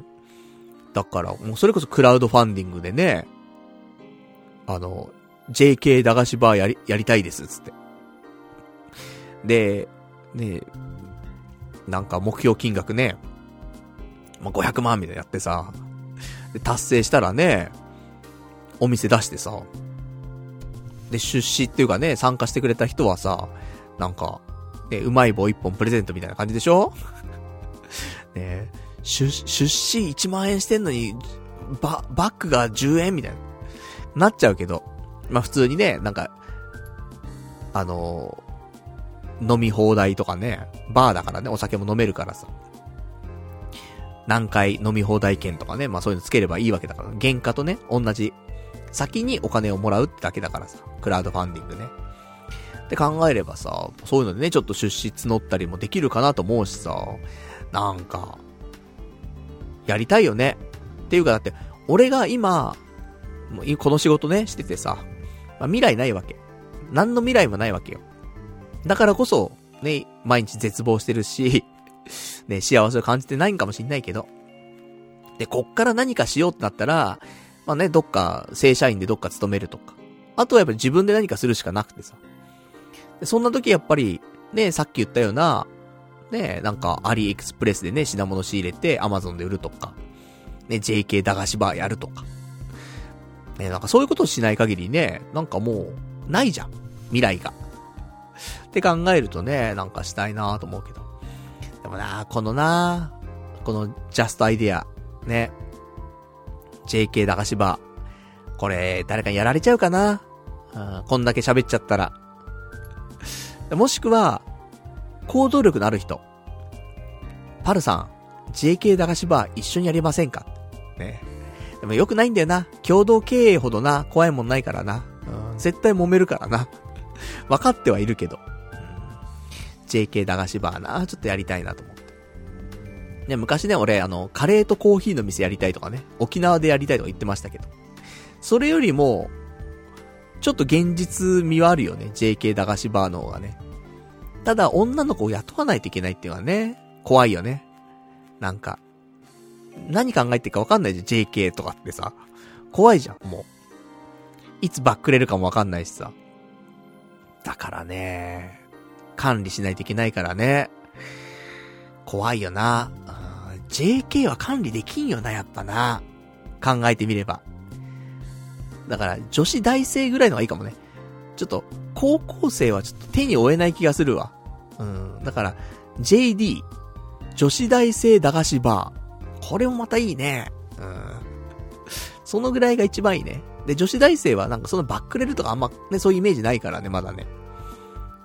だから、もうそれこそクラウドファンディングでね、あの、JK 駄菓子バーやり、やりたいです、つって。で、ねなんか目標金額ね、まあ、500万みたいなやってさ、達成したらね、お店出してさ、で、出資っていうかね、参加してくれた人はさ、なんか、ね、うまい棒一本プレゼントみたいな感じでしょ？ね出、出資1万円してんのに、バ、バッグが10円みたいな。なっちゃうけど。まあ、普通にね、なんか、あのー、飲み放題とかね、バーだからね、お酒も飲めるからさ。何回飲み放題券とかね、まあそういうのつければいいわけだから、原価とね、同じ。先にお金をもらうってだけだからさ、クラウドファンディングね。って考えればさ、そういうのでね、ちょっと出資募ったりもできるかなと思うしさ、なんか、やりたいよね。っていうかだって、俺が今、この仕事ね、しててさ、まあ、未来ないわけ。何の未来もないわけよ。だからこそ、ね、毎日絶望してるし、ね、幸せを感じてないんかもしんないけど。で、こっから何かしようってなったら、まあね、どっか、正社員でどっか勤めるとか。あとはやっぱり自分で何かするしかなくてさ。そんな時やっぱり、ね、さっき言ったような、ね、なんか、アリエクスプレスでね、品物仕入れて、アマゾンで売るとか、ね、JK 駄菓子バーやるとか。ね、なんかそういうことをしない限りね、なんかもう、ないじゃん。未来が。って考えるとね、なんかしたいなと思うけど。でもなこのなこのジャストアイデア、ね。JK 駄菓子バー。これ、誰かにやられちゃうかな？うん、こんだけ喋っちゃったら。もしくは、行動力のある人。パルさん、JK 駄菓子バー一緒にやりませんか？ね。でも良くないんだよな。共同経営ほどな、怖いもんないからな。うん、絶対揉めるからな。分かってはいるけど。うん、JK 駄菓子バーな、ちょっとやりたいなと思って。ね、昔ね、俺、あの、カレーとコーヒーの店やりたいとかね、沖縄でやりたいとか言ってましたけど。それよりも、ちょっと現実味はあるよね、JK 駄菓子バーの方がね。ただ、女の子を雇わないといけないっていうのはね、怖いよね。なんか、何考えてるかわかんないじゃん、JK とかってさ。怖いじゃん、もう。いつバックれるかもわかんないしさ。だからね、管理しないといけないからね。怖いよな。JK は管理できんよな、やっぱな。考えてみれば。だから、女子大生ぐらいのがいいかもね。ちょっと、高校生はちょっと手に負えない気がするわ。うん。だから、JD、女子大生駄菓子バー。これもまたいいね。うん。そのぐらいが一番いいね。で、女子大生はなんかそのバックレルとかあんまね、そういうイメージないからね、まだね。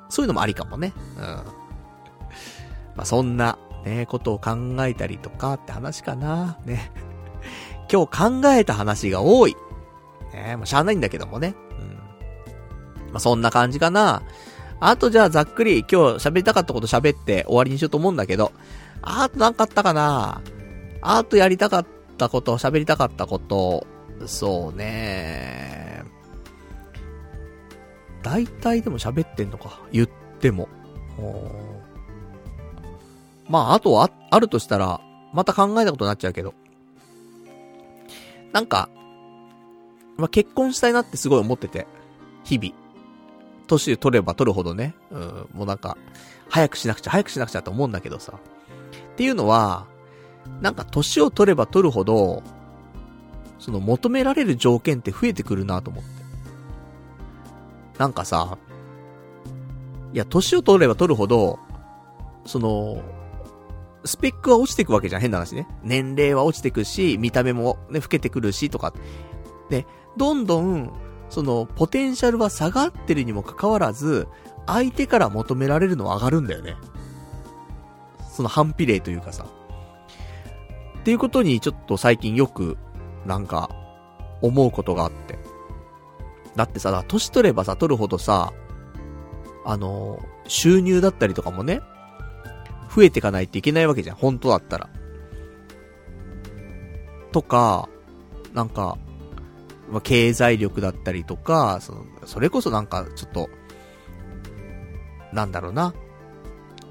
そういうのもありかもね。うん。まあ、そんな、ね、ことを考えたりとかって話かな。ね。今日考えた話が多い。ね、まあ、しゃあないんだけどもね。まあ、そんな感じかな。あとじゃあざっくり今日喋りたかったこと喋って終わりにしようと思うんだけど、あとなんかあったかなあとやりたかったこと、喋りたかったこと、そうね大体でも喋ってんのか。言っても。まあ、あとは、あるとしたら、また考えたことになっちゃうけど。なんか、まあ、結婚したいなってすごい思ってて。日々。年取れば取るほどね。うん、もうなんか、早くしなくちゃ、早くしなくちゃと思うんだけどさ。っていうのは、なんか年を取れば取るほど、その求められる条件って増えてくるなと思って。なんかさ、いや、年を取れば取るほど、その、スペックは落ちてくわけじゃん、変な話ね。年齢は落ちてくし、見た目もね、老けてくるし、とか。で、どんどん、その、ポテンシャルは下がってるにもかかわらず、相手から求められるのは上がるんだよね。その反比例というかさ。っていうことにちょっと最近よく、なんか、思うことがあって。だってさ、年取ればさ、取るほどさ、あの、収入だったりとかもね、増えていかないといけないわけじゃん。本当だったら。とか、なんか、まあ、経済力だったりとか、その、それこそなんか、ちょっと、なんだろうな。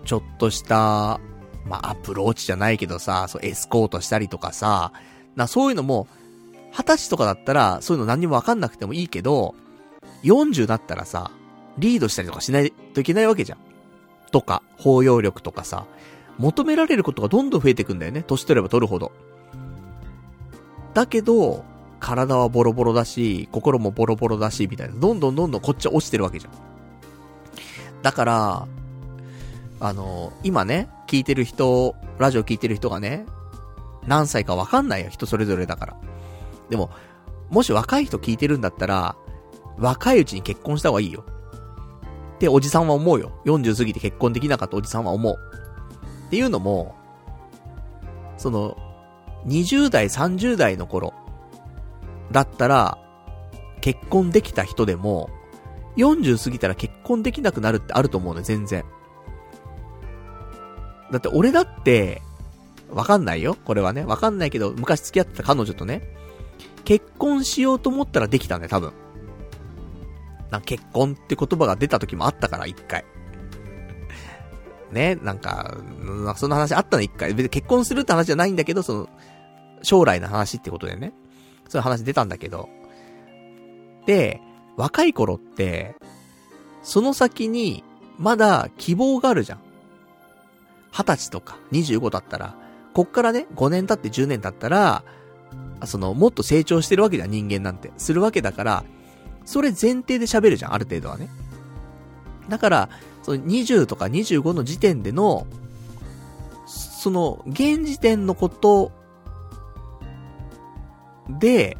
ちょっとした、まあ、アプローチじゃないけどさ、そう、エスコートしたりとかさ、な、そういうのも、二十歳とかだったら、そういうの何にもわかんなくてもいいけど、40だったらさ、リードしたりとかしないといけないわけじゃん。とか、包容力とかさ、求められることがどんどん増えてくんだよね。年取れば取るほど。だけど、体はボロボロだし、心もボロボロだし、みたいな。どんどんどんどんこっちは落ちてるわけじゃん。だから、あの、今ね、聞いてる人、ラジオ聞いてる人がね、何歳かわかんないよ、人それぞれだから。でも、もし若い人聞いてるんだったら、若いうちに結婚した方がいいよ。っておじさんは思うよ。40過ぎて結婚できなかったおじさんは思う。っていうのも、その、20代、30代の頃、だったら、結婚できた人でも、40過ぎたら結婚できなくなるってあると思うね、全然。だって俺だって、わかんないよこれはね。わかんないけど、昔付き合ってた彼女とね、結婚しようと思ったらできたね、多分。な結婚って言葉が出た時もあったから、一回。ね、なんか、その話あったの一回。別に結婚するって話じゃないんだけど、その、将来の話ってことでね。そういう話出たんだけど。で、若い頃って、その先に、まだ希望があるじゃん。二十歳とか25だったら、こっからね、5年経って10年経ったら、その、もっと成長してるわけじゃん、人間なんて。するわけだから、それ前提で喋るじゃん、ある程度はね。だから、その20とか25の時点での、その、現時点のことで、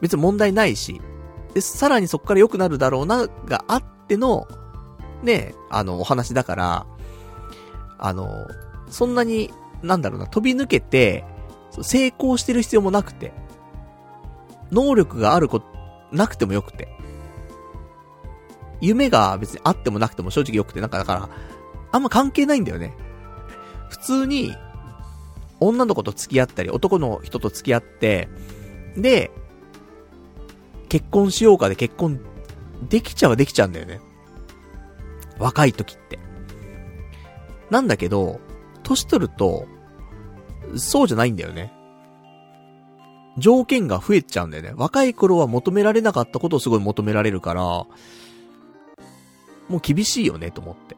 別に問題ないし、で、さらにそこから良くなるだろうな、があっての、ね、あの、お話だから、あの、そんなに、なんだろうな、飛び抜けて、成功してる必要もなくて、能力があるこ、なくてもよくて、夢が別にあってもなくても正直よくて、なんかだから、あんま関係ないんだよね。普通に、女の子と付き合ったり、男の人と付き合って、で、結婚しようかで結婚できちゃうはできちゃうんだよね。若い時って。なんだけど、年取ると、そうじゃないんだよね。条件が増えちゃうんだよね。若い頃は求められなかったことをすごい求められるから、もう厳しいよね、と思って。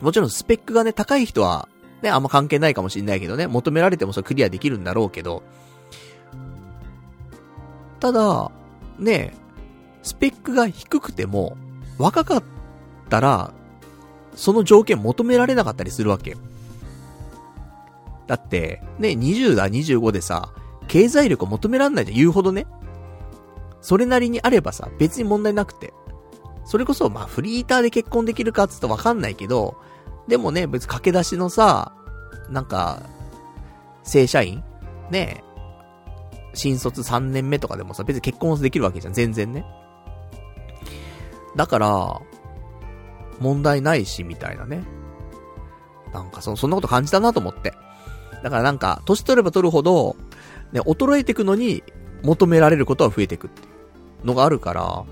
もちろんスペックがね、高い人は、ね、あんま関係ないかもしんないけどね、求められてもそれクリアできるんだろうけど、ただ、ね、スペックが低くても、若かったら、その条件求められなかったりするわけ。だって、ね、20だ、25でさ、経済力を求めらんないじゃん、言うほどね。それなりにあればさ、別に問題なくて。それこそ、まあ、フリーターで結婚できるかっつってわかんないけど、でもね、別に駆け出しのさ、なんか、正社員？ね新卒3年目とかでもさ、別に結婚できるわけじゃん、全然ね。だから、問題ないし、みたいなね。なんかそ、そんなこと感じたなと思って。だからなんか、年取れば取るほど、ね、衰えていくのに、求められることは増えていくっていうのがあるから、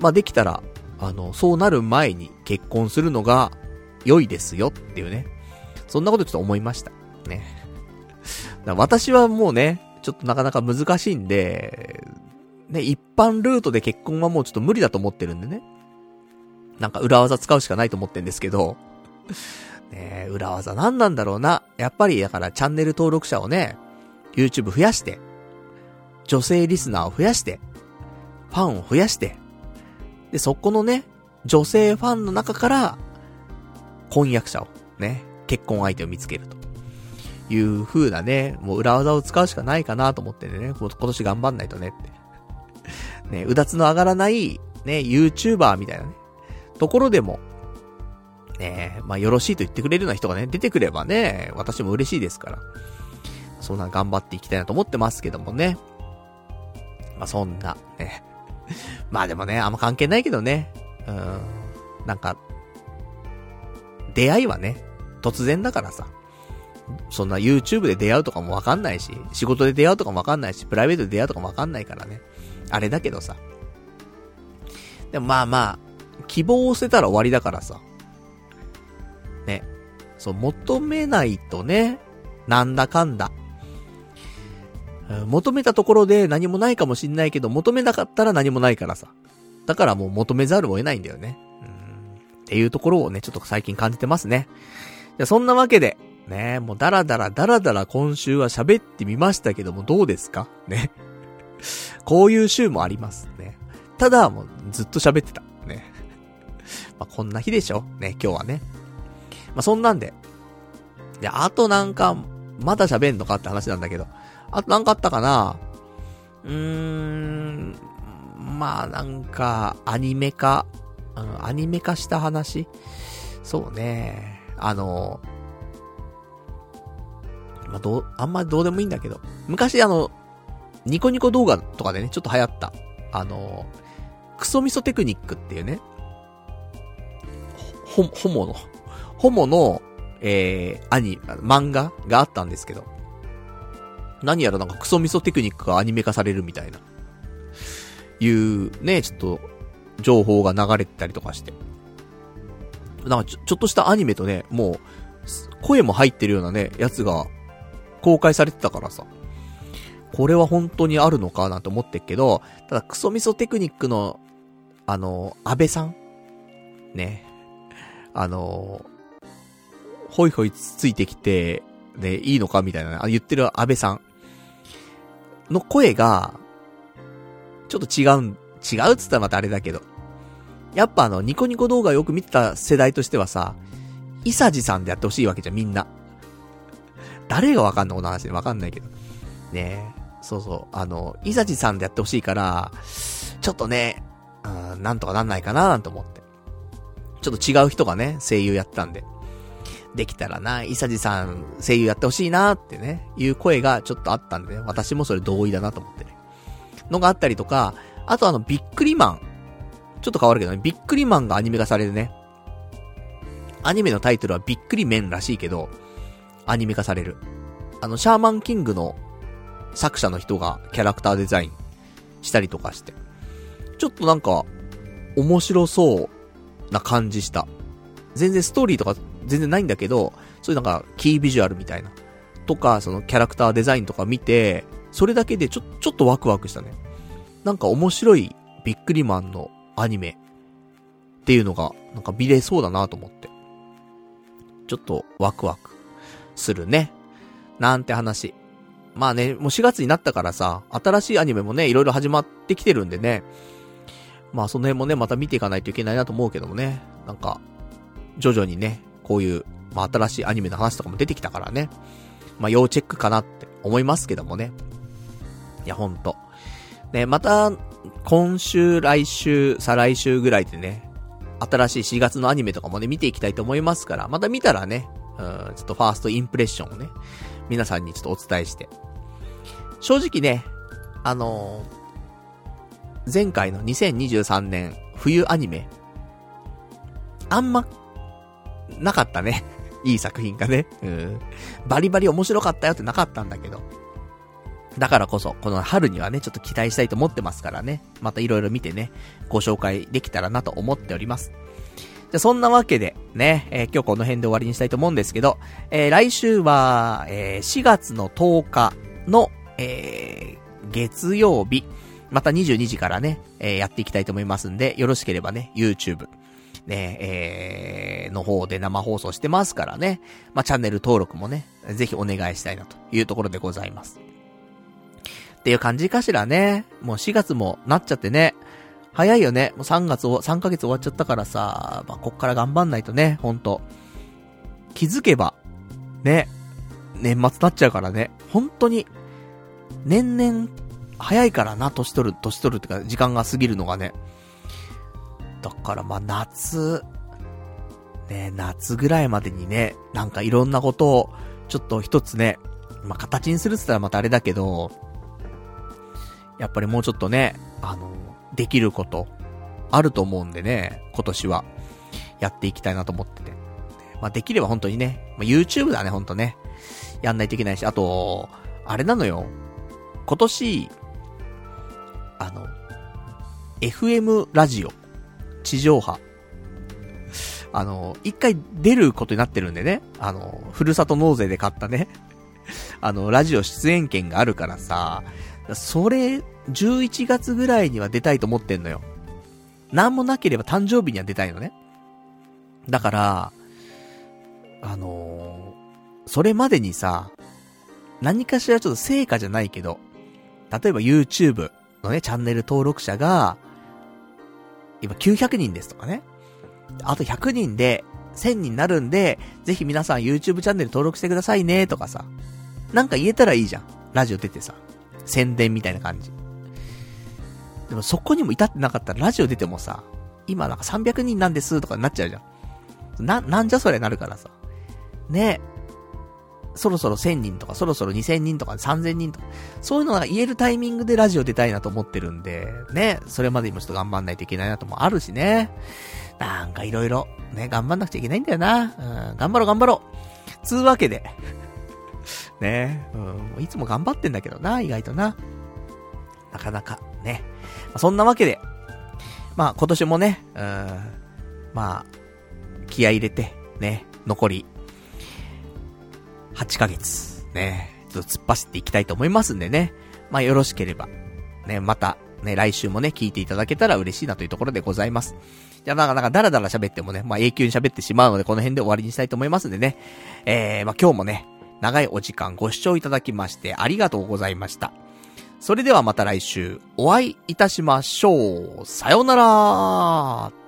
まあできたら、あの、そうなる前に結婚するのが良いですよっていうね。そんなことちょっと思いました。ね。私はもうね、ちょっとなかなか難しいんで、ね、一般ルートで結婚はもうちょっと無理だと思ってるんでね。なんか裏技使うしかないと思ってんですけど、ね裏技何なんだろうな。やっぱりだからチャンネル登録者をね、YouTube 増やして、女性リスナーを増やして、ファンを増やして、で、そこのね、女性ファンの中から、婚約者を、ね、結婚相手を見つけると。いう風なね、もう裏技を使うしかないかなと思ってね、今年頑張んないとねって。ね、うだつの上がらない、ね、YouTuber みたいなね、ところでも、ね、まあよろしいと言ってくれるような人がね、出てくればね、私も嬉しいですから。そんな頑張っていきたいなと思ってますけどもね。まあそんな、ね。まあでもね、あんま関係ないけどね。うん。なんか、出会いはね、突然だからさ。そんな YouTube で出会うとかもわかんないし、仕事で出会うとかもわかんないし、プライベートで出会うとかもわかんないからね。あれだけどさ。でもまあまあ、希望を捨てたら終わりだからさ。ね。そう、求めないとね、なんだかんだ。求めたところで何もないかもしんないけど、求めなかったら何もないからさ。だからもう求めざるを得ないんだよね。っていうところをね、ちょっと最近感じてますね。じゃそんなわけで、ねもうダラダラダラダラ今週は喋ってみましたけどもどうですか？ね。こういう週もありますね。ただ、もうずっと喋ってた。ね。まあ、こんな日でしょ？ね、今日はね。まあ、そんなんで。で、あとなんか、まだ喋んのかって話なんだけど。あとなんかあったかな？うーん、まあなんか、アニメ化、うん、アニメ化した話？そうね。あの、まあ、どう、あんまどうでもいいんだけど。昔あの、ニコニコ動画とかでね、ちょっと流行った。あの、クソミソテクニックっていうね、ほ、ホモの、ホモの、えー、アニ、漫画があったんですけど、何やらなんかクソミソテクニックがアニメ化されるみたいな、いうね、ちょっと、情報が流れてたりとかして。なんかちょ、ちょっとしたアニメとね、もう、声も入ってるようなね、やつが、公開されてたからさ。これは本当にあるのかなと思ってっけど、ただクソミソテクニックの、あの、安倍さん？ね。あの、ほいほいついてきて、ね、いいのかみたいな、あ言ってる安倍さん？の声が、ちょっと違うん、違うっつったらまたあれだけど。やっぱあの、ニコニコ動画よく見てた世代としてはさ、イサジさんでやってほしいわけじゃん、みんな。誰がわかんのこの話でわかんないけど。ねそうそう。あの、イサジさんでやってほしいから、ちょっとね、うん、なんとかなんないかななんて思って。ちょっと違う人がね、声優やったんで。できたらな、イサジさん声優やってほしいなってね、いう声がちょっとあったんで、ね、私もそれ同意だなと思ってね。のがあったりとか、あとあの、ビックリマン。ちょっと変わるけどね、ビックリマンがアニメ化されるね。アニメのタイトルはビックリメンらしいけど、アニメ化される。あの、シャーマンキングの作者の人がキャラクターデザインしたりとかして。ちょっとなんか、面白そうな感じした。全然ストーリーとか全然ないんだけど、そういうなんか、キービジュアルみたいな。とか、そのキャラクターデザインとか見て、それだけでちょ、ちょっとワクワクしたね。なんか面白いビックリマンのアニメっていうのが、なんか見れそうだなと思って。ちょっとワクワクするね。なんて話。まあね、もう4月になったからさ、新しいアニメもね、いろいろ始まってきてるんでね。まあその辺もね、また見ていかないといけないなと思うけどもね。なんか、徐々にね、こういう、まあ、新しいアニメの話とかも出てきたからね。まあ、要チェックかなって思いますけどもね。いや、ほんと。ね、また、今週、来週、再来週ぐらいでね、新しい4月のアニメとかもね、見ていきたいと思いますから、また見たらね、うん、ちょっとファーストインプレッションをね、皆さんにちょっとお伝えして。正直ね、あのー、前回の2023年冬アニメ、あんま、なかったね。いい作品がね。うん。バリバリ面白かったよってなかったんだけど。だからこそ、この春にはね、ちょっと期待したいと思ってますからね。また色々見てね、ご紹介できたらなと思っております。じゃ、そんなわけで、ね、えー、今日この辺で終わりにしたいと思うんですけど、えー、来週は、えー、4月の10日の、え、月曜日、また22時からね、え、やっていきたいと思いますんで、よろしければね、YouTube、ね、えー、の方で生放送してますからね、まあ、チャンネル登録もね、ぜひお願いしたいなというところでございます。っていう感じかしらね。もう4月もなっちゃってね。早いよね。もう3月を、3ヶ月終わっちゃったからさ、まあ、こっから頑張んないとね、ほんと。気づけば、ね、年末なっちゃうからね。本当に、年々、早いからな、年取る、年取るってか、時間が過ぎるのがね。だからま、夏、ね、夏ぐらいまでにね、なんかいろんなことを、ちょっと一つね、まあ、形にするって言ったらまたあれだけど、やっぱりもうちょっとね、あの、できること、あると思うんでね、今年は、やっていきたいなと思ってて。まあ、できれば本当にね、まあ、YouTube だね、ほんとね。やんないといけないし、あと、あれなのよ。今年、あの、FM ラジオ、地上波、あの、一回出ることになってるんでね、あの、ふるさと納税で買ったね、あの、ラジオ出演権があるからさ、それ、11月ぐらいには出たいと思ってんのよ。なんもなければ誕生日には出たいのね。だから、あのー、それまでにさ、何かしらちょっと成果じゃないけど、例えば YouTube のね、チャンネル登録者が、今900人ですとかね。あと100人で1000人になるんで、ぜひ皆さん YouTube チャンネル登録してくださいねとかさ。なんか言えたらいいじゃん。ラジオ出てさ。宣伝みたいな感じ。でもそこにも至ってなかったらラジオ出てもさ、今なんか300人なんですとかになっちゃうじゃん。な、なんじゃそれなるからさ。ねそろそろ1000人とか、そろそろ2000人とか3000人とか、そういうのが言えるタイミングでラジオ出たいなと思ってるんで、ね、それまでにもちょっと頑張んないといけないなともあるしね。なんかいろいろ、ね、頑張んなくちゃいけないんだよな。うん、頑張ろう頑張ろう。つうわけで、ねうん、いつも頑張ってんだけどな、意外とな。なかなか、ね。そんなわけで、まあ今年もね、うん、まあ、気合入れて、ね、残り、8ヶ月、ね、ちょっと突っ走っていきたいと思いますんでね。まあよろしければ、ね、また、ね、来週もね、聞いていただけたら嬉しいなというところでございます。じゃあ、なんか、なんか、だらだら喋ってもね、まあ、永久に喋ってしまうので、この辺で終わりにしたいと思いますんでね。えー、まあ、今日もね、長いお時間ご視聴いただきましてありがとうございました。それではまた来週お会いいたしましょう。さようなら